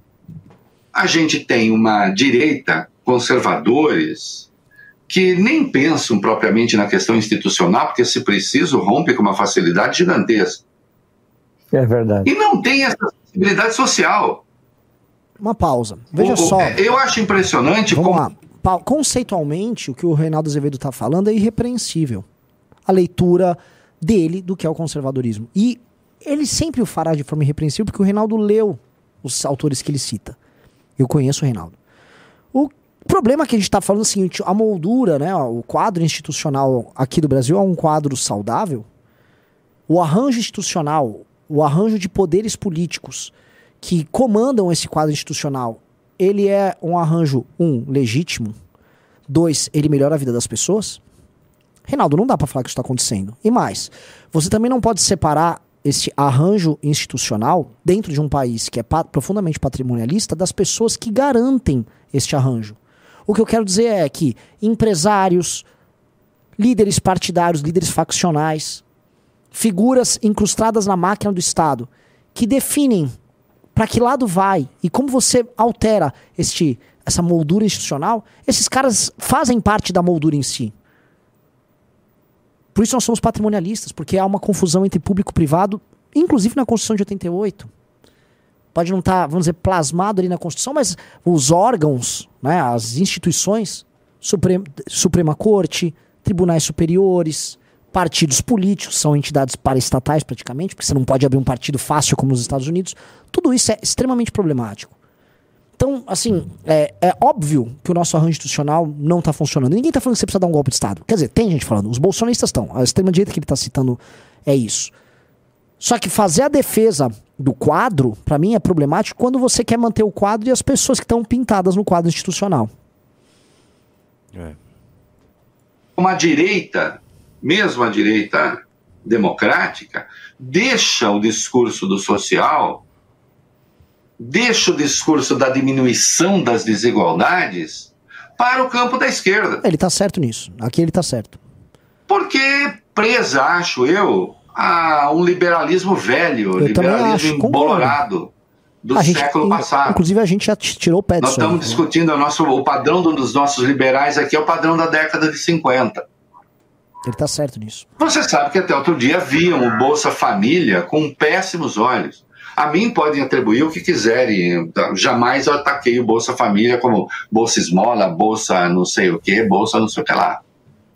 a gente tem uma direita, conservadores, que nem pensam propriamente na questão institucional, porque, se preciso, rompe com uma facilidade gigantesca. É verdade. E não tem essa sensibilidade social. Uma pausa. Veja O- só. Eu acho impressionante Vamos como lá. Pa- Conceitualmente, o que o Reinaldo Azevedo está falando é irrepreensível. A leitura dele do que é o conservadorismo. E ele sempre o fará de forma irrepreensível porque o Reinaldo leu os autores que ele cita. Eu conheço o Reinaldo. O problema que a gente está falando é o seguinte: a moldura, né, o quadro institucional aqui do Brasil é um quadro saudável. O arranjo institucional, o arranjo de poderes políticos que comandam esse quadro institucional, ele é um arranjo, um, legítimo, dois, ele melhora a vida das pessoas? Reinaldo, não dá para falar que isso está acontecendo. E mais, você também não pode separar esse arranjo institucional dentro de um país que é pa- profundamente patrimonialista das pessoas que garantem este arranjo. O que eu quero dizer é que empresários, líderes partidários, líderes faccionais, figuras incrustadas na máquina do Estado, que definem para que lado vai e como você altera este, essa moldura institucional, esses caras fazem parte da moldura em si. Por isso nós somos patrimonialistas, porque há uma confusão entre público e privado, inclusive na Constituição de 88. Pode não estar, vamos dizer, plasmado ali na Constituição, mas os órgãos, né, as instituições, Suprema, Suprema Corte, tribunais superiores, partidos políticos, são entidades paraestatais praticamente, porque você não pode abrir um partido fácil como nos Estados Unidos. Tudo isso é extremamente problemático. Então, assim, é, é óbvio que o nosso arranjo institucional não está funcionando. Ninguém está falando que você precisa dar um golpe de Estado. Quer dizer, tem gente falando, os bolsonaristas estão. A extrema-direita que ele está citando é isso. Só que fazer a defesa do quadro, para mim, é problemático quando você quer manter o quadro e as pessoas que estão pintadas no quadro institucional. uma direita, mesmo a direita democrática, deixa o discurso do social, deixa o discurso da diminuição das desigualdades para o campo da esquerda. Ele está certo nisso. Aqui ele está certo. Porque presa, acho eu, a um liberalismo velho, Eu liberalismo embolorado do gente, século passado. Inclusive, a gente já tirou o pé Nós estamos né? discutindo o, nosso, o padrão do- dos nossos liberais aqui, é o padrão da década de 50. Ele tá certo nisso. Você sabe que até outro dia viam o Bolsa Família com péssimos olhos. A mim podem atribuir o que quiserem. Jamais eu ataquei o Bolsa Família como Bolsa Esmola, Bolsa não sei o que, Bolsa não sei o que lá.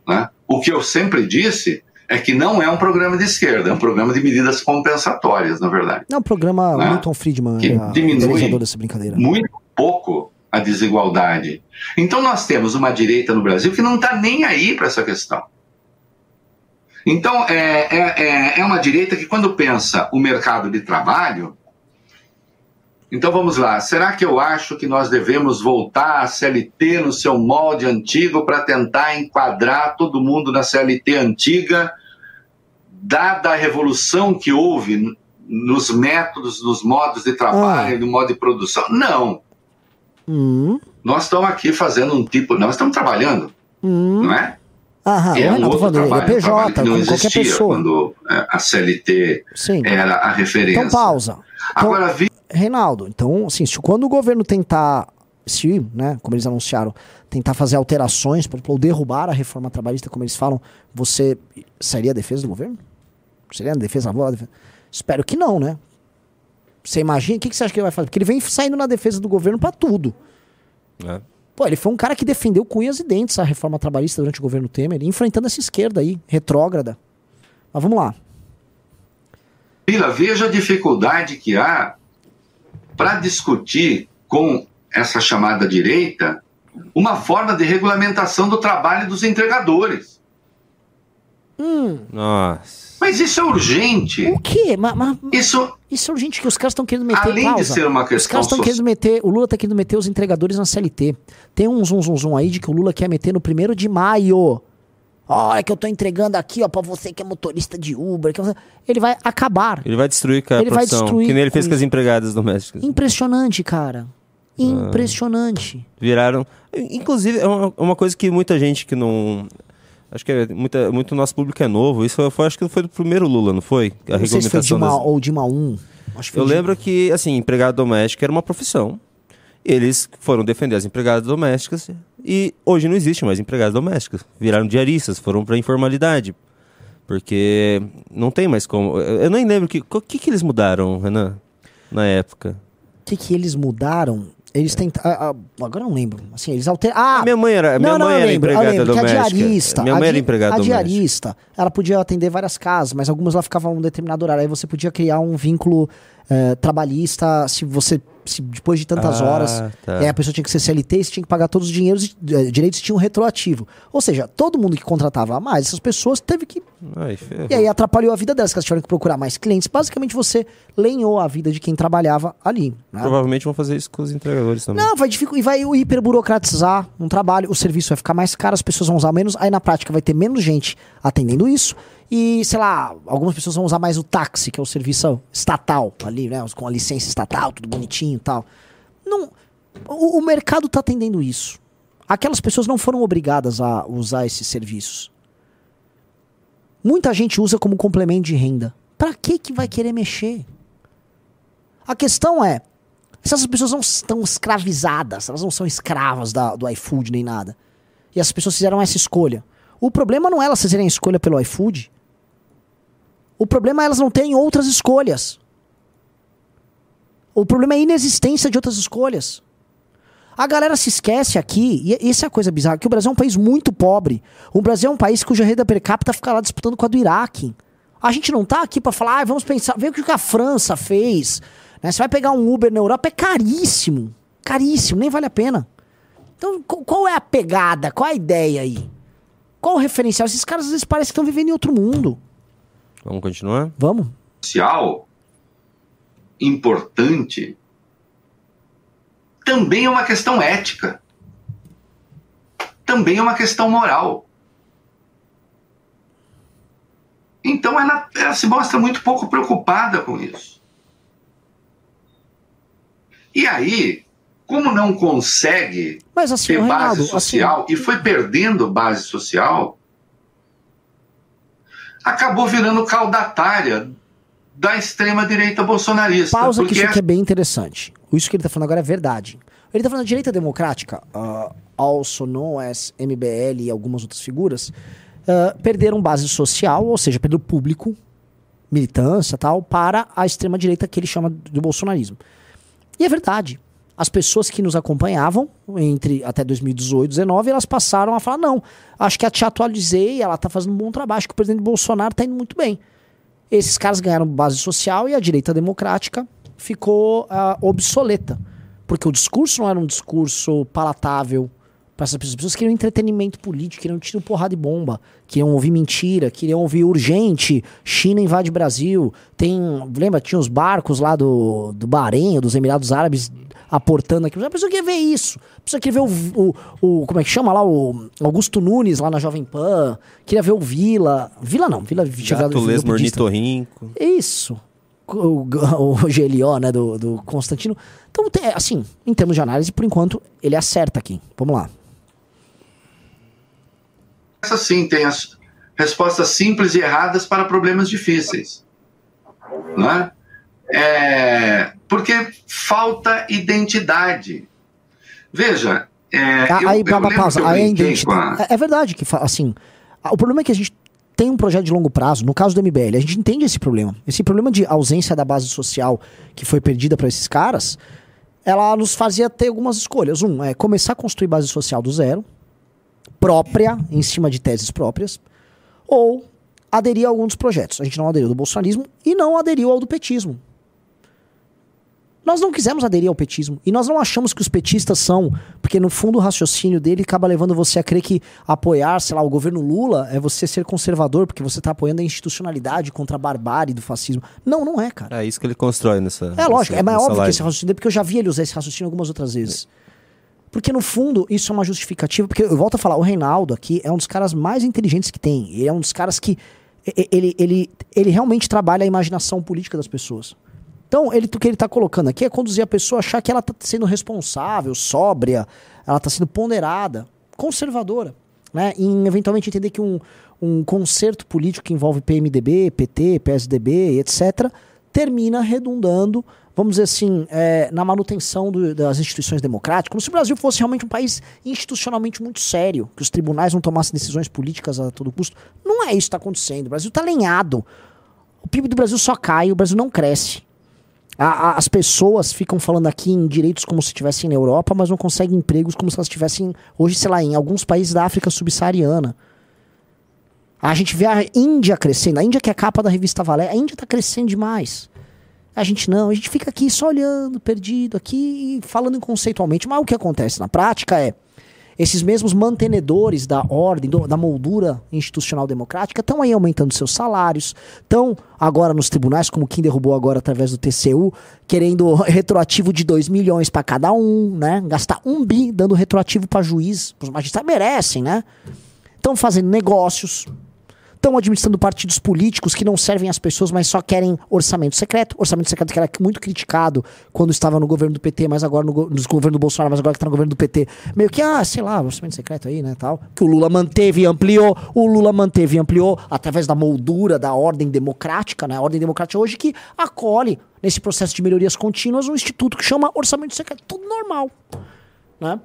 né? O que eu sempre disse é que não é um programa de esquerda, é um programa de medidas compensatórias, na verdade. Não, o programa Né? Milton Friedman Que é a diminui dessa brincadeira. Muito pouco a desigualdade. Então nós temos uma direita no Brasil que não está nem aí para essa questão. Então, é, é, é- é uma direita que, quando pensa o mercado de trabalho. Então vamos lá. Será que eu acho que nós devemos voltar à CLT no seu molde antigo para tentar enquadrar todo mundo na CLT antiga, dada a revolução que houve nos métodos, nos modos de trabalho, no modo de produção? Não. Hum, Nós estamos aqui fazendo um tipo. Nós estamos trabalhando, hum. não é? Aham, é o um outro falando, ele é trabalho, um trabalho PJ, que não existia quando é, a CLT Sim. era a referência. Então, pausa. Então, Agora, vi Reinaldo, então, assim, se quando o governo tentar, se, né, como eles anunciaram, tentar fazer alterações, por exemplo, ou derrubar a reforma trabalhista, como eles falam, você seria a defesa do governo? Seria a defesa, da defesa? Espero que não, né? Você imagina, o que, que você acha que ele vai fazer? Porque ele vem saindo na defesa do governo pra tudo. É. Pô, ele foi um cara que defendeu com unhas e dentes a reforma trabalhista durante o governo Temer, enfrentando essa esquerda aí, retrógrada. Mas vamos lá. Vila, veja a dificuldade que há para discutir com essa chamada direita uma forma de regulamentação do trabalho dos entregadores. Nossa. Mas isso é urgente. O quê? Mas, mas Isso, isso é urgente que os caras estão querendo meter além de ser uma Os questão caras estão querendo meter. O Lula tá querendo meter os entregadores na CLT. Tem um zum zum zum aí de que o Lula quer meter no primeiro de maio. Olha que eu tô entregando aqui, ó, pra você que é motorista de Uber. que Ele vai acabar. Ele vai destruir com a Ele vai destruir que nem ele fez com as empregadas domésticas. Impressionante, cara. Impressionante. Viraram. Inclusive, é uma, uma coisa que muita gente que não. Acho que é muita, muito nosso público é novo. Isso foi, acho que foi do primeiro Lula, não foi? A Não sei se foi Dilma das- ou Dilma 1. Acho que foi Eu lembro que, assim, empregado doméstico era uma profissão. Eles foram defender as empregadas domésticas e hoje não existe mais empregadas domésticas. Viraram diaristas, foram para informalidade. Porque não tem mais como. Eu nem lembro que. O que, que eles mudaram, Renan? Na época. O que, que eles mudaram? Eles tentaram. agora eu não lembro. Assim, eles alteraram. Ah, A minha mãe era, minha não, não, mãe era lembro, empregada doméstica. A diarista, minha a mãe era di- empregada A doméstica. diarista, ela podia atender várias casas, mas algumas ela ficava um determinado horário. Aí você podia criar um vínculo eh, trabalhista se você. Se depois de tantas Ah, horas, tá. eh, a pessoa tinha que ser CLT você tinha que pagar todos os dinheiros, eh, direitos tinham retroativo. Ou seja, todo mundo que contratava a mais, essas pessoas teve que Ai, e aí atrapalhou a vida delas, que elas tiveram que procurar mais clientes. Basicamente, você lenhou a vida de quem trabalhava ali. né? Provavelmente vão fazer isso com os entregadores também. Não, vai, dificu- e vai hiperburocratizar um trabalho, o serviço vai ficar mais caro, as pessoas vão usar menos, aí na prática vai ter menos gente atendendo isso. E, sei lá, algumas pessoas vão usar mais o táxi, que é o serviço estatal ali, né? Com a licença estatal, tudo bonitinho e tal. Não, o, o mercado tá atendendo isso. Aquelas pessoas não foram obrigadas a usar esses serviços. Muita gente usa como complemento de renda. Pra que que vai querer mexer? A questão é, se essas pessoas não estão escravizadas, elas não são escravas da- do iFood nem nada. E essas pessoas fizeram essa escolha. O problema não é elas fazerem a escolha pelo iFood. O problema é elas não terem outras escolhas. O problema é a inexistência de outras escolhas. A galera se esquece aqui, e essa é a coisa bizarra, que o Brasil é um país muito pobre. O Brasil é um país cuja renda per capita fica lá disputando com a do Iraque. A gente não tá aqui pra falar, ah, vamos pensar, ver o que a França fez. Né? Você vai pegar um Uber na Europa, é caríssimo. Caríssimo, nem vale a pena. Então, qu- qual é a pegada? Qual a ideia aí? Qual o referencial? Esses caras às vezes parecem que estão vivendo em outro mundo. Vamos continuar? Vamos? social importante também é uma questão ética. Também é uma questão moral. Então ela, ela se mostra muito pouco preocupada com isso. E aí, como não consegue Mas assim, ter base Reinaldo, assim, social e foi perdendo base social, acabou virando caudatária da extrema-direita bolsonarista. Pausa que porque isso aqui é bem interessante. Isso que ele está falando agora é verdade. Ele está falando da direita democrática, uh, also known as MBL e algumas outras figuras, uh, perderam base social, ou seja, perderam público, militância tal, para a extrema-direita que ele chama de bolsonarismo. E é verdade. As pessoas que nos acompanhavam entre até 2018, 2019, elas passaram a falar: não, acho que a te atualizei, ela está fazendo um bom trabalho, acho que o presidente Bolsonaro está indo muito bem. Esses caras ganharam base social e a direita democrática ficou uh, obsoleta. Porque o discurso não era um discurso palatável para essas pessoas. As pessoas queriam entretenimento político, queriam tiro porrada de bomba, queriam ouvir mentira, queriam ouvir urgente, China invade Brasil. Tem, lembra, tinha os barcos lá do, do Bahrein, dos Emirados Árabes aportando aqui. A pessoa queria ver isso. A pessoa queria ver o, o, o, Como é que chama lá? O Augusto Nunes lá na Jovem Pan. Queria ver o Vila. Vila não, Vila Gatulês Mornitorrinco. Isso. O, [LAUGHS] o, o GLO, né, do, do Constantino. Então, assim, em termos de análise, por enquanto, ele acerta aqui. Vamos lá. Essa sim tem as respostas simples e erradas para problemas difíceis. Não é? é porque falta identidade. Veja, é, aí, eu, eu pausa. Aí, identidade. A... É, é verdade que, assim, o problema é que a gente tem um projeto de longo prazo, no caso do MBL, a gente entende esse problema. Esse problema de ausência da base social que foi perdida para esses caras, ela nos fazia ter algumas escolhas. Um, é começar a construir base social do zero, própria, em cima de teses próprias, ou aderir a algum dos projetos. A gente não aderiu do bolsonarismo e não aderiu ao do petismo. Nós não quisemos aderir ao petismo. E nós não achamos que os petistas são. Porque no fundo o raciocínio dele acaba levando você a crer que apoiar, sei lá, o governo Lula é você ser conservador, porque você está apoiando a institucionalidade contra a barbárie do fascismo. Não, não é, cara. É isso que ele constrói nessa. É lógico, nessa, é mais óbvio live. que esse raciocínio, porque eu já vi ele usar esse raciocínio algumas outras vezes. Porque no fundo isso é uma justificativa. Porque eu volto a falar, o Reinaldo aqui é um dos caras mais inteligentes que tem. Ele é um dos caras que. Ele, ele, ele realmente trabalha a imaginação política das pessoas. Então, ele, o que ele está colocando aqui é conduzir a pessoa a achar que ela está sendo responsável, sóbria, ela está sendo ponderada, conservadora. Né? E eventualmente entender que um, um concerto político que envolve PMDB, PT, PSDB, etc., termina redundando, vamos dizer assim, é, na manutenção do, das instituições democráticas, como se o Brasil fosse realmente um país institucionalmente muito sério, que os tribunais não tomassem decisões políticas a todo custo. Não é isso que está acontecendo. O Brasil está alinhado. O PIB do Brasil só cai, o Brasil não cresce. A, a, as pessoas ficam falando aqui em direitos como se estivessem na Europa, mas não conseguem empregos como se elas estivessem hoje, sei lá, em alguns países da África subsaariana. A gente vê a Índia crescendo, a Índia que é a capa da revista Valé, a Índia está crescendo demais. A gente não, a gente fica aqui só olhando, perdido aqui, falando conceitualmente. Mas o que acontece na prática é esses mesmos mantenedores da ordem, do, da moldura institucional democrática, estão aí aumentando seus salários, estão agora nos tribunais, como quem derrubou agora através do TCU, querendo [LAUGHS] retroativo de 2 milhões para cada um, né? Gastar um bi dando retroativo para juiz, os magistrados merecem, né? Estão fazendo negócios, estão administrando partidos políticos que não servem às pessoas, mas só querem orçamento secreto. Orçamento secreto que era muito criticado quando estava no governo do PT, mas agora no, no governo do Bolsonaro, mas agora que está no governo do PT. Meio que, ah, sei lá, orçamento secreto aí, né, tal. Que o Lula manteve e ampliou. O Lula manteve e ampliou através da moldura da ordem democrática, né? A ordem democrática hoje que acolhe nesse processo de melhorias contínuas um instituto que chama orçamento secreto. Tudo normal, né?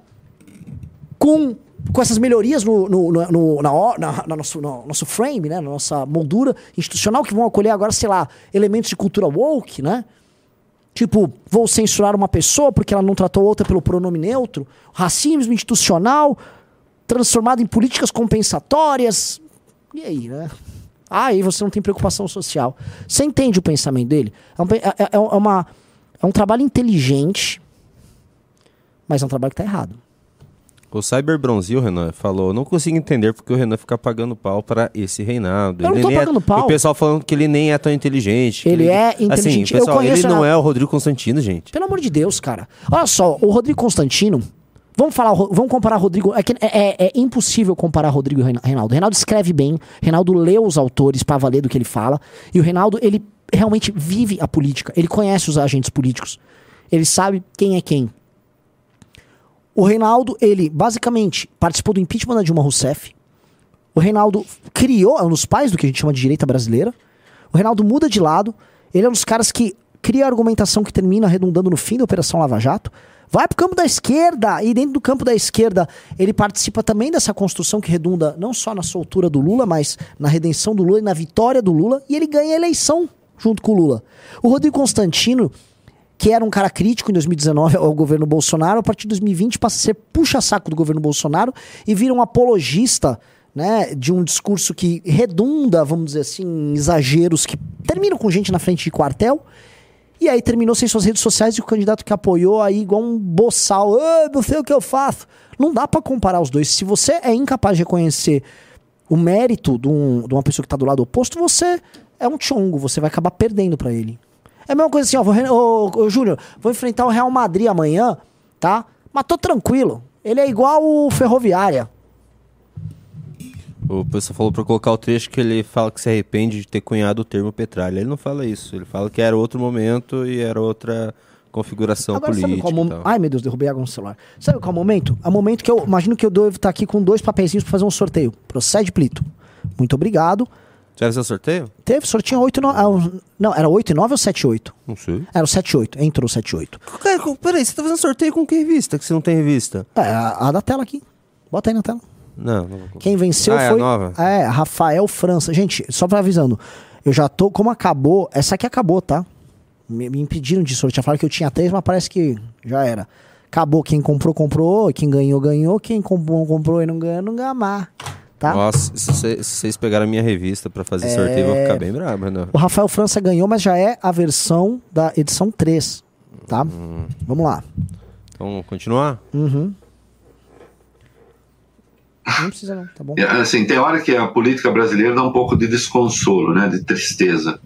Com com essas melhorias no, no, no, na, na, na, nosso, no nosso frame, né? Na nossa moldura institucional, que vão acolher agora, sei lá, elementos de cultura woke, né? Tipo, vou censurar uma pessoa porque ela não tratou outra pelo pronome neutro. Racismo institucional, transformado em políticas compensatórias. E aí, né? Ah, aí você não tem preocupação social. Você entende o pensamento dele? É, um, é, é, é uma, é um trabalho inteligente, mas é um trabalho que está errado. O Cyber Bronzil, Renan, falou: não consigo entender porque o Renan fica pagando pau para esse Reinaldo. Eu ele não tô pagando é, pau. O pessoal falando que ele nem é tão inteligente. Ele, ele é inteligente. Assim, pessoal, ele não a... é o Rodrigo Constantino, gente. Pelo amor de Deus, cara. Olha só, o Rodrigo Constantino. Vamos falar, vamos comparar Rodrigo. É, é, é, é impossível comparar Rodrigo e Reinaldo. Reinaldo escreve bem, Reinaldo lê os autores para valer do que ele fala. E o Reinaldo, ele realmente vive a política. Ele conhece os agentes políticos. Ele sabe quem é quem. O Reinaldo, ele basicamente participou do impeachment da Dilma Rousseff. O Reinaldo criou, é um dos pais do que a gente chama de direita brasileira. O Reinaldo muda de lado. Ele é um dos caras que cria a argumentação que termina redundando no fim da Operação Lava Jato. Vai pro campo da esquerda, e dentro do campo da esquerda ele participa também dessa construção que redunda não só na soltura do Lula, mas na redenção do Lula e na vitória do Lula, e ele ganha a eleição junto com o Lula. O Rodrigo Constantino, que era um cara crítico em 2019 ao governo Bolsonaro, a partir de 2020 passa a ser puxa-saco do governo Bolsonaro e vira um apologista né, de um discurso que redunda, vamos dizer assim, em exageros que terminam com gente na frente de quartel. E aí terminou sem suas redes sociais e o candidato que apoiou aí igual um boçal, ah, não sei o que eu faço. Não dá para comparar os dois. Se você é incapaz de reconhecer o mérito de, um, de uma pessoa que está do lado oposto, você é um chongo, você vai acabar perdendo para ele. É a mesma coisa assim, ó, vou, ô, ô, Júnior, vou enfrentar o Real Madrid amanhã, tá? Mas tô tranquilo. Ele é igual o Ferroviária. O pessoal falou pra colocar o trecho que ele fala que se arrepende de ter cunhado o termo petralha. Ele não fala isso. Ele fala que era outro momento e era outra configuração Agora, política. sabe qual. Ai, meu Deus, derrubei água no celular. Sabe qual é o momento? É o momento que eu imagino que eu devo estar aqui com dois papeizinhos pra fazer um sorteio. Procede, Plito. Muito obrigado. Era seu sorteio? Teve sorteio 8 e 9. ah, um- Não, era 8 e 9 ou 7 e 8? Não sei. Era o 7 e 8. Entrou o 7 e 8. Cara, peraí, você tá fazendo sorteio com que revista? Que você não tem revista? É, a, a da tela aqui. Bota aí na tela. Não, não. Quem venceu Ah, é a foi. nova? É, Rafael França. Gente, só pra avisando. Eu já tô. Como acabou. Essa aqui acabou, tá? Me, me impediram de sortear. Falaram que eu tinha três, mas parece que já era. Acabou. Quem comprou, comprou. Quem ganhou, ganhou. Quem comprou, comprou e não ganhou, não ganha mais. Tá? Nossa, se, cê- se vocês pegaram a minha revista pra fazer sorteio, eu vou ficar bem bravo, Renan. O Rafael França ganhou, mas já é a versão da edição 3. Tá? Vamos lá. Então, continuar? Uhum. Não precisa, não, tá bom? É, Assim, tem hora que a política brasileira dá um pouco de desconsolo, né, de tristeza.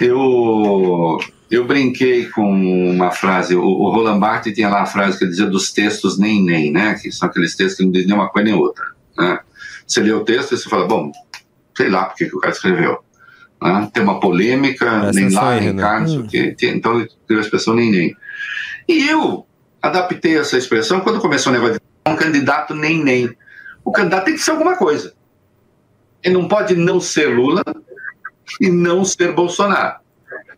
Eu eu brinquei com uma frase, o, o Roland Barthes tinha lá a frase que dizia dos textos nem nem, né, que são aqueles textos que não dizem nem uma coisa nem outra, né? Você lê o texto e você fala, bom, sei lá por que o cara escreveu. Né? Tem uma polêmica, Presta nem lá, nem Renan. cá, não sei o quê. Tem- Então ele escreveu a expressão nem nem. E eu adaptei essa expressão quando começou o negócio de um candidato nem nem. O candidato tem que ser alguma coisa. Ele não pode não ser Lula e não ser Bolsonaro.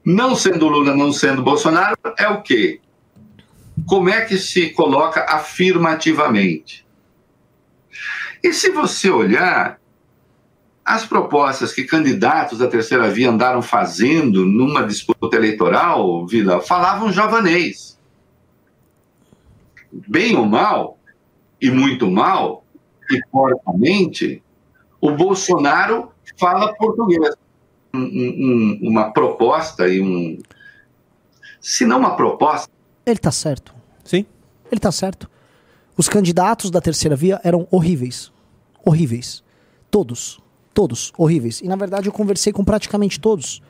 Não sendo Lula, não sendo Bolsonaro, é o quê? Como é que se coloca afirmativamente? E se você olhar as propostas que candidatos da terceira via andaram fazendo numa disputa eleitoral, Vila, falavam javanês. Bem ou mal, e muito mal, e porcamente, o Bolsonaro fala português. Um- um- um- uma proposta e um. Se não uma proposta, Ele tá certo. Sim. Ele tá certo. Os candidatos da terceira via eram horríveis. Horríveis. Todos. Todos. Horríveis. E na verdade eu conversei com praticamente todos.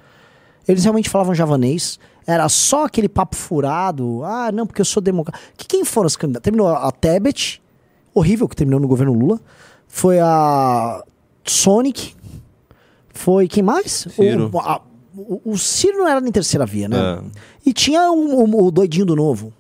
Eles realmente falavam javanês. Era só aquele papo furado. Ah, não, porque eu sou democrata. Que quem foram os candidatos? Terminou a Tebet, horrível que terminou no governo Lula. Foi a Sonic. Foi quem mais? Ciro. O, a- o, o Ciro não era nem terceira via, né? É. E tinha o doidinho do novo.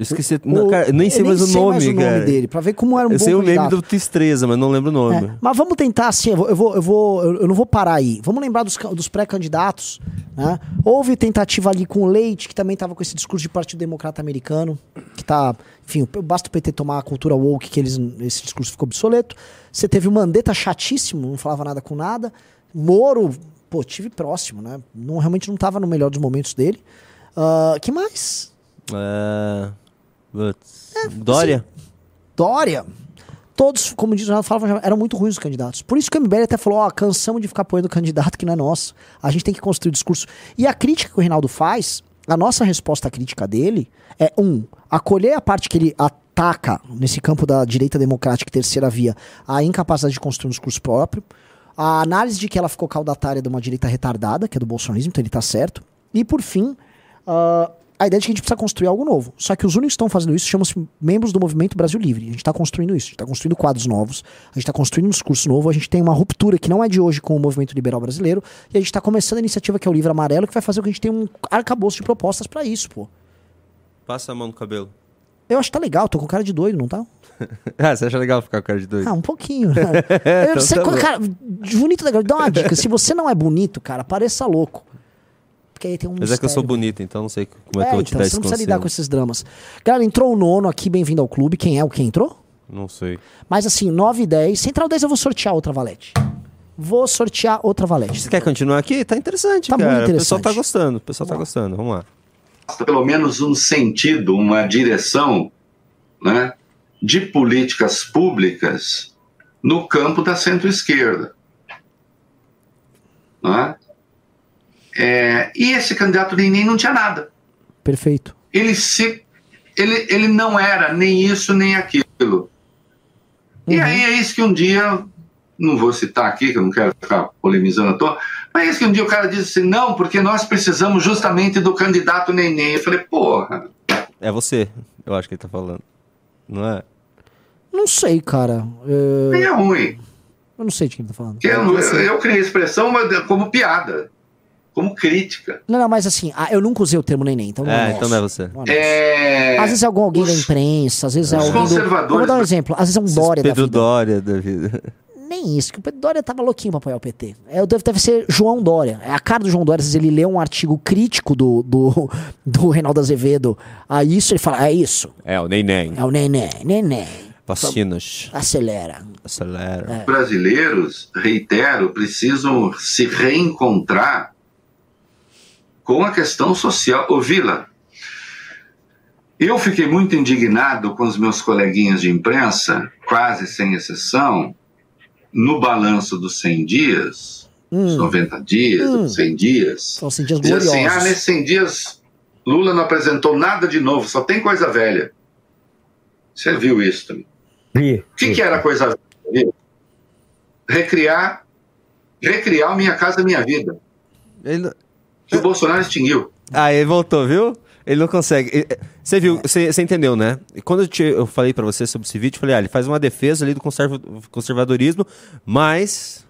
Esqueci. O- não, cara, eu nem sei eu mais o nome, mais o nome cara. dele, pra ver como era um eu bom sei o meme do Tristeza, mas não lembro o nome. É, mas vamos tentar assim, eu vou, eu vou, eu, eu- eu não vou parar aí. Vamos lembrar dos, dos pré-candidatos. Né? Houve tentativa ali com o Leite, que também estava com esse discurso de Partido Democrata Americano, que tá, enfim, basta o PT tomar a cultura woke que eles, esse discurso ficou obsoleto. Você teve o Mandetta chatíssimo, não falava nada com nada. Moro, pô, tive próximo, né? Não, realmente não estava no melhor dos momentos dele. Ah, que mais? É... putz. Dória? Dória. Todos, como diz o Renato, falavam, eram muito ruins os candidatos. Por isso que o MBL até falou, ó, cansamos de ficar apoiando o candidato que não é nosso. A gente tem que construir o discurso. E a crítica que o Reinaldo faz, a nossa resposta à crítica dele é, um, acolher a parte que ele ataca nesse campo da direita democrática e terceira via, a incapacidade de construir um discurso próprio, a análise de que ela ficou caudatária de uma direita retardada, que é do bolsonarismo, então ele tá certo. E por fim, ah, a ideia de que a gente precisa construir algo novo. Só que os únicos que estão fazendo isso chamam-se membros do Movimento Brasil Livre. A gente está construindo isso, a gente está construindo quadros novos, a gente está construindo um discurso novo, a gente tem uma ruptura que não é de hoje com o movimento liberal brasileiro, e a gente está começando a iniciativa que é o Livro Amarelo, que vai fazer com que a gente tenha um arcabouço de propostas para isso, pô. Passa a mão no cabelo. Eu acho que tá legal, tô com cara de doido, não tá? [LAUGHS] Ah, você acha legal ficar com cara de doido? Ah, um pouquinho. [LAUGHS] né? Eu Então sei, tá cara, bonito legal. Dá uma dica. Se você não é bonito, cara, pareça louco. Porque aí tem um Mas é que eu sou mistério. bonito, então não sei como é, que eu vou te então, dar você esse não precisa lidar com esses dramas. Galera, entrou o nono aqui, bem-vindo ao clube. Quem é o que entrou? Não sei. Mas assim, 9 e 10. Central 10 eu vou sortear outra valete. Vou sortear outra valete. Você quer continuar aqui? Tá interessante, Tá cara. muito O pessoal tá interessante. gostando, o pessoal tá gostando. Vamos lá. pelo menos um sentido, uma direção né, de políticas públicas no campo da centro-esquerda. Né? É, e esse candidato Neném não tinha nada. Perfeito. Ele, se, ele, ele não era nem isso nem aquilo. E Uhum. aí é isso que um dia, não vou citar aqui, que eu não quero ficar polemizando à toa, mas é isso que um dia o cara disse assim: não, porque nós precisamos justamente do candidato Neném. Eu falei, porra. É você, eu acho que ele tá falando. Não é? Não sei, cara. É, é ruim. Eu não sei de quem ele tá falando. Eu, eu, eu criei a expressão mas como piada, como crítica. Não, não, mas assim, ah, eu nunca usei o termo neném, então não É, é então não é você. Não é. É, Às vezes é algum alguém os- da imprensa, às vezes é os alguém do... conservadores- Eu Vou dar um exemplo. Às vezes é um Dória da Pedro vida. Dória da vida. [LAUGHS] Nem isso, que o Pedro Dória tava louquinho pra apoiar o PT. É, deve, deve ser João Dória. É a cara do João Dória. Às vezes ele lê um artigo crítico do, do, [LAUGHS] do Reinaldo Azevedo a isso, ele fala, é isso. É, o Neném. É o neném, neném. Vacinas. Acelera. Acelera. brasileiros, reitero, precisam se reencontrar com a questão social. Ô Vila, eu fiquei muito indignado com os meus coleguinhas de imprensa, quase sem exceção, no balanço dos 100 dias, dos 90 dias, Hum. dos 100 dias. São assim, dias Diz assim, gloriosos. ah, nesses 100 dias Lula não apresentou nada de novo, só tem coisa velha. Você viu isso também. Vi. O que, que era coisa velha? Recriar, recriar Minha Casa Minha Vida, Ele... que o Bolsonaro extinguiu. Ah, ele voltou, viu? Ele não consegue. Ele- Você viu, você, entendeu, né? E Quando eu, te- eu falei pra você sobre esse vídeo, eu falei, ah, ele faz uma defesa ali do conserva- conservadorismo, mas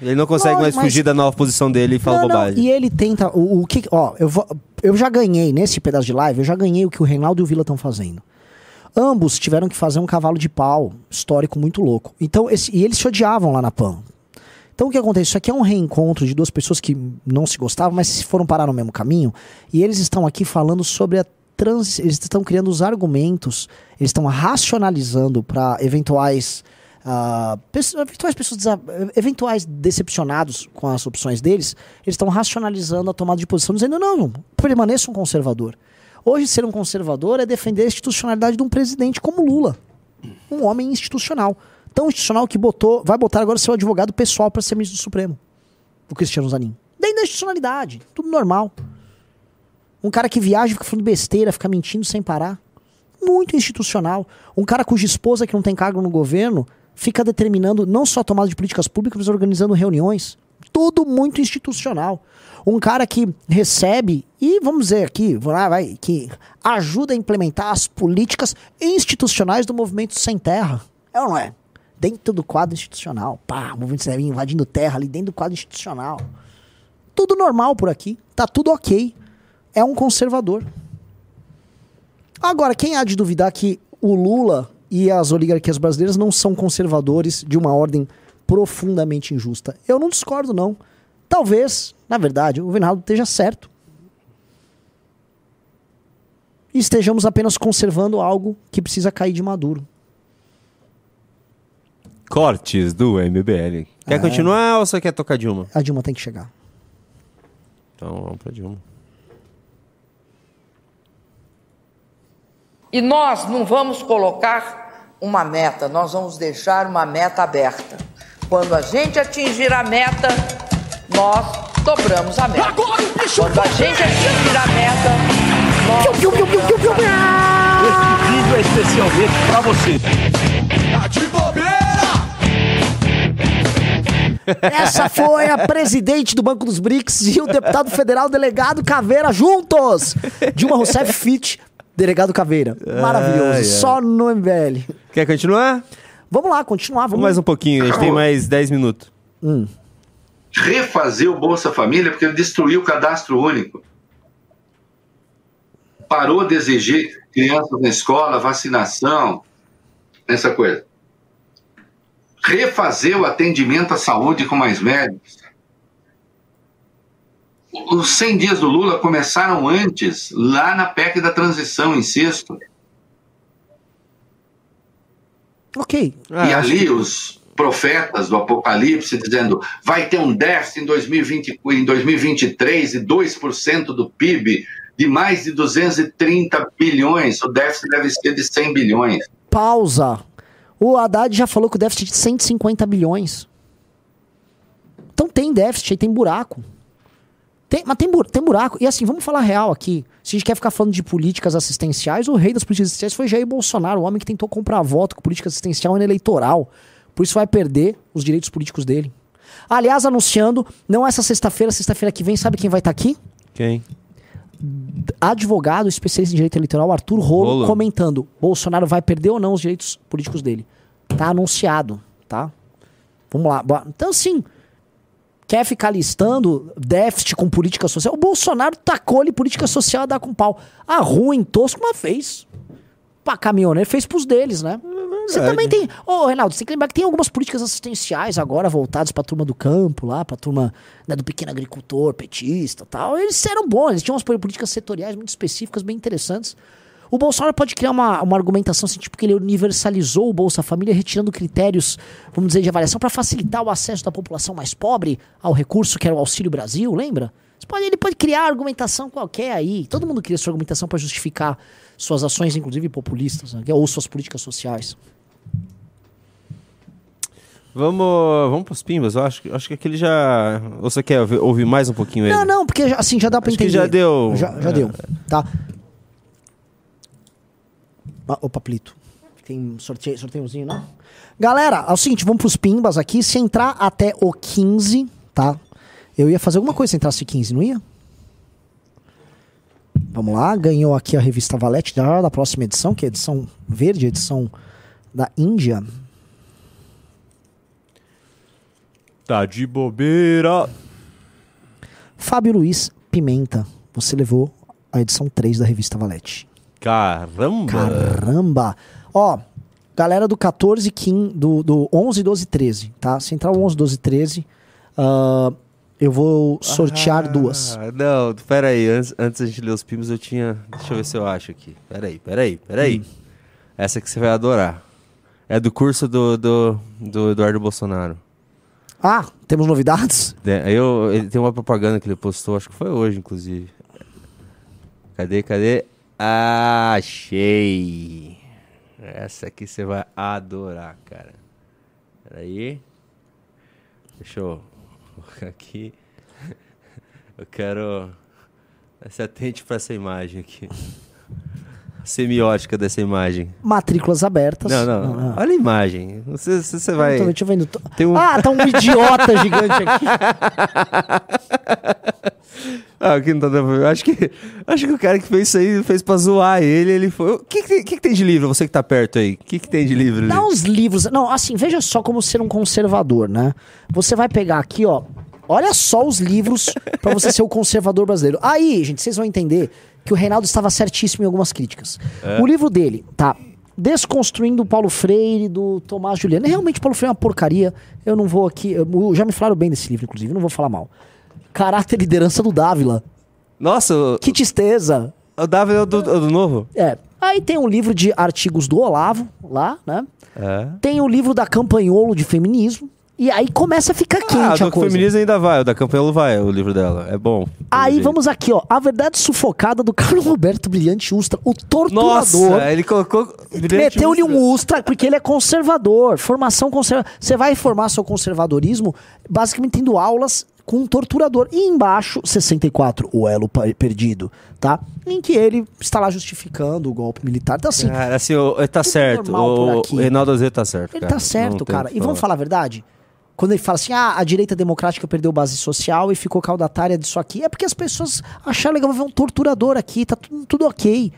ele não consegue Não, mais mas- fugir da nova posição dele e fala Não, não, bobagem. E ele tenta. O, o que. Ó, eu, vou, eu já ganhei nesse pedaço de live, eu já ganhei o que o Reinaldo e o Vila estão fazendo. Ambos tiveram que fazer um cavalo de pau histórico muito louco. Então, esse, e eles se odiavam lá na PAN. Então o que acontece? Isso aqui é um reencontro de duas pessoas que não se gostavam, mas foram parar no mesmo caminho. E eles estão aqui falando sobre a trans. Eles estão criando os argumentos, eles estão racionalizando para eventuais. ah, pesso- eventuais pessoas eventuais decepcionados com as opções deles, eles estão racionalizando a tomada de posição, dizendo: não, permaneça um conservador. Hoje, ser um conservador é defender a institucionalidade de um presidente como Lula. Um homem institucional. Tão institucional que botou, vai botar agora seu advogado pessoal para ser ministro do Supremo. O Cristiano Zanin. Dentro da institucionalidade. Tudo normal. Um cara que viaja, fica falando besteira, fica mentindo sem parar. Muito institucional. Um cara cuja esposa, que não tem cargo no governo, fica determinando não só a tomada de políticas públicas, mas organizando reuniões. Tudo muito institucional. Um cara que recebe e, vamos dizer aqui, vai vai, que ajuda a implementar as políticas institucionais do movimento sem terra. É ou não é? Dentro do quadro institucional. Pá, o movimento terra invadindo terra ali dentro do quadro institucional. Tudo normal por aqui. Tá tudo ok. É um conservador. Agora, quem há de duvidar que o Lula e as oligarquias brasileiras não são conservadores de uma ordem profundamente injusta? Eu não discordo, não. Talvez, na verdade, o Reinaldo esteja certo. E estejamos apenas conservando algo que precisa cair de maduro. Cortes do MBL. Quer É. continuar ou você quer tocar Dilma? A Dilma tem que chegar. Então vamos pra Dilma. E nós não vamos colocar uma meta, nós vamos deixar uma meta aberta. Quando a gente atingir a meta, nós dobramos a meta. Quando a gente atingir a meta, nós dobramos a meta. Esse vídeo é especialmente pra você. Essa foi a presidente do Banco dos BRICS e o deputado federal delegado Caveira juntos. Dilma Rousseff Fit, delegado Caveira. Maravilhoso. Ai. Só no MBL. Quer continuar? Vamos lá, continuar. Vamos, Vamos mais um pouquinho, a gente tem mais 10 minutos. Refazer o Bolsa Família porque ele destruiu o cadastro único. Parou de exigir crianças na escola, vacinação, essa coisa. Refazer o atendimento à saúde com mais médicos. os 100 dias do Lula começaram antes, lá na PEC da transição, insisto. Ok. Ah, e ali os profetas do Apocalipse dizendo vai ter um déficit em, 2020, em 2023 de 2% do PIB de mais de 230 bilhões. O déficit deve ser de 100 bilhões. Pausa. O Haddad já falou que o déficit é de 150 bilhões. Então tem déficit, tem buraco. Tem, mas tem, tem buraco. E assim, vamos falar real aqui. Se a gente quer ficar falando de políticas assistenciais, o rei das políticas assistenciais foi Jair Bolsonaro, o homem que tentou comprar voto com política assistencial ano eleitoral. Por isso vai perder os direitos políticos dele. Aliás, anunciando, não essa sexta-feira, sexta-feira que vem, sabe quem vai estar aqui? Quem? Advogado especialista em direito eleitoral, Arthur Rolo, Rolo. comentando: Bolsonaro vai perder ou não os direitos políticos dele. Tá anunciado, tá? Vamos lá. Então, assim, quer ficar listando déficit com política social? O Bolsonaro tacou-lhe política social a dar com pau. A ruim, tosco, uma vez. Pra caminhoneiro, fez pros deles, né? Você também tem. Ô, Reinaldo, você tem que lembrar que tem algumas políticas assistenciais agora voltadas pra turma do campo lá, pra turma né, do pequeno agricultor, petista tal. Eles eram bons, eles tinham umas políticas setoriais muito específicas, bem interessantes. O Bolsonaro pode criar uma, uma argumentação assim, tipo que ele universalizou o Bolsa Família, retirando critérios, vamos dizer, de avaliação para facilitar o acesso da população mais pobre ao recurso que era o Auxílio Brasil, lembra? Pode- ele pode criar argumentação qualquer aí. Todo mundo cria sua argumentação para justificar suas ações, inclusive populistas, né, ou suas políticas sociais. Vamos, vamos pros pimbas. Eu acho, que- acho que aquele já. Ou você quer ouvir, mais um pouquinho ele? Não, não, porque já- assim já dá pra Acho que entender. já deu. Já, já É. deu. Tá. Ah, opa, Plito. Tem sorteio, sorteiozinho, não? Galera, é o seguinte, vamos pros pimbas aqui. Se entrar até o 15, tá? Eu ia fazer alguma coisa se entrasse 15, não ia? Vamos lá, ganhou aqui a revista Valete da, da próxima edição, que é a edição verde, a edição da Índia. Tá de bobeira. Fábio Luiz Pimenta, você levou a edição 3 da revista Valete. Caramba. Caramba! Ó, galera do 14, 15, do, do 11, 12, 13, tá? Se entrar o 11, 12, 13, ah, eu vou sortear Ah, duas. Não, pera aí. Antes, antes a gente ler os pimbas, eu tinha. Deixa eu ver se eu acho aqui. Pera aí, pera aí, pera aí. Hum. Essa que você vai adorar. É do curso do, do, do Eduardo Bolsonaro. Ah, temos novidades? É, Eu, ele tem uma propaganda que ele postou, acho que foi hoje, inclusive. Cadê, cadê? Ah, achei! Essa aqui você vai adorar, cara. Peraí. Deixa eu colocar aqui. Eu quero. Se atente pra essa imagem aqui. Semiótica dessa imagem. Matrículas abertas. Não, não. Olha a imagem. Não sei se você vai. Deixa eu ver. no- Tem um- Ah, tá um idiota [LAUGHS] gigante aqui. Ah, aqui não tá dando. Acho que, acho que o cara que fez isso aí fez pra zoar ele. Ele foi. O que, que, tem- que que tem de livro? Você que tá perto aí. O que, que tem de livro ali? Dá uns livros. Não, assim, veja só como ser um conservador, né? Você vai pegar aqui, ó. Olha só os livros pra você ser o conservador brasileiro. Aí, gente, vocês vão entender que o Reinaldo estava certíssimo em algumas críticas. O livro dele, tá? Desconstruindo o Paulo Freire, do Tomás Juliano. Realmente, Paulo Freire é uma porcaria. Eu não vou aqui. eu- já me falaram bem desse livro, inclusive, não vou falar mal. Caráter e liderança do Dávila. Nossa, Que tristeza. o Davi é do, é do novo? É. Aí tem um livro de artigos do Olavo, lá, né? É. Tem o livro da Campanholo de feminismo. E aí começa a ficar quente Ah, a do coisa. feminismo ainda vai. O da Campanha vai, o livro dela. É bom. Aí vamos aqui, ó. A verdade sufocada do Carlos Roberto Brilhante Ustra, o torturador. Nossa, ele colocou. Meteu-lhe um Ustra porque ele é conservador. Formação conservadora. Você vai formar seu conservadorismo basicamente tendo aulas com um torturador. E embaixo, 64, o elo perdido, tá? Em que ele está lá justificando o golpe militar. Então, assim, Cara, assim, o- ele tá certo. O, Reinaldo Azevedo tá certo. Ele cara. tá certo, Não cara. E vamos falar a verdade? Quando ele fala assim, ah, a direita democrática perdeu base social e ficou caudatária disso aqui, é porque as pessoas acharam legal ver um torturador aqui, tá tudo, tudo ok.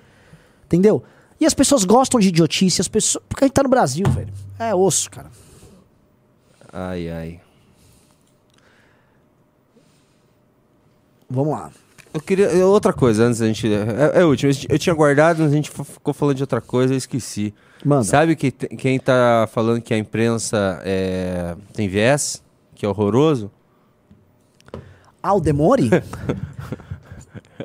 Entendeu? E as pessoas gostam de idiotice, as pessoas. Porque a gente tá no Brasil, velho. É osso, cara. Ai, ai. Vamos lá. Eu queria. Outra coisa, antes da gente. É, é último. Eu tinha guardado, mas a gente ficou falando de outra coisa e esqueci. Manda. Sabe que te- quem tá falando que a imprensa é, tem viés? Que é horroroso? Ah, o Demore? [LAUGHS]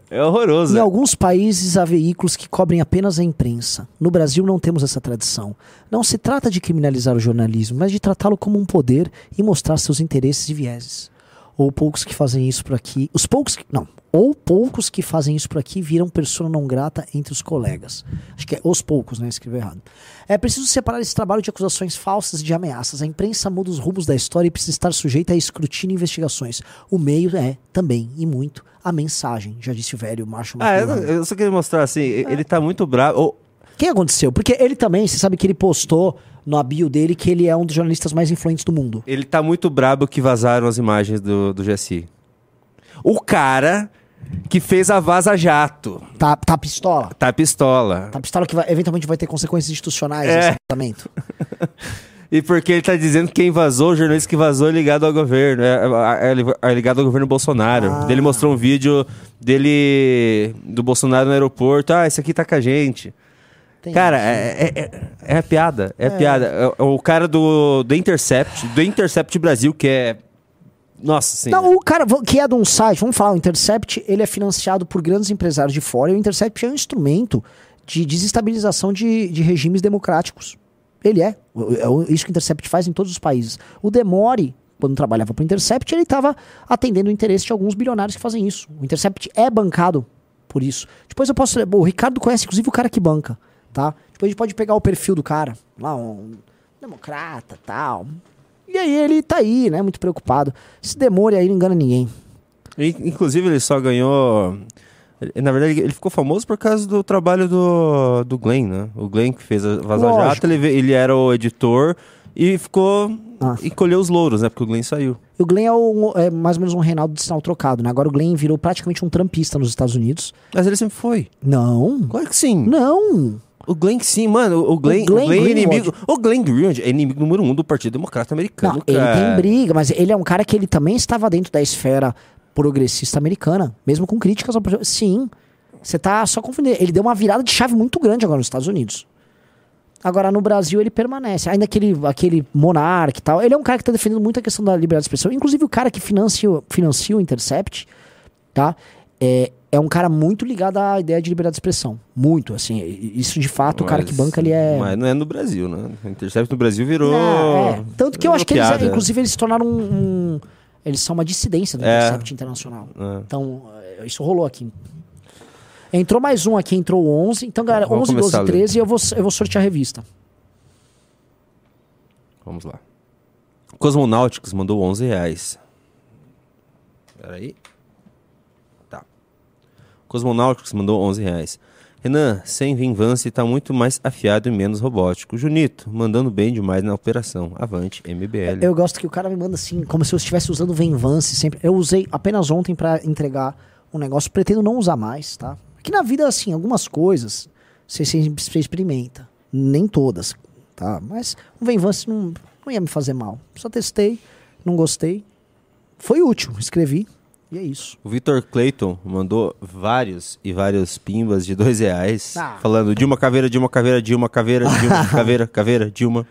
É horroroso. Em né? alguns países há veículos que cobrem apenas a imprensa. No Brasil não temos essa tradição. Não se trata de criminalizar o jornalismo, mas de tratá-lo como um poder e mostrar seus interesses e vieses. Ou poucos que fazem isso por aqui. Os poucos que. Não. Ou poucos que fazem isso por aqui viram persona não grata entre os colegas. Acho que é os poucos, né? Escreveu errado. É preciso separar esse trabalho de acusações falsas e de ameaças. A imprensa muda os rumos da história e precisa estar sujeita a escrutínio e investigações. O meio é, também, e muito, a mensagem, já disse o velho Marshall Ah, eu, só queria mostrar assim, ele tá muito bravo. Que aconteceu? Porque ele também, você sabe que ele postou no bio dele que ele é um dos jornalistas mais influentes do mundo. ele tá muito brabo que vazaram as imagens do, do GSI. O cara que fez a Vaza Jato Tá, tá pistola? tá pistola. Tá pistola que vai- eventualmente vai ter consequências institucionais É. esse tratamento. [LAUGHS] E porque ele tá dizendo que quem vazou, o jornalista que vazou é ligado ao governo, é, é- é ligado ao governo Bolsonaro. Ah. Ele mostrou um vídeo dele, do Bolsonaro no aeroporto. Ah, esse aqui tá com a gente. Tem Cara, é, é, é, é piada, é, a piada. É- é o cara do, do Intercept, do Intercept Brasil, que é... Nossa senhora. Não, o cara que é de um site, vamos falar, o Intercept, ele é financiado por grandes empresários de fora e o Intercept é um instrumento de desestabilização de, de regimes democráticos. Ele é. O- É o- isso que o Intercept faz em todos os países. O Demore, quando trabalhava para o Intercept, ele estava atendendo o interesse de alguns bilionários que fazem isso. O Intercept é bancado por isso. Depois eu posso. O Ricardo conhece, inclusive, o cara que banca, tá? Depois a gente pode pegar o perfil do cara, lá, um democrata tal. E aí ele tá aí, né? Muito preocupado. Esse Demore aí não engana ninguém. In- Inclusive, ele só ganhou. Na verdade, ele ficou famoso por causa do trabalho do, do Glenn, né? O Glenn que fez a Vaza Lógico. Jato, ele, ele era o editor e ficou. Ah. E colheu os louros, né? Porque o Glenn saiu. E o Glenn é, o- é mais ou menos um Reinaldo de sinal trocado, né? Agora o Glenn virou praticamente um trampista nos Estados Unidos. Mas ele sempre foi. Não. Claro que sim. Não. O Glenn, sim, mano. O Glenn, o Glenn Glenn, é Greenwald. inimigo. O Glenn Greenwald é inimigo número um do Partido Democrata Americano. Não, ele cara. tem briga, mas ele é um cara que ele também estava dentro da esfera progressista americana, mesmo com críticas ao. Sim. Você tá só confundindo. Ele deu uma virada de chave muito grande agora nos Estados Unidos. Agora, no Brasil, ele permanece. Ainda aquele, aquele monarca e tal. Ele é um cara que está defendendo muito a questão da liberdade de expressão. Inclusive, o cara que financia, financia o Intercept, tá? É, é um cara muito ligado à ideia de liberdade de expressão. Muito, assim. Isso, de fato, o cara que Mas- banca, ele é... Mas não é no Brasil, né? O Intercept no Brasil virou. É, é. Tanto que eu acho que eles, piada. inclusive, eles se tornaram um, um- Eles são uma dissidência do É. Intercept Internacional. É. Então, é, isso rolou aqui. Entrou mais um aqui, entrou 11. Então, galera, Vamos 11, 12, começar a ler. 13, eu vou, eu vou sortear a revista. Vamos lá. Cosmonáuticos mandou 11 reais. Peraí. Cosmonáuticos mandou 11 reais. Renan, sem Vinvance tá muito mais afiado e menos robótico. Junito, mandando bem demais na operação. Avante, MBL. Eu gosto que o cara me manda assim, como se eu estivesse usando Venvance sempre. Eu usei apenas ontem pra entregar um negócio, pretendo não usar mais, tá? Aqui na vida, assim, algumas coisas você, você você experimenta. Nem todas, tá? Mas o Venvance não, não ia me fazer mal. Só testei, não gostei. Foi útil, escrevi. E é isso. O Vitor Clayton mandou vários e vários pimbas de dois reais. Ah. Falando Dilma Caveira, Dilma Caveira, Dilma Caveira, Dilma [LAUGHS] Caveira, Caveira, Dilma.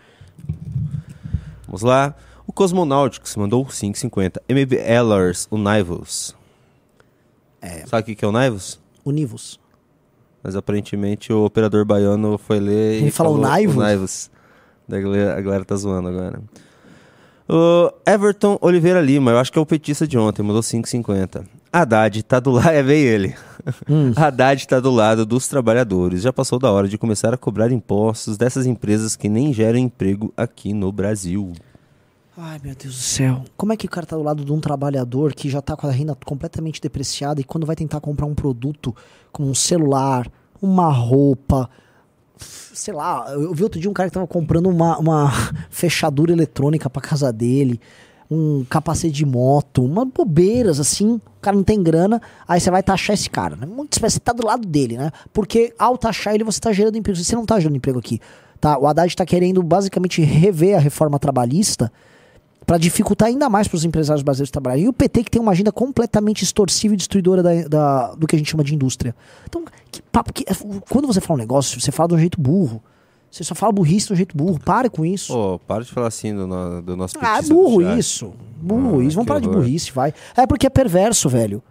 Vamos lá. O Cosmonautics mandou 5,50. MBLers, o Nivels. É. Sabe o que é o Nivels? Univos. Mas aparentemente o operador baiano foi ler Ele e falou Naivos? o Naivos. Da galera, a galera tá zoando agora. O Everton Oliveira Lima, eu acho que é o petista de ontem, mandou 5,50. Haddad tá do lado, [LAUGHS] é bem ele. Hum. Haddad tá do lado dos trabalhadores. Já passou da hora de começar a cobrar impostos dessas empresas que nem geram emprego aqui no Brasil. Ai, meu Deus do céu. Como é que o cara tá do lado de um trabalhador que já tá com a renda completamente depreciada e quando vai tentar comprar um produto como um celular, uma roupa, sei lá, eu vi outro dia um cara que tava comprando uma, uma [LAUGHS] fechadura eletrônica pra casa dele, um capacete de moto, uma bobeiras assim, o cara não tem grana, aí você vai taxar esse cara, né? Muito espécie, você tá do lado dele, né? Porque ao taxar ele você tá gerando emprego, você não tá gerando emprego aqui, tá? O Haddad tá querendo basicamente rever a reforma trabalhista para dificultar ainda mais para os empresários brasileiros trabalharem. E o PT que tem uma agenda completamente extorsiva e destruidora da, da- do que a gente chama de indústria. Então, que papo que, quando você fala um negócio, você fala de um jeito burro. Você só fala burrice de um jeito burro. Pare com isso. Pô, para de falar assim do, no- do nosso ah, é burro isso. Burro Ah, isso. Vamos parar de horror. burrice, vai. É porque é perverso, velho.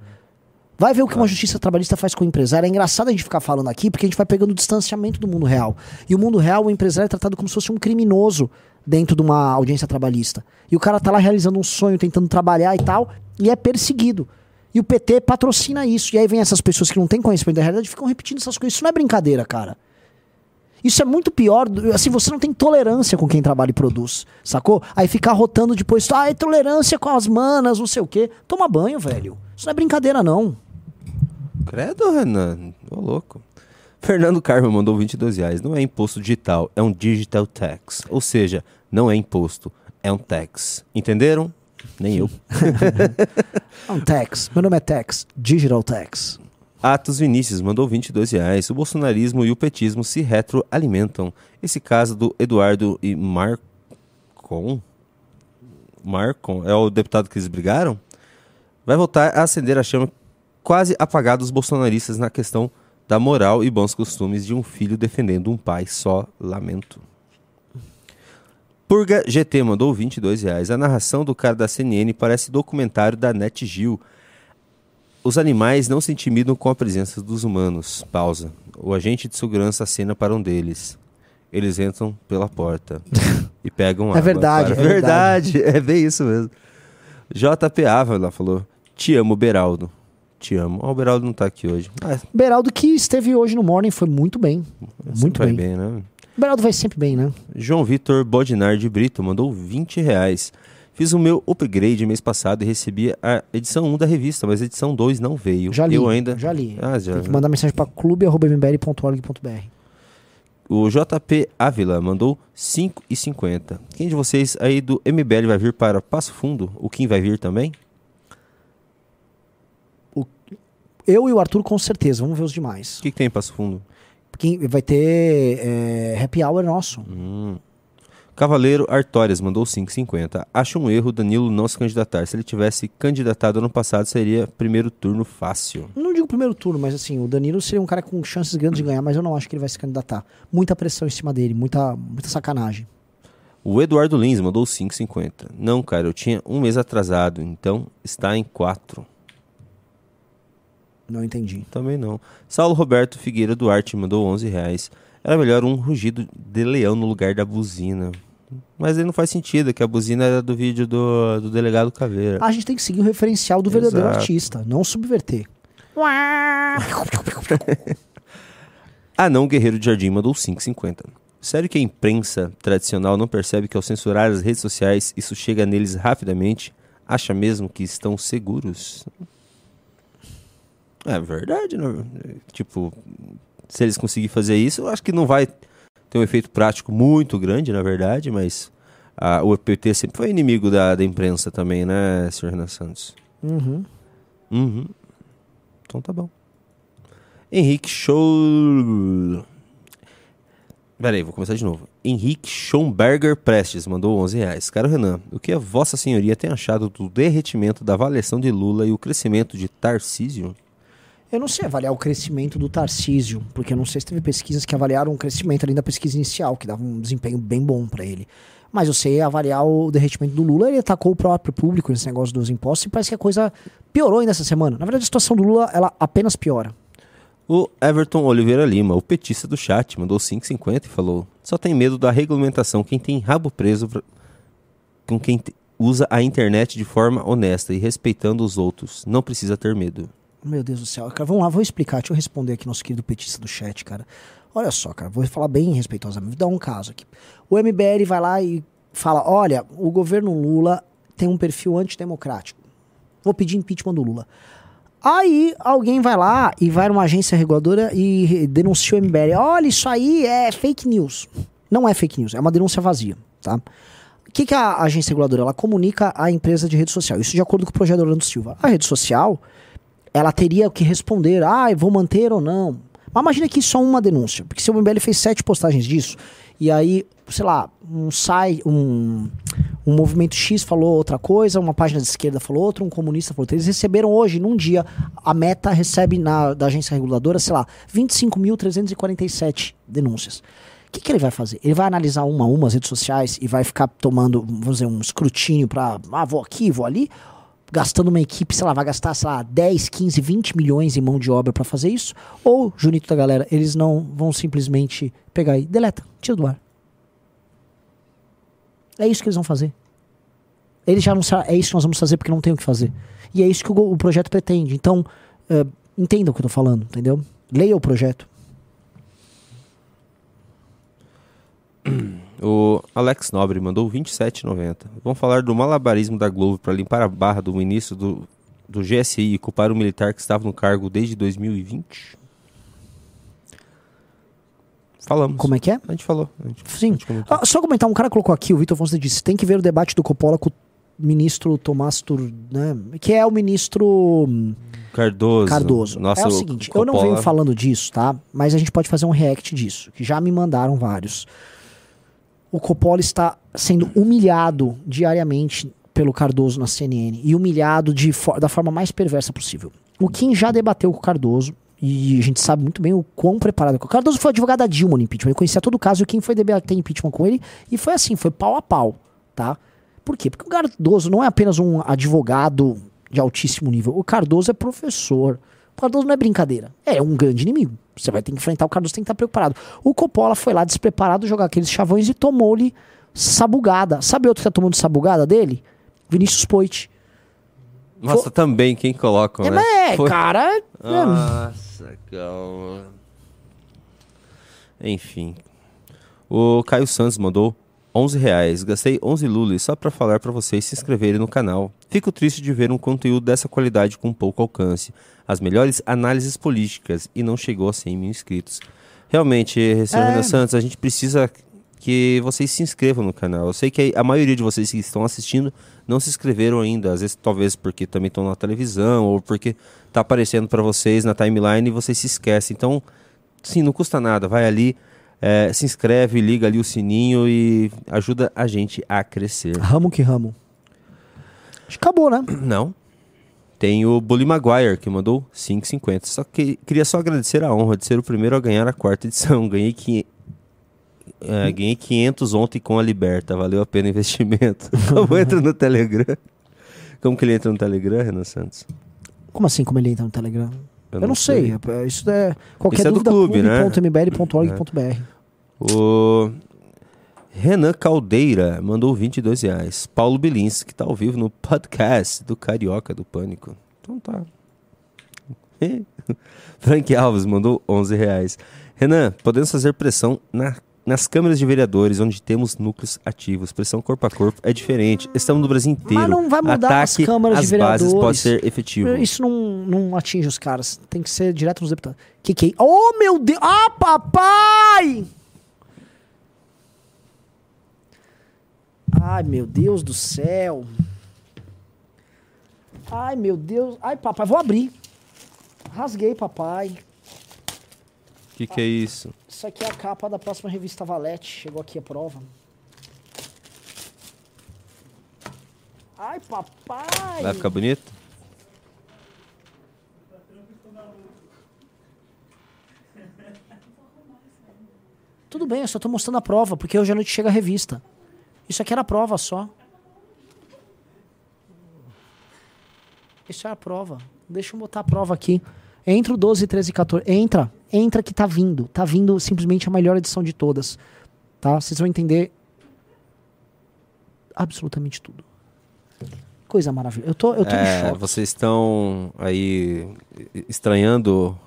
Vai ver o que uma justiça trabalhista faz com o empresário. É engraçado a gente ficar falando aqui, porque a gente vai pegando o distanciamento do mundo real. E o mundo real, o empresário é tratado como se fosse um criminoso dentro de uma audiência trabalhista. E o cara tá lá realizando um sonho, tentando trabalhar e tal, e é perseguido. E o PT patrocina isso. E aí vem essas pessoas que não têm conhecimento da realidade e ficam repetindo essas coisas. Isso não é brincadeira, cara. Isso é muito pior. Assim, você não tem tolerância com quem trabalha e produz, sacou? Aí ficar rotando depois, ah, é tolerância com as manas, não sei o quê. Toma banho, velho. Isso não é brincadeira, não. Credo, Renan. Ô, louco. Fernando Carmo mandou 22 reais. Não é imposto digital, é um digital tax. Ou seja, não é imposto, é um tax. Entenderam? Nem eu. [LAUGHS] É um tax. Meu nome é Tax. Digital Tax. Atos Vinícius mandou 22 reais. O bolsonarismo e o petismo se retroalimentam. Esse caso do Eduardo e Marcon. Marcon é o deputado que eles brigaram? Vai voltar a acender a chama quase apagada dos bolsonaristas na questão da moral e bons costumes de um filho defendendo um pai. Só lamento. Purga GT mandou 22 reais. A narração do cara da CNN parece documentário da Net Gil. Os animais não se intimidam com a presença dos humanos. Pausa. O agente de segurança acena para um deles. Eles entram pela porta [LAUGHS] e pegam água. verdade, para- é verdade. [LAUGHS] É bem isso mesmo. JP Ávila falou: Te amo, Beraldo. Te amo. Ó, o Beraldo não tá aqui hoje. Ah, Beraldo que esteve hoje no Morning foi muito bem. Muito bem. bem, né? Beraldo vai sempre bem, né? João Vitor Bodinar de Brito mandou 20 reais. Fiz o meu upgrade mês passado e recebi a edição 1 da revista, mas a edição 2 não veio. Já li. Eu ainda. Já li. Ah, já. Tem que mandar mensagem para clube.mbl.org.br. O JP Ávila mandou 5,50. Quem de vocês aí do MBL vai vir para Passo Fundo? O Kim vai vir também? Eu e o Arthur com certeza. Vamos ver os demais. O que, que tem em Passo Fundo? Porque vai ter é, happy hour nosso. Cavaleiro Artórias mandou 5,50. Acho um erro Danilo não se candidatar. Se ele tivesse candidatado ano passado, seria primeiro turno fácil. Não digo primeiro turno, mas assim, o Danilo seria um cara com chances grandes de ganhar, mas eu não acho que ele vai se candidatar. Muita pressão em cima dele, muita, muita sacanagem. O Eduardo Lins mandou 5,50. Não, cara, eu tinha um mês atrasado, então está em 4. Não entendi. Também não. Saulo Roberto Figueira Duarte mandou 11 reais. Era melhor um rugido de leão no lugar da buzina. Mas aí não faz sentido, que a buzina era do vídeo do, do delegado Caveira. A gente tem que seguir o referencial do verdadeiro Exato. artista, não subverter. Ah, não, Guerreiro de Jardim mandou 5,50. Sério que a imprensa tradicional não percebe que ao censurar as redes sociais isso chega neles rapidamente? Acha mesmo que estão seguros? É verdade, né? Tipo, se eles conseguirem fazer isso, eu acho que não vai ter um efeito prático muito grande, na verdade, mas ah, o PT sempre foi inimigo da, da imprensa também, né, senhor Renan Santos? Uhum. Uhum. Então tá bom. Henrique Show. Pera aí, vou começar de novo. Henrique Schomberger Prestes mandou 11 reais. Caro Renan, o que a Vossa Senhoria tem achado do derretimento da avaliação de Lula e o crescimento de Tarcísio? Eu não sei avaliar o crescimento do Tarcísio, porque eu não sei se teve pesquisas que avaliaram o crescimento ali da pesquisa inicial, que dava um desempenho bem bom pra ele. Mas eu sei avaliar o derretimento do Lula, ele atacou o próprio público nesse negócio dos impostos e parece que a coisa piorou ainda essa semana. Na verdade, a situação do Lula, ela apenas piora. O Everton Oliveira Lima, o petista do chat, mandou 5,50 e falou: Só tem medo da regulamentação quem tem rabo preso pra- com quem usa a internet de forma honesta e respeitando os outros. Não precisa ter medo. Meu Deus do céu. Cara, vamos lá, vou explicar. Deixa eu responder aqui nosso querido petista do chat, cara. Olha só, cara, vou falar bem respeitosamente. Vou dar um caso aqui. O MBL vai lá e fala: olha, o governo Lula tem um perfil antidemocrático. Vou pedir impeachment do Lula. Aí alguém vai lá e vai numa agência reguladora e denuncia o MBL. Olha, isso aí é fake news. Não é fake news, é uma denúncia vazia, tá? O que, que a agência reguladora? Ela comunica à empresa de rede social. Isso de acordo com o projeto Orlando Silva. A rede social, ela teria que responder, ah, vou manter ou não. Mas imagina que só uma denúncia, porque se o MBL fez sete postagens disso, e aí, sei lá, um site, um, um movimento X falou outra coisa, uma página de esquerda falou outra, um comunista falou outra. Eles receberam hoje, num dia, a meta recebe na, da agência reguladora, sei lá, 25.347 denúncias. O que, que ele vai fazer? Ele vai analisar uma a uma as redes sociais e vai ficar tomando, vamos dizer, um escrutínio pra, ah, vou aqui, vou ali, gastando uma equipe, sei lá, vai gastar, sei lá, 10, 15, 20 milhões em mão de obra pra fazer isso? Ou, Junito da galera, eles não vão simplesmente pegar e deleta, tira do ar. É isso que eles vão fazer. Eles já sabem, é isso que nós vamos fazer porque não tem o que fazer. E é isso que o, o projeto pretende. Então, eh, entendam o que eu tô falando, entendeu? Leia o projeto. [CLEARS THROAT] O Alex Nobre mandou 27,90. Vamos falar do malabarismo da Globo para limpar a barra do ministro do, do GSI e culpar o militar que estava no cargo desde 2020? Falamos. Como é que é? A gente falou. A gente, Sim. a gente. Ah, só comentar, um cara colocou aqui, o Vitor Fonseca disse, tem que ver o debate do Coppola com o ministro Tomás Tur, né? Que é o ministro hum, Cardoso. Cardoso. Nossa, é o seguinte, eu não Coppola- venho falando disso, tá? Mas a gente pode fazer um react disso, que já me mandaram vários. O Coppola está sendo humilhado diariamente pelo Cardoso na CNN e humilhado de da forma mais perversa possível. O Kim já debateu com o Cardoso e a gente sabe muito bem o quão preparado. O Cardoso foi advogado da Dilma no impeachment, ele conhecia todo o caso e o Kim foi debater impeachment com ele e foi assim, foi pau a pau, tá? Por quê? Porque o Cardoso não é apenas um advogado de altíssimo nível, o Cardoso é professor. O Cardoso não é brincadeira, é um grande inimigo. Você vai ter que enfrentar o Cardoso, tem que estar preparado. O Coppola foi lá despreparado jogar aqueles chavões e tomou-lhe sabugada. Sabe outro que tá tomando sabugada dele? Vinícius Poit. Nossa, também, quem coloca, É, né? é, Foi- cara. é- Nossa, calma. Enfim. O Caio Santos mandou 11 reais. Gastei 11 lulis só pra falar pra vocês se inscreverem no canal. Fico triste de ver um conteúdo dessa qualidade com pouco alcance. As melhores análises políticas e não chegou a 100 mil inscritos. Realmente, senhor É. Renan Santos, a gente precisa que vocês se inscrevam no canal. Eu sei que a maioria de vocês que estão assistindo não se inscreveram ainda. Às vezes, talvez porque também estão na televisão ou porque tá aparecendo para vocês na timeline e vocês se esquecem. Então, sim, não custa nada. Vai ali, eh, se inscreve, liga ali o sininho e ajuda a gente a crescer. Ramo que ramo. Acho que acabou, né? Não. Tem o Bully Maguire, que mandou 5,50. Só que queria só agradecer a honra de ser o primeiro a ganhar a quarta edição. Ganhei, qui- é, ganhei 500 ontem com a Liberta. Valeu a pena o investimento. [LAUGHS] Como entra no Telegram? Como que ele entra no Telegram, Renan Santos? Como assim, como ele entra no Telegram? Eu, não, sei. é- Isso é. Qualquer Isso é do dúvida, clube, né? clube.mbl.org.br. O Renan Caldeira mandou 22 reais. Paulo Bilins, que tá ao vivo no podcast do Carioca do Pânico. Então tá. [LAUGHS] Frank Alves mandou 11 reais. Renan, podemos fazer pressão na- nas câmeras de vereadores, onde temos núcleos ativos. Pressão corpo a corpo é diferente. Estamos no Brasil inteiro. Mas não vai mudar as Ataque câmaras de às bases vereadores. pode ser efetivo. Isso não, não atinge os caras. Tem que ser direto nos deputados. Que que é? Oh, meu Deus! Ah, papai! Ai, meu Deus do céu. Ai, meu Deus. Ai, papai, vou abrir. Rasguei, papai. O que, que é isso? Isso aqui é a capa da próxima revista Valete. Chegou aqui a prova. Ai, papai. Vai ficar bonito? Tudo bem, eu só tô mostrando a prova, porque hoje à noite chega a revista. Isso aqui era a prova só. Isso é a prova. Deixa eu botar a prova aqui. Entra o 12, 13 e 14. Entra, entra que tá vindo. Tá vindo simplesmente a melhor edição de todas. Tá? Vocês vão entender absolutamente tudo. Coisa maravilhosa. Eu tô, eu tô em É, choque. vocês estão aí estranhando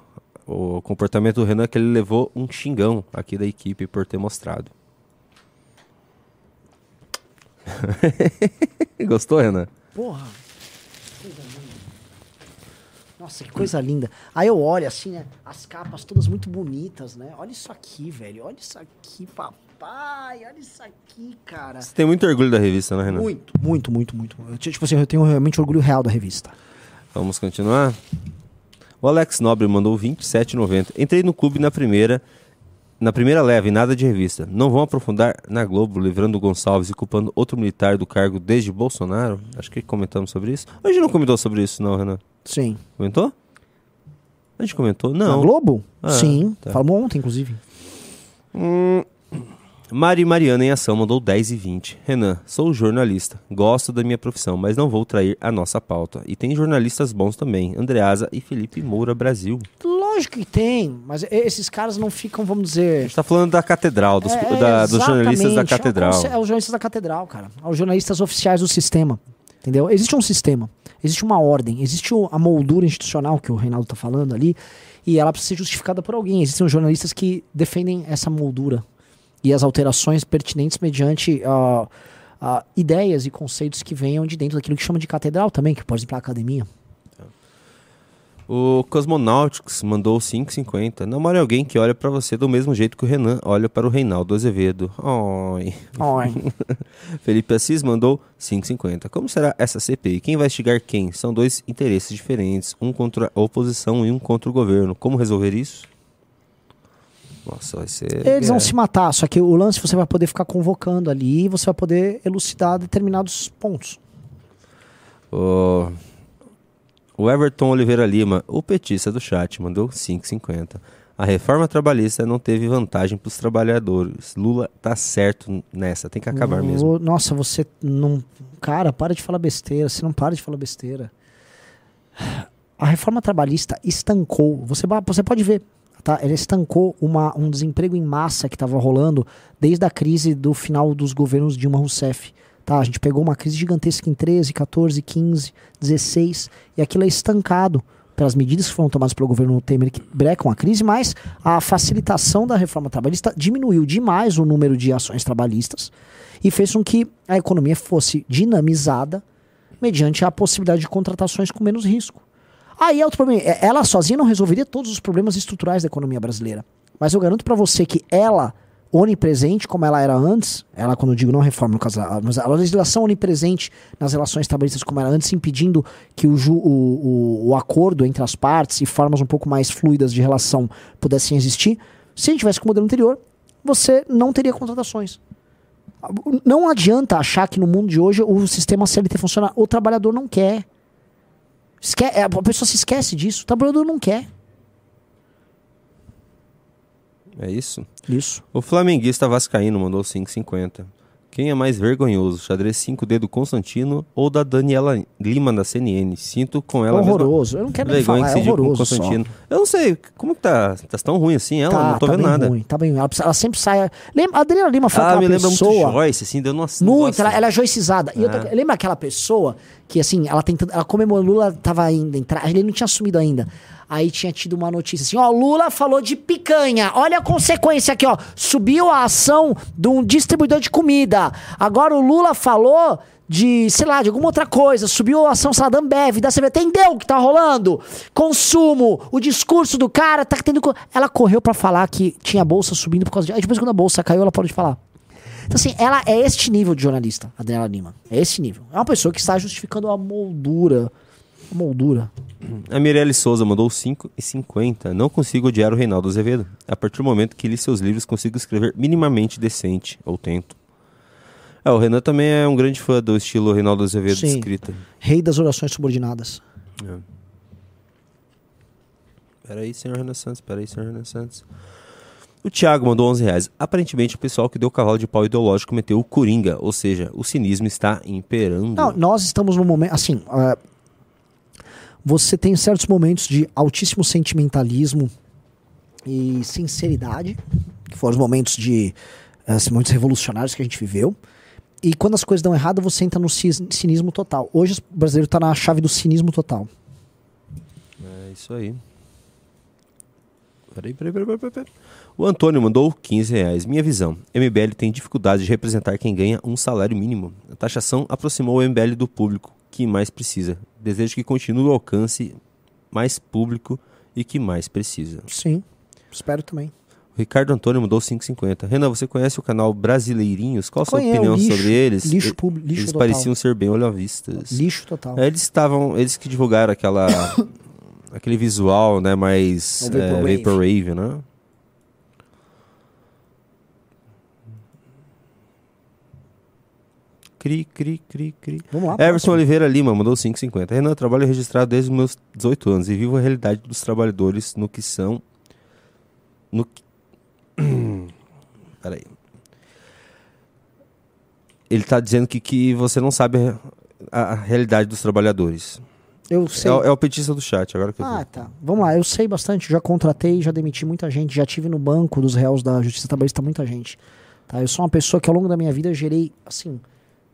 o comportamento do Renan, que ele levou um xingão aqui da equipe por ter mostrado. [LAUGHS] Gostou, Renan? Porra. Nossa, que coisa linda. Aí eu olho assim, né? As capas todas muito bonitas, né? Olha isso aqui, velho. Olha isso aqui, papai. Olha isso aqui, cara. Você tem muito orgulho da revista, né, Renan? Muito, muito, muito, muito. Eu, tipo assim, eu tenho realmente orgulho real da revista. Vamos continuar? O Alex Nobre mandou 27,90. Entrei no clube na primeira, na primeira leva e nada de revista. Não vão aprofundar na Globo, livrando Gonçalves e culpando outro militar do cargo desde Bolsonaro? Acho que comentamos sobre isso. A gente não comentou sobre isso, não, Renan. Sim. Comentou? A gente comentou? Na Não. Globo? Ah, Sim. tá. Falamos ontem, inclusive. Hum, Mari Mariana em ação mandou 10 e 20. Renan, sou jornalista. Gosto da minha profissão, mas não vou trair a nossa pauta. E tem jornalistas bons também. Andreasa e Felipe Moura Brasil. Lógico que tem, mas esses caras não ficam, vamos A dizer. gente tá falando da catedral, dos, É, da- dos jornalistas da. É catedral. conce- É os jornalistas da catedral, cara. É os jornalistas oficiais do sistema. Entendeu? Existe um sistema, existe uma ordem, existe a moldura institucional que o Reinaldo tá falando ali, e ela precisa ser justificada por alguém. Existem os jornalistas que defendem essa moldura e as alterações pertinentes mediante ah, ah, ideias e conceitos que venham de dentro daquilo que chama de catedral também, que pode ir pra academia. O Cosmonautics mandou 5,50. Namore alguém que olha pra você do mesmo jeito que o Renan olha para o Reinaldo Azevedo. Oi. Ai. [LAUGHS] Felipe Assis mandou 5,50. Como será essa CPI? Quem vai investigar quem? São dois interesses diferentes, um contra a oposição e um contra o governo. Como resolver isso? Nossa, vai ser. Eles vão é. se matar, só que o lance você vai poder ficar convocando ali e você vai poder elucidar determinados pontos. O... o Everton Oliveira Lima, o petista do chat, mandou 5,50. A reforma trabalhista não teve vantagem para os trabalhadores. Lula tá certo nessa, tem que acabar mesmo. Ô, Nossa, você não. Cara, para de falar besteira. Você não para de falar besteira. A reforma trabalhista estancou. Você, você pode ver. Tá? Ela estancou uma, um desemprego em massa que estava rolando desde a crise do final dos governos Dilma Rousseff. Tá? A gente pegou uma crise gigantesca em 13, 14, 15, 16 e aquilo é estancado pelas medidas que foram tomadas pelo governo Temer que brecam a crise, mas a facilitação da reforma trabalhista diminuiu demais o número de ações trabalhistas e fez com que a economia fosse dinamizada mediante a possibilidade de contratações com menos risco. Aí é outro problema. É, Ela sozinha não resolveria todos os problemas estruturais da economia brasileira. Mas eu garanto pra você que ela, onipresente como ela era antes, ela quando eu digo não reforma, no caso, mas a legislação onipresente nas relações trabalhistas como era antes, impedindo que o, ju- o, o, o acordo entre as partes e formas um pouco mais fluidas de relação pudessem existir, se a gente tivesse com o modelo anterior, você não teria contratações. Não adianta achar que no mundo de hoje o sistema CLT funciona. O trabalhador não quer. Esque é, a pessoa se esquece disso. O trabalhador não quer. É isso? Isso. O flamenguista vascaíno mandou 5,50. Quem é mais vergonhoso, xadrez 5D do Constantino ou da Daniela Lima da CNN? Sinto com ela mesma horroroso. Eu não quero nem vergonha falar. É horroroso só. Constantino. Eu não sei, como que tá? Tá tão ruim assim ela? Tá, não tô tá vendo bem nada. ruim. Tá bem ruim. Ela, ela sempre sai... Lembra, a Adriana Lima foi Ah, aquela me lembra muito Joyce, assim, deu nossa. Muito, ela, ela é joicizada. E outra- lembra aquela pessoa que, assim, ela tentando. Ela comemorou, Lula tava ainda entrar, ele não tinha assumido ainda. Aí tinha tido uma notícia assim: ó, Lula falou de picanha. Olha a consequência aqui, ó. Subiu a ação de um distribuidor de comida. Agora o Lula falou de, sei lá, de alguma outra coisa. Subiu a ação, sei lá, da CB. Entendeu o que tá rolando? Consumo, o discurso do cara tá tendo. Ela correu pra falar que tinha bolsa subindo por causa de. Aí depois, quando a bolsa caiu, ela parou de falar. Então, assim, ela é este nível de jornalista, a Adriana Lima. É esse nível. É uma pessoa que está justificando a moldura. A moldura. A Mirelle Souza mandou 5,50. Não consigo odiar o Reinaldo Azevedo. A partir do momento que li seus livros, consigo escrever minimamente decente, ou tento. É, o Renan também é um grande fã do estilo Reinaldo Azevedo de Sim. escrita. Rei das orações subordinadas. Peraí, senhor Renan Santos, peraí, senhor Renan Santos. O Thiago mandou 11 reais. Aparentemente, o pessoal que deu cavalo de pau ideológico meteu o Coringa, ou seja, o cinismo está imperando. Não, nós estamos num momento. Assim, ah, você tem certos momentos de altíssimo sentimentalismo e sinceridade, que foram os momentos de. Esses momentos revolucionários que a gente viveu. E quando as coisas dão errado, você entra no cinismo total. Hoje o brasileiro está na chave do cinismo total. É isso aí. Peraí, peraí, peraí, peraí, peraí. O Antônio mandou 15 reais. Minha visão. MBL tem dificuldade de representar quem ganha um salário mínimo. A taxação aproximou o MBL do público que mais precisa. Desejo que continue o alcance mais público e que mais precisa. Sim, espero também. O Ricardo Antônio mandou 5,50. Renan, você conhece o canal Brasileirinhos? Qual a sua opinião lixo, sobre eles? lixo público, lixo Eles total. pareciam ser bem olhavistas. Lixo total. É, Eles estavam, eles que divulgaram aquela [COUGHS] aquele visual, né, mais é, Vaporwave. vaporwave, né? Cri, cri, cri, cri. Vamos lá. Everson. Oliveira Lima mandou 5,50. Renan, eu trabalho registrado desde os meus 18 anos e vivo a realidade dos trabalhadores no que são. No que... [COUGHS] Peraí. ele tá dizendo que, que você não sabe a, a realidade dos trabalhadores. Eu É, sei. o- é o petista do chat, agora que eu Ah, vi. tá. Vamos lá, eu sei bastante, já contratei, já demiti muita gente, já tive no banco dos réus da Justiça Trabalhista muita gente. Tá? Eu sou uma pessoa que ao longo da minha vida gerei, assim,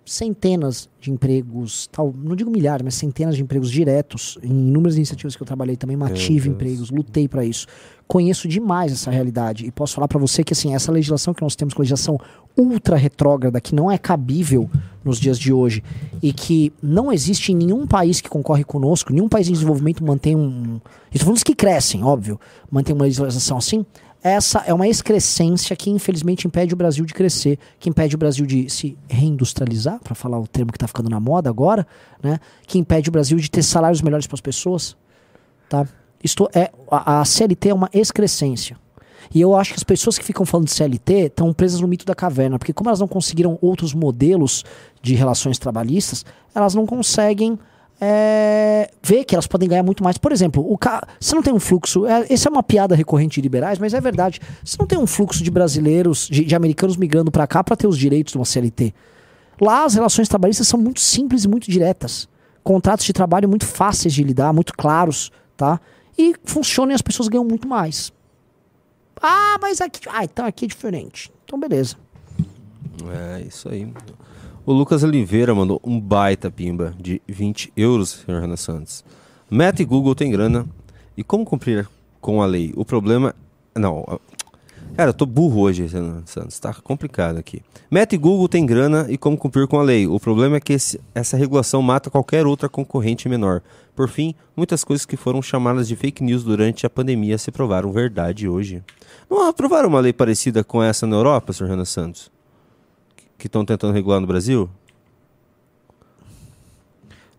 centenas de empregos, tal, não digo milhares, mas centenas de empregos diretos em inúmeras iniciativas que eu trabalhei também, mantive empregos, lutei para isso. Conheço demais essa realidade e posso falar para você que assim, essa legislação que nós temos, legislação ultra retrógrada que não é cabível nos dias de hoje e que não existe em nenhum país que concorre conosco, nenhum país em desenvolvimento mantém um, estou falando dos que crescem, óbvio, mantém uma legislação assim. Essa é uma excrescência que infelizmente impede o Brasil de crescer, que impede o Brasil de se reindustrializar, para falar o termo que está ficando na moda agora, né? Que impede o Brasil de ter salários melhores para as pessoas, tá? Isto é a, a CLT é uma excrescência. E eu acho que as pessoas que ficam falando de CLT estão presas no mito da caverna, porque como elas não conseguiram outros modelos de relações trabalhistas, elas não conseguem é, ver que elas podem ganhar muito mais. Por exemplo, o ca... você não tem um fluxo. É, essa é uma piada recorrente de liberais, mas é verdade. Você não tem um fluxo de brasileiros, de, de americanos migrando para cá para ter os direitos de uma CLT. Lá as relações trabalhistas são muito simples e muito diretas. Contratos de trabalho muito fáceis de lidar, muito claros, tá? E funcionam e as pessoas ganham muito mais. Ah, mas aqui. Ah, então aqui é diferente. Então beleza. É, isso aí. O Lucas Oliveira mandou um baita pimba de 20 euros, senhor Renan Santos. Meta e Google tem grana. E como cumprir com a lei? O problema. Não. a- Cara, eu tô burro hoje, Renan Santos. Tá complicado aqui. Meta e Google tem grana e como cumprir com a lei? O problema é que esse- essa regulação mata qualquer outra concorrente menor. Por fim, muitas coisas que foram chamadas de fake news durante a pandemia se provaram verdade hoje. Não aprovaram uma lei parecida com essa na Europa, senhor Renan Santos? Que estão tentando regular no Brasil?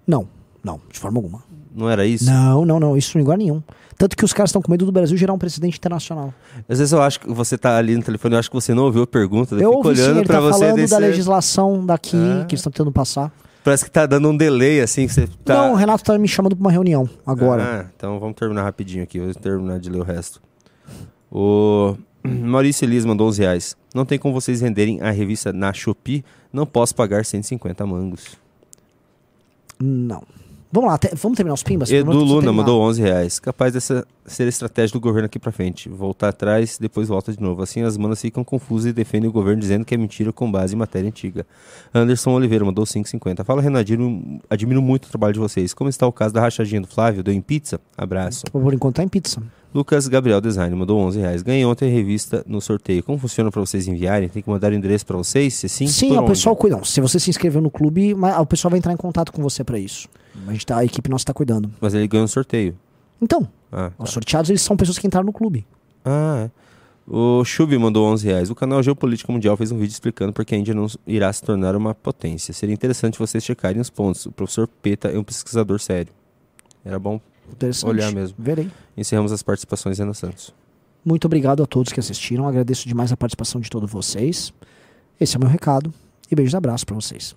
Não, não, de forma alguma. Não era isso? Não, não, não, isso em lugar nenhum. Tanto que os caras estão com medo do Brasil gerar um precedente internacional. Às vezes eu acho que você tá ali no telefone, eu acho que você não ouviu a pergunta, eu, Eu fico ouvi sim, olhando pra tá você falando desse... da legislação daqui Ah. que eles estão tentando passar. Parece que tá dando um delay assim, que você tá... Não, o Renato tá me chamando pra uma reunião agora. Ah, então vamos terminar rapidinho aqui, vou terminar de ler o resto. O Maurício Elias mandou 11 reais. Não tem como vocês venderem a revista na Shopee, não posso pagar 150 mangos. Não. Vamos lá, te- vamos terminar os pimbas? Edu Luna terminar. mandou 11 reais. Capaz dessa ser a estratégia do governo aqui pra frente. Voltar atrás, depois volta de novo. Assim as manas ficam confusas e defendem o governo dizendo que é mentira com base em matéria antiga. Anderson Oliveira mandou 5,50. Fala, Renadinho, admiro muito o trabalho de vocês. Como está o caso da rachadinha do Flávio? Deu em pizza? Abraço. Por enquanto tá em pizza. Lucas Gabriel Design mandou 11 reais. Ganhei ontem a revista no sorteio. Como funciona pra vocês enviarem? Tem que mandar o endereço pra vocês? Se sim, Sim, o onde? pessoal cuida. Não, se você se inscreveu no clube, o pessoal vai entrar em contato com você pra isso. A, gente tá, a equipe nossa tá cuidando. Mas ele ganhou no sorteio. Então, Ah, os sorteados eles são pessoas que entraram no clube. Ah, é. O Chubi mandou 11 reais. O canal Geopolítica Mundial fez um vídeo explicando por que a Índia não irá se tornar uma potência. Seria interessante vocês checarem os pontos. O professor Peta é um pesquisador sério. Era bom. Olhar mesmo. Verei. Encerramos as participações, Renan Santos. Muito obrigado a todos que assistiram. Agradeço demais a participação de todos vocês. Esse é o meu recado. E beijos e abraços pra vocês.